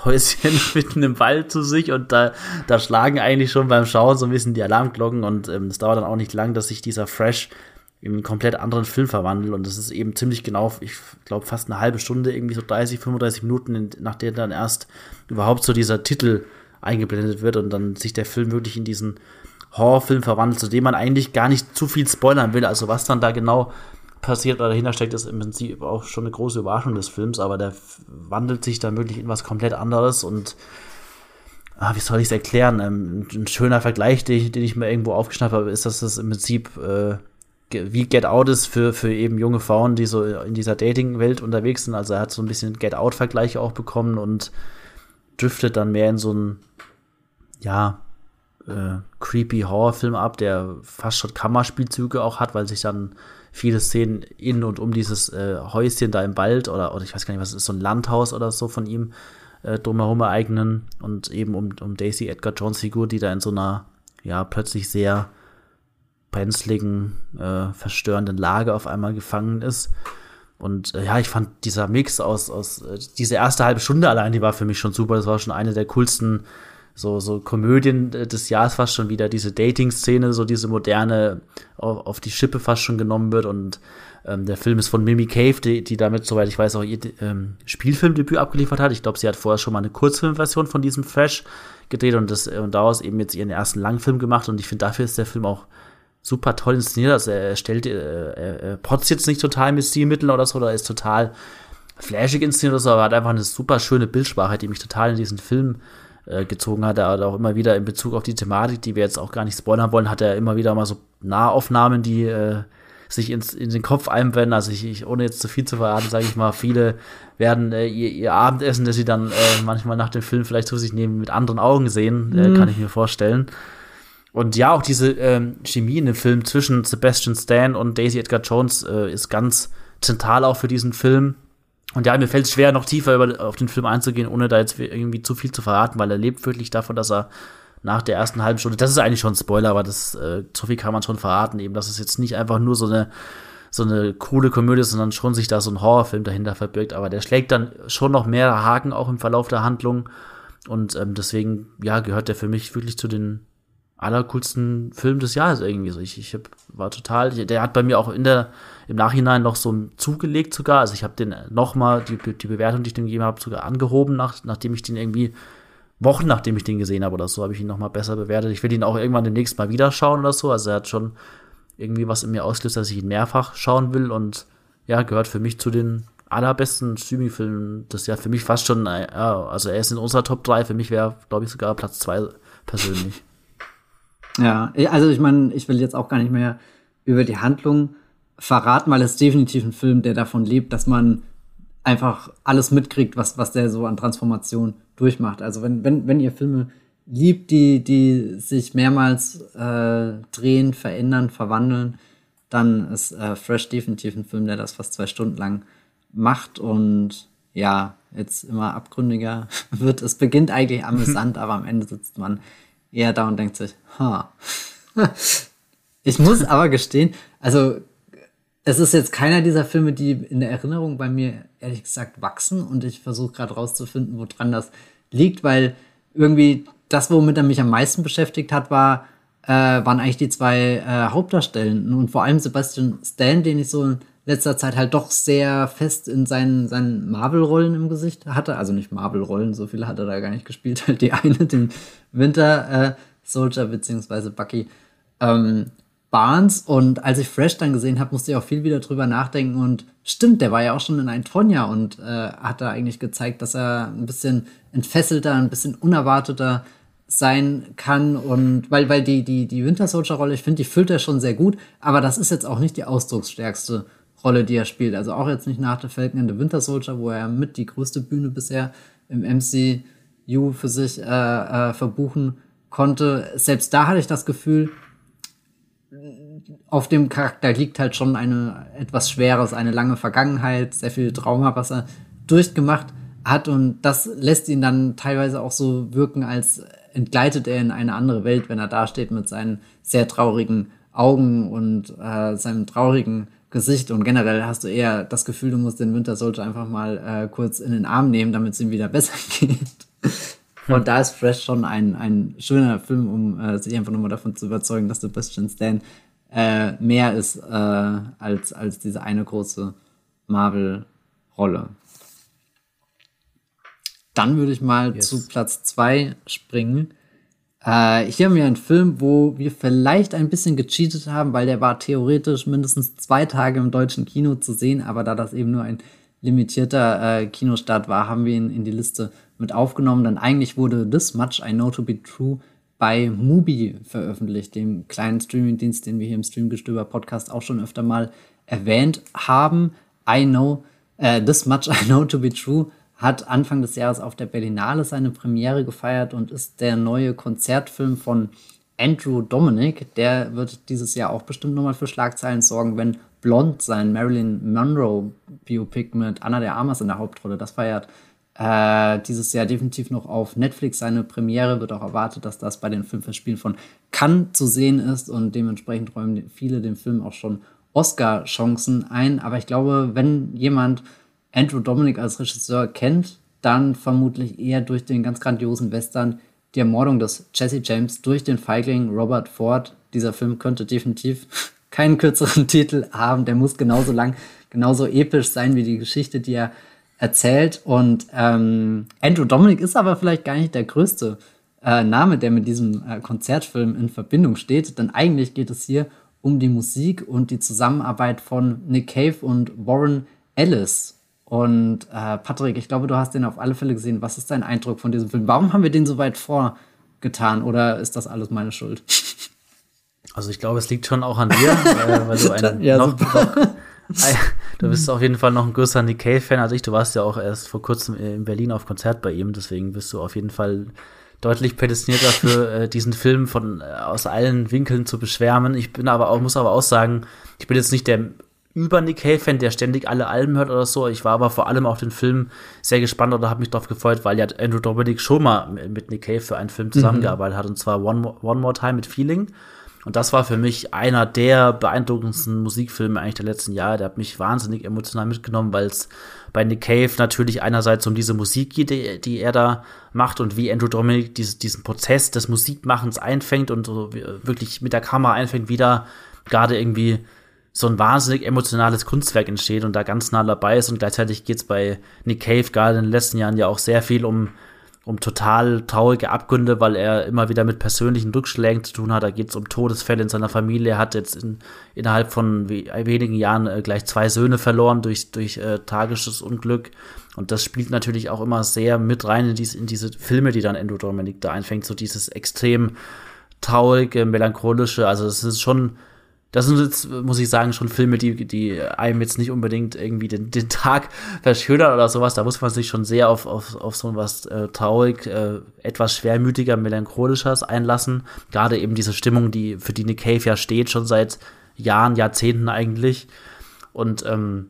Ferienhäuschen mitten im Wald zu sich und da, da schlagen eigentlich schon beim Schauen so ein bisschen die Alarmglocken und ähm, es dauert dann auch nicht lang, dass sich dieser Fresh in einen komplett anderen Film verwandelt und das ist eben ziemlich genau, ich glaube fast eine halbe Stunde, irgendwie so 30, 35 Minuten, nachdem dann erst überhaupt so dieser Titel eingeblendet wird und dann sich der Film wirklich in diesen Horrorfilm verwandelt, zu dem man eigentlich gar nicht zu viel spoilern will. Also was dann da genau passiert oder dahinter steckt, ist im Prinzip auch schon eine große Überraschung des Films, aber der wandelt sich dann wirklich in was komplett anderes und ah, wie soll ich es erklären? Ähm, ein schöner Vergleich, den ich, den ich mir irgendwo aufgeschnappt habe, ist, dass das im Prinzip äh, wie Get Out ist für, für eben junge Frauen, die so in dieser Dating-Welt unterwegs sind. Also er hat so ein bisschen Get Out-Vergleiche auch bekommen und driftet dann mehr in so ein ja, äh, creepy Horrorfilm ab, der fast schon Kammerspielzüge auch hat, weil sich dann viele Szenen in und um dieses äh, Häuschen da im Wald oder, oder ich weiß gar nicht, was ist, so ein Landhaus oder so von ihm äh, drumherum ereignen und eben um, um Daisy Edgar Jones Figur, die da in so einer, ja, plötzlich sehr brenzligen, äh, verstörenden Lage auf einmal gefangen ist. Und äh, ja, ich fand dieser Mix aus, aus äh, diese erste halbe Stunde allein, die war für mich schon super. Das war schon eine der coolsten so, so Komödien des Jahres fast schon wieder, diese Dating-Szene, so diese moderne auf, auf, die Schippe fast schon genommen wird und ähm, der Film ist von Mimi Cave, die, die damit, soweit ich weiß, auch ihr ähm, Spielfilmdebüt abgeliefert hat. Ich glaube, sie hat vorher schon mal eine Kurzfilmversion von diesem Fresh gedreht und, das, und daraus eben jetzt ihren ersten Langfilm gemacht und ich finde, dafür ist der Film auch super toll inszeniert. Also er stellt, äh, er, er potzt jetzt nicht total mit Stilmitteln oder so, oder ist total flashig inszeniert oder so, aber hat einfach eine super schöne Bildsprache, die mich total in diesen Film äh, gezogen hat. Er hat auch immer wieder in Bezug auf die Thematik, die wir jetzt auch gar nicht spoilern wollen, hat er immer wieder mal so Nahaufnahmen, die äh, sich ins, in den Kopf einbrennen. Also ich, ich ohne jetzt zu viel zu verraten, sage ich mal, viele werden äh, ihr, ihr, Abendessen, das sie dann äh, manchmal nach dem Film vielleicht zu sich nehmen, mit anderen Augen sehen, äh, mhm. kann ich mir vorstellen. Und ja, auch diese ähm, Chemie in dem Film zwischen Sebastian Stan und Daisy Edgar Jones äh, ist ganz zentral auch für diesen Film. Und ja, mir fällt es schwer, noch tiefer über, auf den Film einzugehen, ohne da jetzt irgendwie zu viel zu verraten, weil er lebt wirklich davon, dass er nach der ersten halben Stunde, das ist eigentlich schon ein Spoiler, aber das, äh, so viel kann man schon verraten, eben, dass es jetzt nicht einfach nur so eine, so eine coole Komödie ist, sondern schon sich da so ein Horrorfilm dahinter verbirgt. Aber der schlägt dann schon noch mehr Haken auch im Verlauf der Handlung. Und ähm, deswegen, ja, gehört der für mich wirklich zu den allercoolsten Film des Jahres irgendwie so. Ich, ich hab, war total, der hat bei mir auch in der, im Nachhinein noch so zugelegt sogar. Also ich habe den nochmal, die, die Bewertung, die ich dem gegeben habe, sogar angehoben, nach, nachdem ich den irgendwie, Wochen nachdem ich den gesehen habe oder so, habe ich ihn nochmal besser bewertet. Ich will ihn auch irgendwann demnächst mal wieder schauen oder so. Also er hat schon irgendwie was in mir ausgelöst, dass ich ihn mehrfach schauen will und ja, gehört für mich zu den allerbesten Streaming-Filmen des Jahres. Für mich fast schon, ja, also er ist in unserer Top 3, für mich wäre, glaube ich, sogar Platz 2 persönlich. Ja, also ich meine, ich will jetzt auch gar nicht mehr über die Handlung verraten, weil es definitiv ein Film, der davon lebt, dass man einfach alles mitkriegt, was, was der so an Transformation durchmacht. Also wenn, wenn, wenn ihr Filme liebt, die, die sich mehrmals äh, drehen, verändern, verwandeln, dann ist äh, Fresh definitiv ein Film, der das fast zwei Stunden lang macht und ja, jetzt immer abgründiger wird. Es beginnt eigentlich amüsant, aber am Ende sitzt man eher da und denkt sich, ha. ich muss aber gestehen, also es ist jetzt keiner dieser Filme, die in der Erinnerung bei mir ehrlich gesagt wachsen und ich versuche gerade rauszufinden, woran das liegt, weil irgendwie das, womit er mich am meisten beschäftigt hat, war, äh, waren eigentlich die zwei äh, Hauptdarstellenden und vor allem Sebastian Stan, den ich so letzter Zeit halt doch sehr fest in seinen, seinen Marvel-Rollen im Gesicht hatte. Also nicht Marvel-Rollen, so viele hat er da gar nicht gespielt. Halt die eine, den Winter äh, Soldier beziehungsweise Bucky ähm, Barnes. Und als ich Fresh dann gesehen habe, musste ich auch viel wieder drüber nachdenken. Und stimmt, der war ja auch schon in ein Tonja und äh, hat da eigentlich gezeigt, dass er ein bisschen entfesselter, ein bisschen unerwarteter sein kann und weil, weil die, die, die Winter Soldier Rolle, ich finde, die füllt er schon sehr gut, aber das ist jetzt auch nicht die ausdrucksstärkste Rolle, die er spielt. Also auch jetzt nicht nach der Falcon and the Winter Soldier, wo er mit die größte Bühne bisher im MCU für sich äh, äh, verbuchen konnte. Selbst da hatte ich das Gefühl, auf dem Charakter liegt halt schon eine etwas Schweres, eine lange Vergangenheit, sehr viel Trauma, was er durchgemacht hat und das lässt ihn dann teilweise auch so wirken, als entgleitet er in eine andere Welt, wenn er dasteht mit seinen sehr traurigen Augen und äh, seinem traurigen Gesicht. Und generell hast du eher das Gefühl, du musst den Winter Soldier einfach mal äh, kurz in den Arm nehmen, damit es ihm wieder besser geht. Und da ist Fresh schon ein, ein schöner Film, um äh, sich einfach nochmal davon zu überzeugen, dass Sebastian Stan äh, mehr ist äh, als, als diese eine große Marvel-Rolle. Dann würde ich mal yes. zu Platz zwei springen. Äh, hier haben wir einen Film, wo wir vielleicht ein bisschen gecheatet haben, weil der war theoretisch mindestens zwei Tage im deutschen Kino zu sehen, aber da das eben nur ein limitierter äh, Kinostart war, haben wir ihn in die Liste mit aufgenommen. Denn eigentlich wurde This Much I Know to Be True bei Mubi veröffentlicht, dem kleinen Streamingdienst, den wir hier im Streamgestöber Podcast auch schon öfter mal erwähnt haben. I know, uh, This Much I Know to Be True hat Anfang des Jahres auf der Berlinale seine Premiere gefeiert und ist der neue Konzertfilm von Andrew Dominic. Der wird dieses Jahr auch bestimmt nochmal für Schlagzeilen sorgen, wenn Blond sein Marilyn Monroe Biopic mit Anna de Armas in der Hauptrolle, das feiert äh, dieses Jahr definitiv noch auf Netflix seine Premiere. Wird auch erwartet, dass das bei den Filmfestspielen von Cannes zu sehen ist und dementsprechend räumen viele dem Film auch schon Oscar-Chancen ein. Aber ich glaube, wenn jemand Andrew Dominic als Regisseur kennt, dann vermutlich eher durch den ganz grandiosen Western Die Ermordung des Jesse James durch den Feigling Robert Ford. Dieser Film könnte definitiv keinen kürzeren Titel haben. Der muss genauso lang, genauso episch sein wie die Geschichte, die er erzählt. Und ähm, Andrew Dominic ist aber vielleicht gar nicht der größte äh, Name, der mit diesem äh, Konzertfilm in Verbindung steht. Denn eigentlich geht es hier um die Musik und die Zusammenarbeit von Nick Cave und Warren Ellis. Und äh, Patrick, ich glaube, du hast den auf alle Fälle gesehen. Was ist dein Eindruck von diesem Film? Warum haben wir den so weit vorgetan oder ist das alles meine Schuld? Also ich glaube, es liegt schon auch an dir, äh, weil du einen ja, noch, noch, du bist auf jeden Fall noch ein größerer Nick Cave-Fan als ich. Du warst ja auch erst vor kurzem in Berlin auf Konzert bei ihm, deswegen bist du auf jeden Fall deutlich prädestiniert dafür, äh, diesen Film von äh, aus allen Winkeln zu beschwärmen. Ich bin aber auch, muss aber auch sagen, ich bin jetzt nicht der über Nick Cave-Fan, der ständig alle Alben hört oder so. Ich war aber vor allem auf den Film sehr gespannt oder habe mich darauf gefreut, weil ja Andrew Dominic schon mal mit Nick Cave für einen Film zusammengearbeitet mhm. hat, und zwar One More, One More Time mit Feeling. Und das war für mich einer der beeindruckendsten Musikfilme eigentlich der letzten Jahre. Der hat mich wahnsinnig emotional mitgenommen, weil es bei Nick Cave natürlich einerseits um diese Musik geht, die, die er da macht und wie Andrew Dominic diese, diesen Prozess des Musikmachens einfängt und so wirklich mit der Kamera einfängt, wieder gerade irgendwie so ein wahnsinnig emotionales Kunstwerk entsteht und da ganz nah dabei ist. Und gleichzeitig geht es bei Nick Cave gerade in den letzten Jahren ja auch sehr viel um, um total traurige Abgründe, weil er immer wieder mit persönlichen Rückschlägen zu tun hat. Da geht es um Todesfälle in seiner Familie. Er hat jetzt in, innerhalb von wenigen Jahren äh, gleich zwei Söhne verloren durch, durch äh, tragisches Unglück. Und das spielt natürlich auch immer sehr mit rein in diese, in diese Filme, die dann Endo Dominic da einfängt. So dieses extrem traurige, melancholische. Also es ist schon das sind jetzt, muss ich sagen, schon Filme, die, die einem jetzt nicht unbedingt irgendwie den, den Tag verschönern oder sowas. Da muss man sich schon sehr auf, auf, auf so was äh, traurig, äh, etwas schwermütiger, melancholischers einlassen. Gerade eben diese Stimmung, die für die Nick Cave ja steht, schon seit Jahren, Jahrzehnten eigentlich. Und ähm,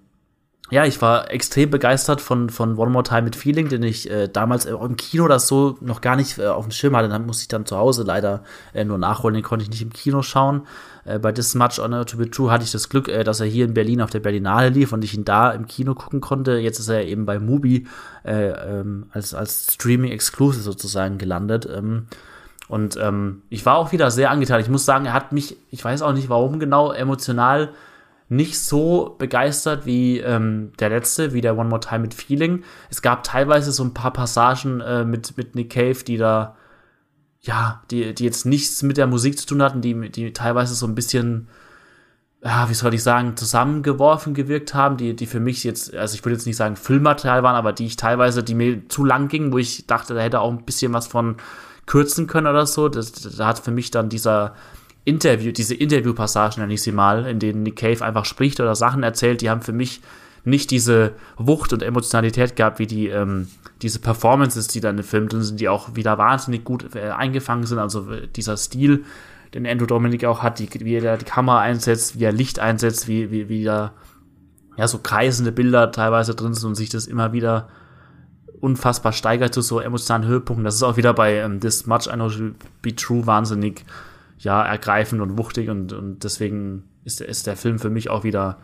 ja, ich war extrem begeistert von, von One More Time mit Feeling, den ich äh, damals im Kino das so noch gar nicht äh, auf dem Schirm hatte. Dann musste ich dann zu Hause leider äh, nur nachholen, den konnte ich nicht im Kino schauen. Äh, bei This Much Honor to Be True hatte ich das Glück, äh, dass er hier in Berlin auf der Berlinale lief und ich ihn da im Kino gucken konnte. Jetzt ist er eben bei Mubi äh, ähm, als, als Streaming Exclusive sozusagen gelandet. Ähm, und ähm, ich war auch wieder sehr angetan. Ich muss sagen, er hat mich, ich weiß auch nicht warum genau, emotional nicht so begeistert wie ähm, der letzte, wie der One More Time mit Feeling. Es gab teilweise so ein paar Passagen äh, mit, mit Nick Cave, die da, ja, die, die jetzt nichts mit der Musik zu tun hatten, die, die teilweise so ein bisschen, ja, wie soll ich sagen, zusammengeworfen gewirkt haben, die, die für mich jetzt, also ich würde jetzt nicht sagen Filmmaterial waren, aber die ich teilweise, die mir zu lang gingen, wo ich dachte, da hätte auch ein bisschen was von kürzen können oder so. Das, da hat für mich dann dieser Interview, diese Interviewpassagen, nenne ich sie mal, in denen Nick Cave einfach spricht oder Sachen erzählt, die haben für mich nicht diese Wucht und Emotionalität gehabt, wie die, ähm, diese Performances, die dann im Film drin sind, die auch wieder wahnsinnig gut äh, eingefangen sind. Also äh, dieser Stil, den Andrew Dominic auch hat, die, wie er die Kamera einsetzt, wie er Licht einsetzt, wie, wie, wie da ja, so kreisende Bilder teilweise drin sind und sich das immer wieder unfassbar steigert zu so emotionalen Höhepunkten. Das ist auch wieder bei ähm, This Much I Know Be True wahnsinnig ja, ergreifend und wuchtig und, und deswegen ist, ist der Film für mich auch wieder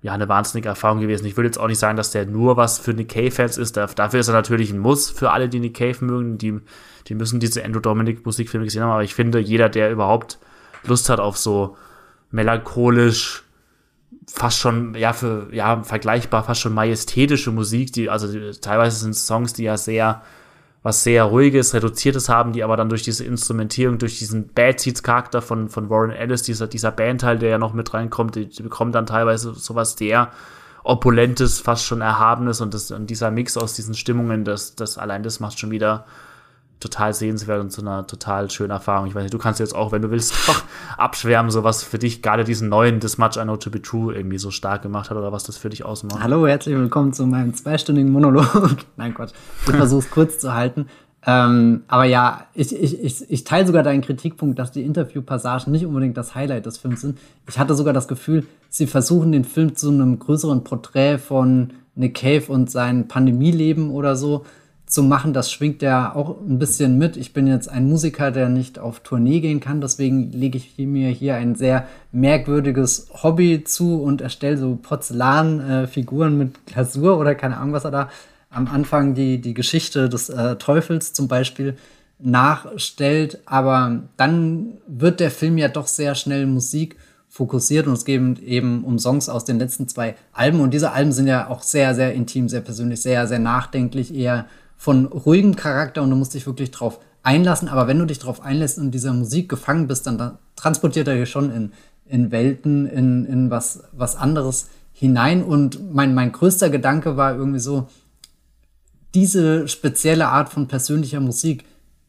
ja, eine wahnsinnige Erfahrung gewesen. Ich würde jetzt auch nicht sagen, dass der nur was für Nick Cave-Fans ist. Dafür ist er natürlich ein Muss für alle, die Nick Cave mögen. Die, die müssen diese Andrew Dominic Musikfilme gesehen haben. Aber ich finde, jeder, der überhaupt Lust hat auf so melancholisch, fast schon, ja, für, ja, vergleichbar, fast schon majestätische Musik, die, also teilweise sind Songs, die ja sehr was sehr ruhiges, reduziertes haben, die aber dann durch diese Instrumentierung, durch diesen Bad Seeds Charakter von, von Warren Ellis, dieser, dieser Bandteil, der ja noch mit reinkommt, die, die bekommen dann teilweise sowas sehr opulentes, fast schon erhabenes und, das, und dieser Mix aus diesen Stimmungen, das, das allein das macht schon wieder total sehenswert und zu einer total schönen Erfahrung. Ich weiß nicht, du kannst jetzt auch, wenn du willst, noch abschwärmen, so was für dich gerade diesen neuen This Much I Know To Be True irgendwie so stark gemacht hat oder was das für dich ausmacht. Hallo, herzlich willkommen zu meinem zweistündigen Monolog. Nein, Gott, ich versuche es kurz zu halten. Ähm, aber ja, ich, ich, ich, ich teile sogar deinen Kritikpunkt, dass die Interviewpassagen nicht unbedingt das Highlight des Films sind. Ich hatte sogar das Gefühl, sie versuchen den Film zu einem größeren Porträt von Nick Cave und sein Pandemieleben oder so zu machen, das schwingt ja auch ein bisschen mit. Ich bin jetzt ein Musiker, der nicht auf Tournee gehen kann, deswegen lege ich mir hier ein sehr merkwürdiges Hobby zu und erstelle so Porzellanfiguren äh, mit Glasur oder keine Ahnung, was er da am Anfang die, die Geschichte des äh, Teufels zum Beispiel nachstellt. Aber dann wird der Film ja doch sehr schnell Musik fokussiert und es geht eben um Songs aus den letzten zwei Alben. Und diese Alben sind ja auch sehr, sehr intim, sehr persönlich, sehr, sehr nachdenklich, eher von ruhigem Charakter und du musst dich wirklich drauf einlassen. Aber wenn du dich drauf einlässt und dieser Musik gefangen bist, dann, dann transportiert er dich schon in, in Welten, in, in was, was anderes hinein. Und mein, mein größter Gedanke war irgendwie so, diese spezielle Art von persönlicher Musik,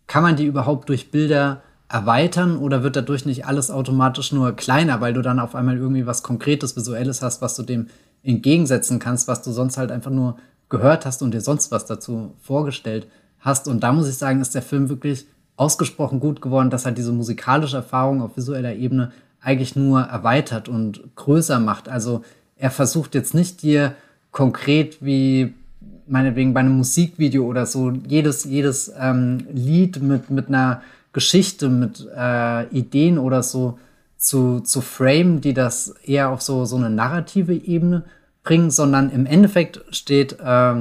kann man die überhaupt durch Bilder erweitern oder wird dadurch nicht alles automatisch nur kleiner, weil du dann auf einmal irgendwie was Konkretes, Visuelles hast, was du dem entgegensetzen kannst, was du sonst halt einfach nur gehört hast und dir sonst was dazu vorgestellt hast. Und da muss ich sagen, ist der Film wirklich ausgesprochen gut geworden, dass er diese musikalische Erfahrung auf visueller Ebene eigentlich nur erweitert und größer macht. Also er versucht jetzt nicht dir konkret wie meinetwegen bei einem Musikvideo oder so jedes, jedes ähm, Lied mit, mit einer Geschichte, mit äh, Ideen oder so zu, zu frame, die das eher auf so, so eine narrative Ebene bringen, sondern im Endeffekt steht äh,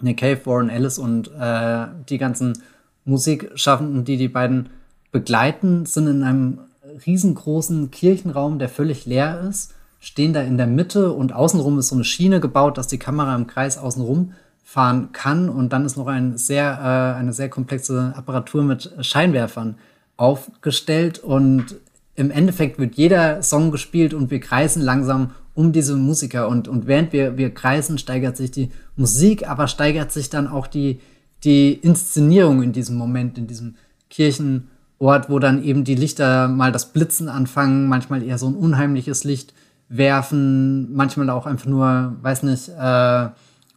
Nick Cave, Warren Ellis und äh, die ganzen Musikschaffenden, die die beiden begleiten, sind in einem riesengroßen Kirchenraum, der völlig leer ist, stehen da in der Mitte und außenrum ist so eine Schiene gebaut, dass die Kamera im Kreis außenrum fahren kann und dann ist noch ein sehr, äh, eine sehr komplexe Apparatur mit Scheinwerfern aufgestellt und im Endeffekt wird jeder Song gespielt und wir kreisen langsam um diese Musiker. Und, und während wir, wir kreisen, steigert sich die Musik, aber steigert sich dann auch die, die Inszenierung in diesem Moment, in diesem Kirchenort, wo dann eben die Lichter mal das Blitzen anfangen, manchmal eher so ein unheimliches Licht werfen, manchmal auch einfach nur, weiß nicht, äh,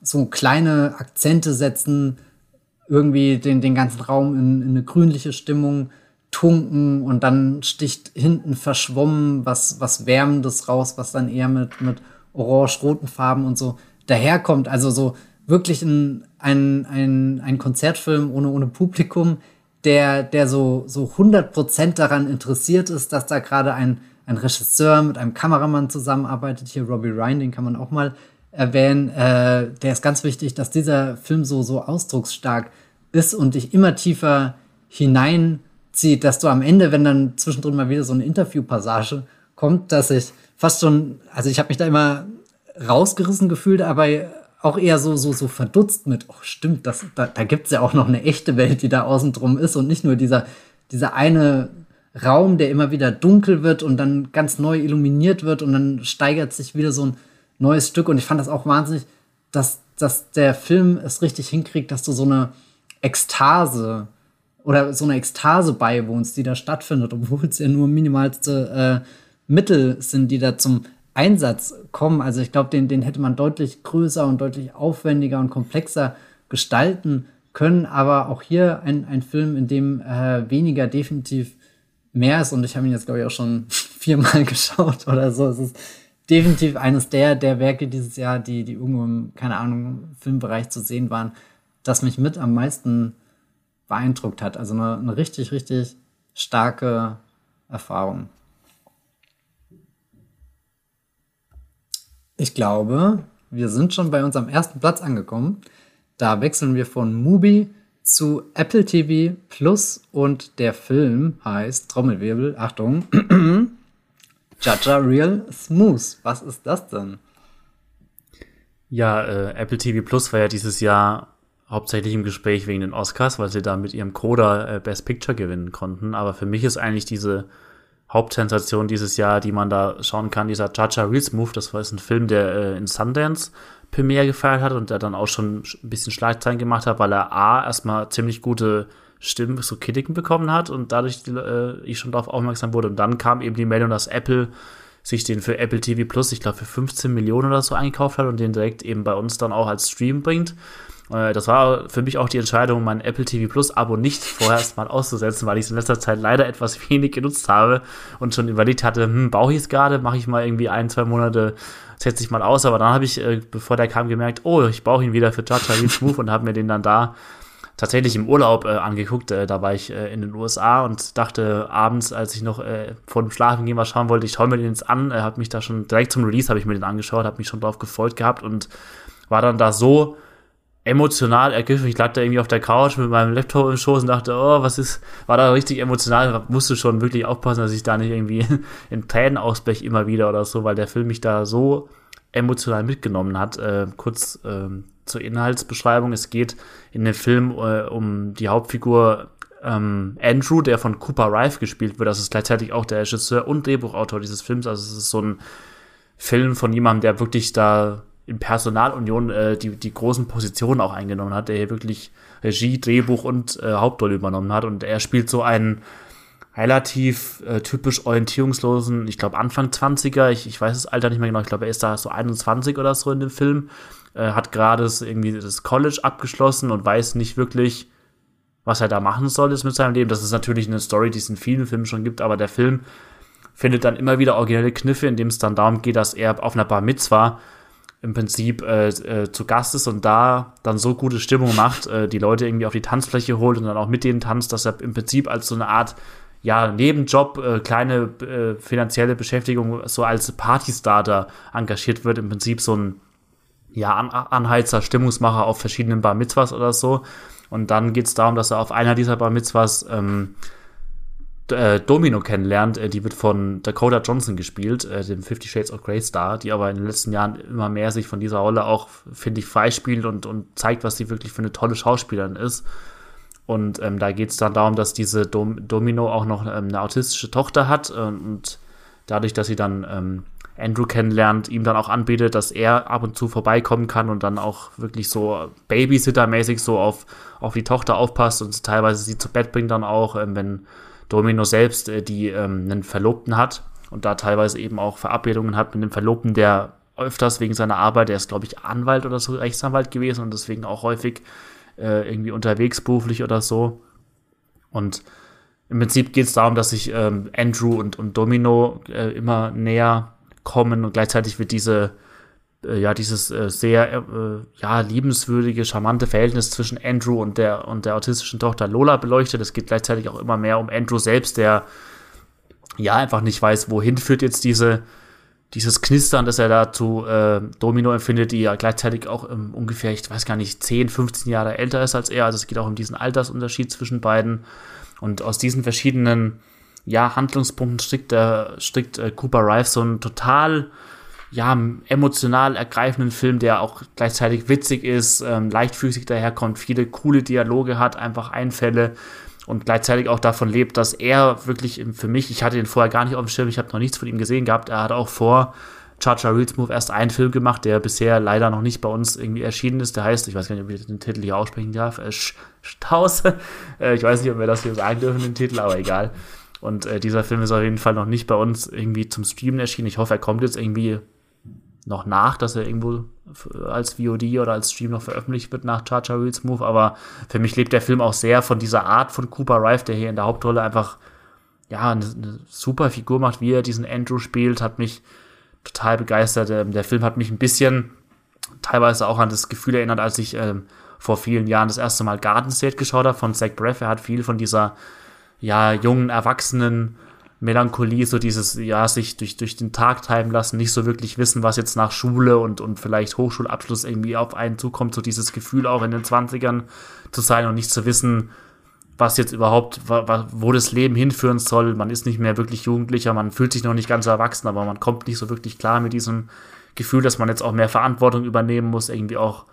so kleine Akzente setzen, irgendwie den, den ganzen Raum in, in eine grünliche Stimmung tunken und dann sticht hinten verschwommen was, was Wärmendes raus, was dann eher mit, mit orange-roten Farben und so daherkommt. Also so wirklich ein, ein, ein, ein Konzertfilm ohne, ohne Publikum, der, der so, so 100% daran interessiert ist, dass da gerade ein, ein Regisseur mit einem Kameramann zusammenarbeitet. Hier Robbie Ryan, den kann man auch mal erwähnen. Äh, der ist ganz wichtig, dass dieser Film so, so ausdrucksstark ist und dich immer tiefer hinein zieht, dass du am Ende, wenn dann zwischendrin mal wieder so eine Interviewpassage kommt, dass ich fast schon, also ich habe mich da immer rausgerissen gefühlt, aber auch eher so, so, so verdutzt mit, oh stimmt, das, da, da gibt es ja auch noch eine echte Welt, die da außen drum ist und nicht nur dieser, dieser eine Raum, der immer wieder dunkel wird und dann ganz neu illuminiert wird und dann steigert sich wieder so ein neues Stück. Und ich fand das auch wahnsinnig, dass, dass der Film es richtig hinkriegt, dass du so eine Ekstase oder so eine Ekstase beiwohnst, die da stattfindet, obwohl es ja nur minimalste äh, Mittel sind, die da zum Einsatz kommen. Also ich glaube, den, den hätte man deutlich größer und deutlich aufwendiger und komplexer gestalten können. Aber auch hier ein, ein Film, in dem äh, weniger definitiv mehr ist. Und ich habe ihn jetzt, glaube ich, auch schon viermal geschaut oder so. Es ist definitiv eines der, der Werke dieses Jahr, die, die irgendwo im, keine Ahnung, Filmbereich zu sehen waren, das mich mit am meisten beeindruckt hat. Also eine, eine richtig, richtig starke Erfahrung. Ich glaube, wir sind schon bei unserem ersten Platz angekommen. Da wechseln wir von Mubi zu Apple TV Plus und der Film heißt Trommelwirbel, Achtung, Jaja Real Smooth. Was ist das denn? Ja, äh, Apple TV Plus war ja dieses Jahr hauptsächlich im Gespräch wegen den Oscars, weil sie da mit ihrem Coda äh, Best Picture gewinnen konnten. Aber für mich ist eigentlich diese Hauptsensation dieses Jahr, die man da schauen kann, dieser Jaja Real Smooth. Das war ein Film, der äh, in Sundance Premiere gefeiert hat und der dann auch schon ein bisschen Schlagzeilen gemacht hat, weil er A, erstmal ziemlich gute Stimmen, so Kritiken bekommen hat und dadurch äh, ich schon darauf aufmerksam wurde. Und dann kam eben die Meldung, dass Apple sich den für Apple TV Plus, ich glaube, für 15 Millionen oder so eingekauft hat und den direkt eben bei uns dann auch als Stream bringt. Äh, das war für mich auch die Entscheidung, mein Apple TV Plus Abo nicht vorerst mal auszusetzen, weil ich es in letzter Zeit leider etwas wenig genutzt habe und schon überlegt hatte, hm, brauche ich es gerade, mache ich mal irgendwie ein, zwei Monate, setze ich mal aus. Aber dann habe ich, äh, bevor der kam, gemerkt, oh, ich brauche ihn wieder für Chacha Real Smooth und habe mir den dann da tatsächlich im Urlaub äh, angeguckt. Äh, da war ich äh, in den USA und dachte abends, als ich noch äh, vor dem Schlafen gehen was schauen wollte, ich schaue mir den jetzt an. Er hat mich da schon direkt zum Release habe ich mir den angeschaut, habe mich schon drauf gefreut gehabt und war dann da so emotional ergriffen. Ich lag da irgendwie auf der Couch mit meinem Laptop im Schoß und dachte, oh, was ist, war da richtig emotional. Musste schon wirklich aufpassen, dass ich da nicht irgendwie in Tränen ausbreche immer wieder oder so, weil der Film mich da so emotional mitgenommen hat. Äh, kurz ähm, zur Inhaltsbeschreibung. Es geht in dem Film äh, um die Hauptfigur ähm, Andrew, der von Cooper Rife gespielt wird. Das ist gleichzeitig auch der Regisseur und Drehbuchautor dieses Films. Also es ist so ein Film von jemandem, der wirklich da in Personalunion äh, die, die großen Positionen auch eingenommen hat, der hier wirklich Regie, Drehbuch und äh, Hauptrolle übernommen hat. Und er spielt so einen relativ äh, typisch orientierungslosen, ich glaube Anfang 20er, ich, ich weiß das Alter nicht mehr genau, ich glaube er ist da so 21 oder so in dem Film, äh, hat gerade irgendwie das College abgeschlossen und weiß nicht wirklich, was er da machen soll jetzt mit seinem Leben. Das ist natürlich eine Story, die es in vielen Filmen schon gibt, aber der Film findet dann immer wieder originelle Kniffe, in dem es dann darum geht, dass er auf einer Bar Mitzwa im Prinzip äh, äh, zu Gast ist und da dann so gute Stimmung macht, äh, die Leute irgendwie auf die Tanzfläche holt und dann auch mit denen tanzt, dass er im Prinzip als so eine Art ja, Nebenjob, äh, kleine äh, finanzielle Beschäftigung so als Partystarter engagiert wird, im Prinzip so ein ja, An Anheizer, Stimmungsmacher auf verschiedenen Bar Mitzvahs oder so. Und dann geht es darum, dass er auf einer dieser Bar Mitzvahs ähm, äh, Domino kennenlernt. Äh, die wird von Dakota Johnson gespielt, äh, dem Fifty Shades of Grey Star, die aber in den letzten Jahren immer mehr sich von dieser Rolle auch, finde ich, freispielt und, und zeigt, was sie wirklich für eine tolle Schauspielerin ist. Und ähm, da geht es dann darum, dass diese Dom Domino auch noch ähm, eine autistische Tochter hat und dadurch, dass sie dann ähm, Andrew kennenlernt, ihm dann auch anbietet, dass er ab und zu vorbeikommen kann und dann auch wirklich so Babysitter-mäßig so auf, auf die Tochter aufpasst und teilweise sie zu Bett bringt dann auch, ähm, wenn Domino selbst, äh, die ähm, einen Verlobten hat und da teilweise eben auch Verabredungen hat mit dem Verlobten, der öfters wegen seiner Arbeit, der ist glaube ich Anwalt oder so, Rechtsanwalt gewesen und deswegen auch häufig äh, irgendwie unterwegs beruflich oder so. Und im Prinzip geht es darum, dass sich ähm, Andrew und, und Domino äh, immer näher kommen und gleichzeitig wird diese äh, ja dieses äh, sehr äh, ja liebenswürdige, charmante Verhältnis zwischen Andrew und der und der autistischen Tochter Lola beleuchtet. Es geht gleichzeitig auch immer mehr um Andrew selbst, der ja einfach nicht weiß, wohin führt jetzt diese dieses Knistern, das er da zu äh, Domino empfindet, die ja gleichzeitig auch ähm, ungefähr, ich weiß gar nicht, 10, 15 Jahre älter ist als er. Also es geht auch um diesen Altersunterschied zwischen beiden. Und aus diesen verschiedenen ja, Handlungspunkten strickt, äh, strickt äh, Cooper Rife so ein total ja, emotional ergreifenden Film, der auch gleichzeitig witzig ist, ähm, leichtfüßig daherkommt, viele coole Dialoge hat, einfach Einfälle und gleichzeitig auch davon lebt, dass er wirklich für mich, ich hatte ihn vorher gar nicht auf dem Schirm, ich habe noch nichts von ihm gesehen gehabt, er hat auch vor Charger Reels Move erst einen Film gemacht, der bisher leider noch nicht bei uns irgendwie erschienen ist. Der heißt, ich weiß gar nicht, ob ich den Titel hier aussprechen darf, äh, Staus. äh, ich weiß nicht, ob wir das hier sagen dürfen, den Titel, aber egal. Und äh, dieser Film ist auf jeden Fall noch nicht bei uns irgendwie zum Streamen erschienen. Ich hoffe, er kommt jetzt irgendwie noch nach, dass er irgendwo als VOD oder als Stream noch veröffentlicht wird nach Charger Reels Move. Aber für mich lebt der Film auch sehr von dieser Art von Cooper Rife, der hier in der Hauptrolle einfach ja, eine, eine super Figur macht, wie er diesen Andrew spielt, hat mich total begeistert. Ähm, der Film hat mich ein bisschen teilweise auch an das Gefühl erinnert, als ich ähm, vor vielen Jahren das erste Mal Garden State geschaut habe von Zach Braff. Er hat viel von dieser ja, jungen, erwachsenen Melancholie, so dieses, ja, sich durch, durch den Tag treiben lassen, nicht so wirklich wissen, was jetzt nach Schule und, und vielleicht Hochschulabschluss irgendwie auf einen zukommt, so dieses Gefühl auch in den 20ern zu sein und nicht zu wissen, was jetzt überhaupt, wo das Leben hinführen soll. Man ist nicht mehr wirklich Jugendlicher, man fühlt sich noch nicht ganz erwachsen, aber man kommt nicht so wirklich klar mit diesem Gefühl, dass man jetzt auch mehr Verantwortung übernehmen muss, irgendwie auch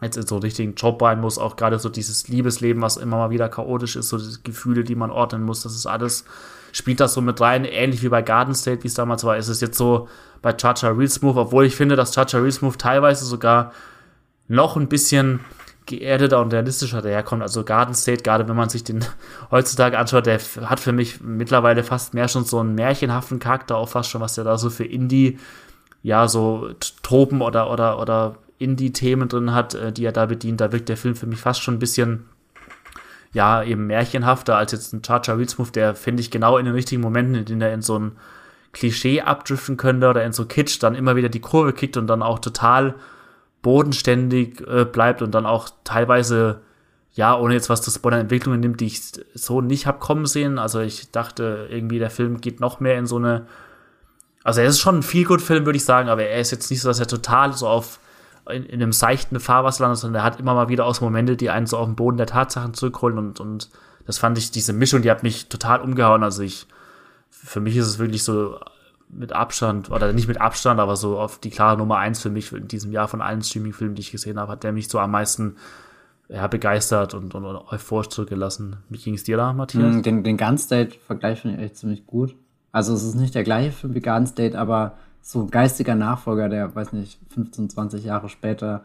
jetzt in so einen richtigen Job rein muss, auch gerade so dieses Liebesleben, was immer mal wieder chaotisch ist, so diese Gefühle, die man ordnen muss, das ist alles, spielt das so mit rein, ähnlich wie bei Garden State, wie es damals war, ist es jetzt so bei Chacha Real Smooth, obwohl ich finde, dass Chacha Real Smooth teilweise sogar noch ein bisschen geerdeter und realistischer daherkommt. Also Garden State, gerade wenn man sich den heutzutage anschaut, der hat für mich mittlerweile fast mehr schon so einen märchenhaften Charakter, auch fast schon, was der da so für Indie, ja, so Tropen oder, oder, oder Indie-Themen drin hat, äh, die er da bedient. Da wirkt der Film für mich fast schon ein bisschen, ja, eben märchenhafter als jetzt ein Charger Wheelsmove, der, finde ich, genau in den richtigen Momenten, in denen er in so ein Klischee abdriften könnte oder in so Kitsch dann immer wieder die Kurve kickt und dann auch total bodenständig äh, bleibt und dann auch teilweise, ja, ohne jetzt was zu spoilern, Entwicklungen nimmt, die ich so nicht habe kommen sehen. Also ich dachte irgendwie, der Film geht noch mehr in so eine, also er ist schon ein Feel-Good-Film, würde ich sagen, aber er ist jetzt nicht so, dass er total so auf in, in einem seichten Fahrwasser landet, sondern er hat immer mal wieder aus Momente, die einen so auf den Boden der Tatsachen zurückholen und, und das fand ich, diese Mischung, die hat mich total umgehauen. Also ich, für mich ist es wirklich so mit Abstand, oder nicht mit Abstand, aber so auf die klare Nummer eins für mich in diesem Jahr von allen Streaming-Filmen, die ich gesehen habe, hat der mich so am meisten ja, begeistert und, und, und euphorisch zurückgelassen. Wie ging es dir da, Matthias? Mm, den, den Gun State-Vergleich finde ich echt ziemlich gut. Also es ist nicht der gleiche Film wie Garden State, aber so ein geistiger Nachfolger, der, weiß nicht, 15, 20 Jahre später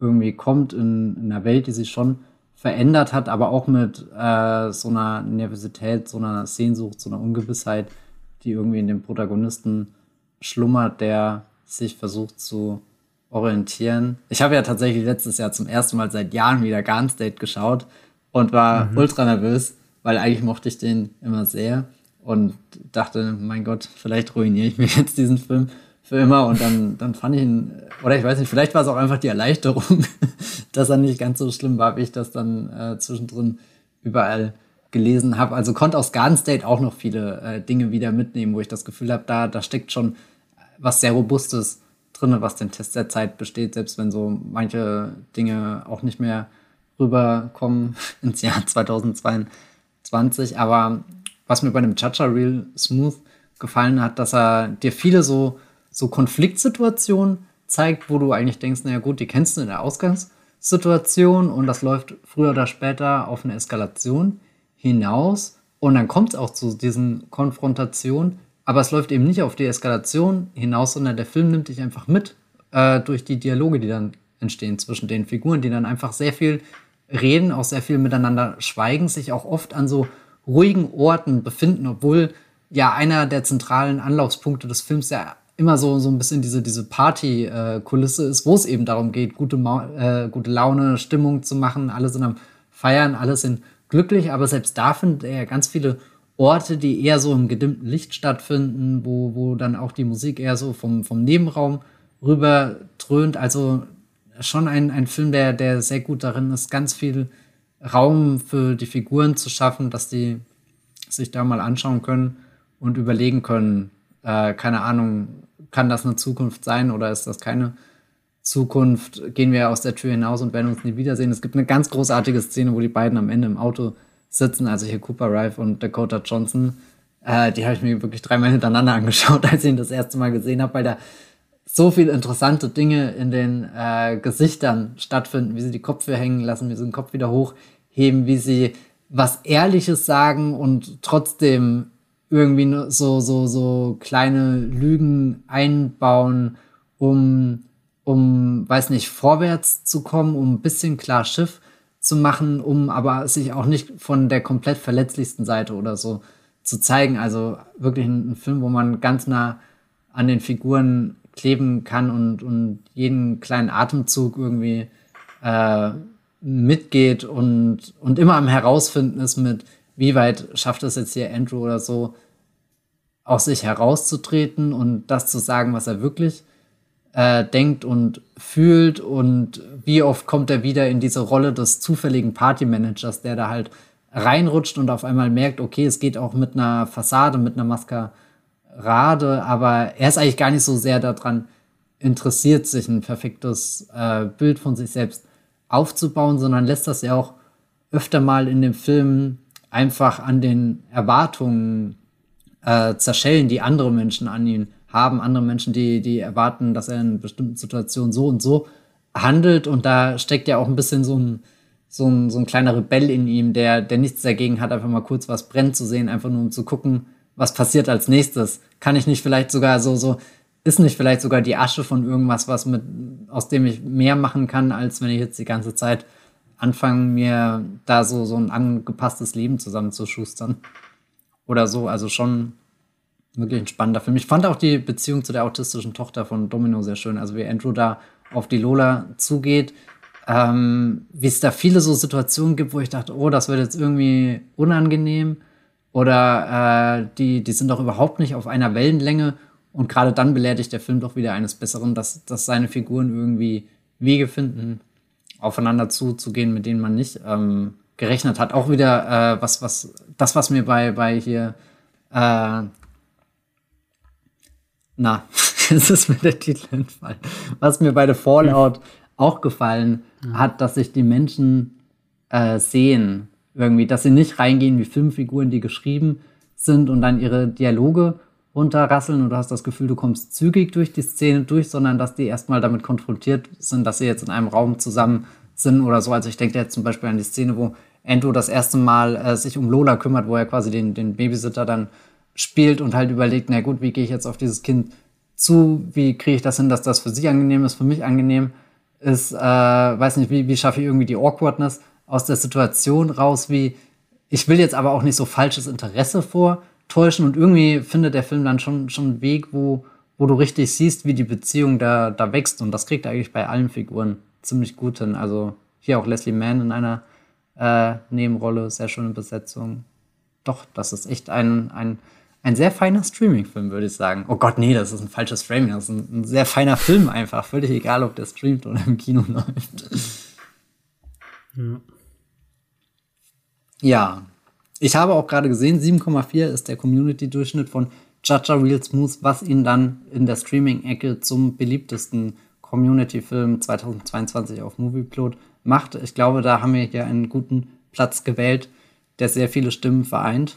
irgendwie kommt in, in einer Welt, die sich schon verändert hat, aber auch mit äh, so einer Nervosität, so einer Sehnsucht, so einer Ungewissheit, die irgendwie in dem Protagonisten schlummert, der sich versucht zu orientieren. Ich habe ja tatsächlich letztes Jahr zum ersten Mal seit Jahren wieder Garn State geschaut und war mhm. ultra nervös, weil eigentlich mochte ich den immer sehr und dachte, mein Gott, vielleicht ruiniere ich mir jetzt diesen Film für immer und dann, dann fand ich ihn, oder ich weiß nicht, vielleicht war es auch einfach die Erleichterung, dass er nicht ganz so schlimm war, wie ich das dann äh, zwischendrin überall gelesen habe. Also konnte aus Garden State auch noch viele äh, Dinge wieder mitnehmen, wo ich das Gefühl habe, da, da steckt schon was sehr Robustes drin, was den Test der Zeit besteht, selbst wenn so manche Dinge auch nicht mehr rüberkommen ins Jahr 2022. Aber was mir bei dem Chacha Real Smooth gefallen hat, dass er dir viele so, so Konfliktsituationen zeigt, wo du eigentlich denkst, naja gut, die kennst du in der Ausgangssituation und das läuft früher oder später auf eine Eskalation hinaus. Und dann kommt es auch zu diesen Konfrontationen, aber es läuft eben nicht auf die Eskalation hinaus, sondern der Film nimmt dich einfach mit äh, durch die Dialoge, die dann entstehen zwischen den Figuren, die dann einfach sehr viel reden, auch sehr viel miteinander schweigen, sich auch oft an so ruhigen Orten befinden, obwohl ja einer der zentralen Anlaufspunkte des Films ja immer so, so ein bisschen diese, diese Party-Kulisse ist, wo es eben darum geht, gute, äh, gute Laune, Stimmung zu machen, alle sind am Feiern, alle sind glücklich, aber selbst da findet er ganz viele Orte, die eher so im gedimmten Licht stattfinden, wo, wo dann auch die Musik eher so vom, vom Nebenraum rüber dröhnt. Also schon ein, ein Film, der, der sehr gut darin ist, ganz viel Raum für die Figuren zu schaffen, dass die sich da mal anschauen können und überlegen können, äh, keine Ahnung, kann das eine Zukunft sein oder ist das keine Zukunft gehen wir aus der Tür hinaus und werden uns nie wiedersehen. Es gibt eine ganz großartige Szene, wo die beiden am Ende im Auto sitzen, also hier Cooper Rife und Dakota Johnson, Äh, die habe ich mir wirklich dreimal hintereinander angeschaut, als ich ihn das erste Mal gesehen habe, weil da so viele interessante Dinge in den äh, Gesichtern stattfinden, wie sie die Köpfe hängen lassen, wie sie den Kopf wieder hochheben, wie sie was Ehrliches sagen und trotzdem irgendwie so, so, so kleine Lügen einbauen, um, um, weiß nicht, vorwärts zu kommen, um ein bisschen klar Schiff zu machen, um aber sich auch nicht von der komplett verletzlichsten Seite oder so zu zeigen. Also wirklich ein, ein Film, wo man ganz nah an den Figuren kleben kann und, und jeden kleinen Atemzug irgendwie äh, mitgeht und, und immer am Herausfinden ist mit, wie weit schafft es jetzt hier Andrew oder so, aus sich herauszutreten und das zu sagen, was er wirklich äh, denkt und fühlt und wie oft kommt er wieder in diese Rolle des zufälligen Partymanagers, der da halt reinrutscht und auf einmal merkt, okay, es geht auch mit einer Fassade, mit einer Maskerade, aber er ist eigentlich gar nicht so sehr daran interessiert, sich ein perfektes äh, Bild von sich selbst aufzubauen, sondern lässt das ja auch öfter mal in dem Film einfach an den Erwartungen äh, zerschellen, die andere Menschen an ihn haben. Andere Menschen, die, die erwarten, dass er in bestimmten Situationen so und so handelt. Und da steckt ja auch ein bisschen so ein, so ein, so ein kleiner Rebell in ihm, der, der nichts dagegen hat, einfach mal kurz was brennt zu sehen, einfach nur um zu gucken, was passiert als nächstes. Kann ich nicht vielleicht sogar so, so ist nicht vielleicht sogar die Asche von irgendwas, was mit, aus dem ich mehr machen kann, als wenn ich jetzt die ganze Zeit anfange, mir da so, so ein angepasstes Leben zusammenzuschustern. Oder so, also schon wirklich ein spannender Film. Ich fand auch die Beziehung zu der autistischen Tochter von Domino sehr schön. Also wie Andrew da auf die Lola zugeht, ähm, wie es da viele so Situationen gibt, wo ich dachte, oh, das wird jetzt irgendwie unangenehm. Oder äh, die, die sind doch überhaupt nicht auf einer Wellenlänge und gerade dann belehrt dich der Film doch wieder eines Besseren, dass, dass seine Figuren irgendwie Wege finden, aufeinander zuzugehen, mit denen man nicht ähm, gerechnet hat. Auch wieder äh, was, was, das, was mir bei, bei hier, äh, na, jetzt ist mir der Titel entfallen. Was mir bei The Fallout auch gefallen ja. hat, dass sich die Menschen äh, sehen, irgendwie, dass sie nicht reingehen wie Filmfiguren, die geschrieben sind und dann ihre Dialoge runterrasseln und du hast das Gefühl, du kommst zügig durch die Szene durch, sondern dass die erstmal damit konfrontiert sind, dass sie jetzt in einem Raum zusammen sind oder so. Also ich denke jetzt zum Beispiel an die Szene, wo Endo das erste Mal äh, sich um Lola kümmert, wo er quasi den, den Babysitter dann spielt und halt überlegt, na gut, wie gehe ich jetzt auf dieses Kind zu, wie kriege ich das hin, dass das für sie angenehm ist, für mich angenehm ist, äh, weiß nicht, wie, wie schaffe ich irgendwie die Awkwardness aus der Situation raus, wie ich will jetzt aber auch nicht so falsches Interesse vor täuschen und irgendwie findet der Film dann schon, schon einen Weg, wo, wo du richtig siehst, wie die Beziehung da, da wächst und das kriegt er eigentlich bei allen Figuren ziemlich gut hin. Also hier auch Leslie Mann in einer äh, Nebenrolle, sehr schöne Besetzung. Doch, das ist echt ein, ein, ein sehr feiner Streaming-Film, würde ich sagen. Oh Gott, nee, das ist ein falsches Framing. Das ist ein, ein sehr feiner Film einfach. Völlig egal, ob der streamt oder im Kino läuft. Ja. Ja, ich habe auch gerade gesehen, 7,4 ist der Community-Durchschnitt von Chacha Real Smooth, was ihn dann in der Streaming-Ecke zum beliebtesten Community-Film 2022 auf Movieplot macht. Ich glaube, da haben wir hier einen guten Platz gewählt, der sehr viele Stimmen vereint.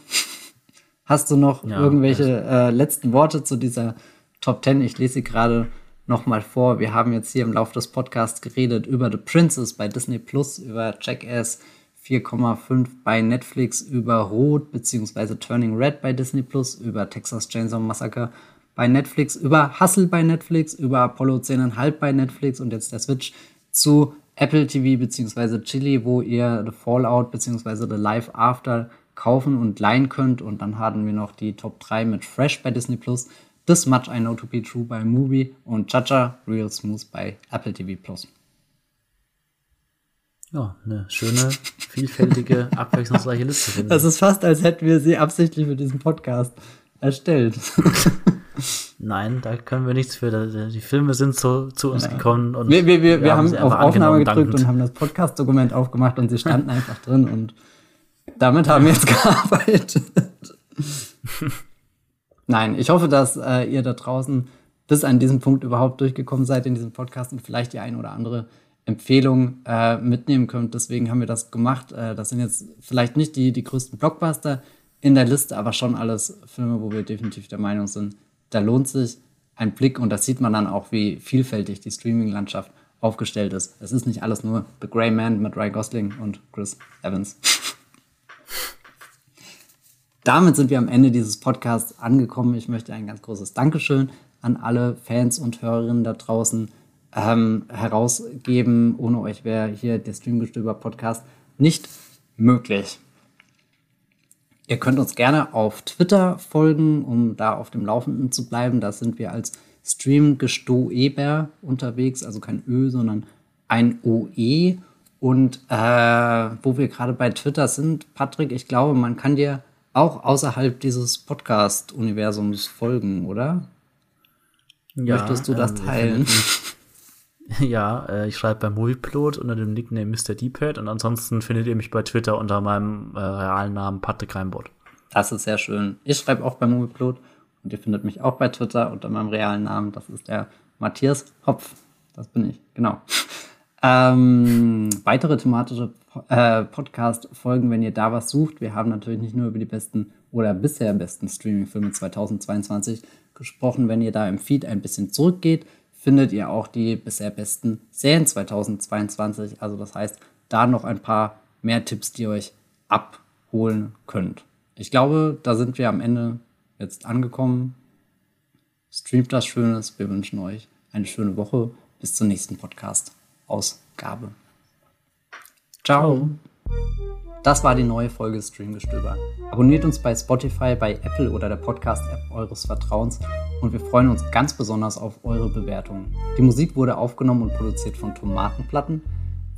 Hast du noch ja, irgendwelche äh, letzten Worte zu dieser Top 10? Ich lese sie gerade nochmal vor. Wir haben jetzt hier im Laufe des Podcasts geredet über The Princess bei Disney Plus, über Jackass 4,5 bei Netflix über Rot bzw. Turning Red bei Disney Plus, über Texas Chainsaw Massacre bei Netflix, über Hustle bei Netflix, über Apollo 10,5 bei Netflix und jetzt der Switch zu Apple TV bzw. Chili, wo ihr The Fallout bzw. The Life After kaufen und leihen könnt. Und dann haben wir noch die Top 3 mit Fresh bei Disney Plus, This Much I Know to Be True bei Movie und Chacha Real Smooth bei Apple TV Plus. Ja, eine schöne, vielfältige, abwechslungsreiche Liste. Das ist fast, als hätten wir sie absichtlich für diesen Podcast erstellt. Nein, da können wir nichts für. Die Filme sind zu, zu uns ja. gekommen. Und wir, wir, wir, wir haben, haben auf Aufnahme gedrückt dankend. und haben das Podcast-Dokument aufgemacht und sie standen einfach drin und damit haben wir jetzt gearbeitet. Nein, ich hoffe, dass äh, ihr da draußen bis an diesem Punkt überhaupt durchgekommen seid in diesem Podcast und vielleicht die ein oder andere Empfehlung äh, mitnehmen könnt. Deswegen haben wir das gemacht. Äh, das sind jetzt vielleicht nicht die, die größten Blockbuster in der Liste aber schon alles Filme, wo wir definitiv der Meinung sind, da lohnt sich ein Blick und das sieht man dann auch, wie vielfältig die Streaming-Landschaft aufgestellt ist. Es ist nicht alles nur The Grey Man mit Ryan Gosling und Chris Evans. Damit sind wir am Ende dieses Podcasts angekommen. Ich möchte ein ganz großes Dankeschön an alle Fans und Hörerinnen da draußen ähm, herausgeben. Ohne euch wäre hier der Streamgestöber Podcast nicht möglich. Ihr könnt uns gerne auf Twitter folgen, um da auf dem Laufenden zu bleiben. Da sind wir als Streamgestoeber unterwegs, also kein Ö, sondern ein OE. Und äh, wo wir gerade bei Twitter sind, Patrick, ich glaube, man kann dir auch außerhalb dieses Podcast-Universums folgen, oder? Ja, Möchtest du das ähm, teilen? Ja, äh, ich schreibe bei Movieplot unter dem Nickname Mr. Deephead und ansonsten findet ihr mich bei Twitter unter meinem äh, realen Namen Patrick Reimbott. Das ist sehr schön. Ich schreibe auch bei Movieplot und ihr findet mich auch bei Twitter unter meinem realen Namen. Das ist der Matthias Hopf. Das bin ich, genau. Ähm, weitere thematische äh, Podcast-Folgen, wenn ihr da was sucht. Wir haben natürlich nicht nur über die besten oder bisher besten Streaming-Filme 2022 gesprochen. Wenn ihr da im Feed ein bisschen zurückgeht, findet ihr auch die bisher besten Serien 2022. Also das heißt, da noch ein paar mehr Tipps, die ihr euch abholen könnt. Ich glaube, da sind wir am Ende jetzt angekommen. Streamt das Schönes. Wir wünschen euch eine schöne Woche. Bis zur nächsten Podcast-Ausgabe. Ciao. Das war die neue Folge Streamgestöber. Abonniert uns bei Spotify, bei Apple oder der Podcast-App eures Vertrauens und wir freuen uns ganz besonders auf eure Bewertungen. Die Musik wurde aufgenommen und produziert von Tomatenplatten.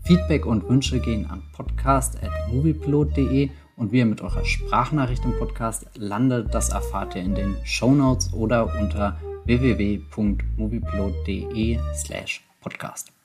Feedback und Wünsche gehen an podcast.moviepilot.de und wie ihr mit eurer Sprachnachricht im Podcast landet, das erfahrt ihr in den Show Notes oder unter www.moviepilot.de slash podcast.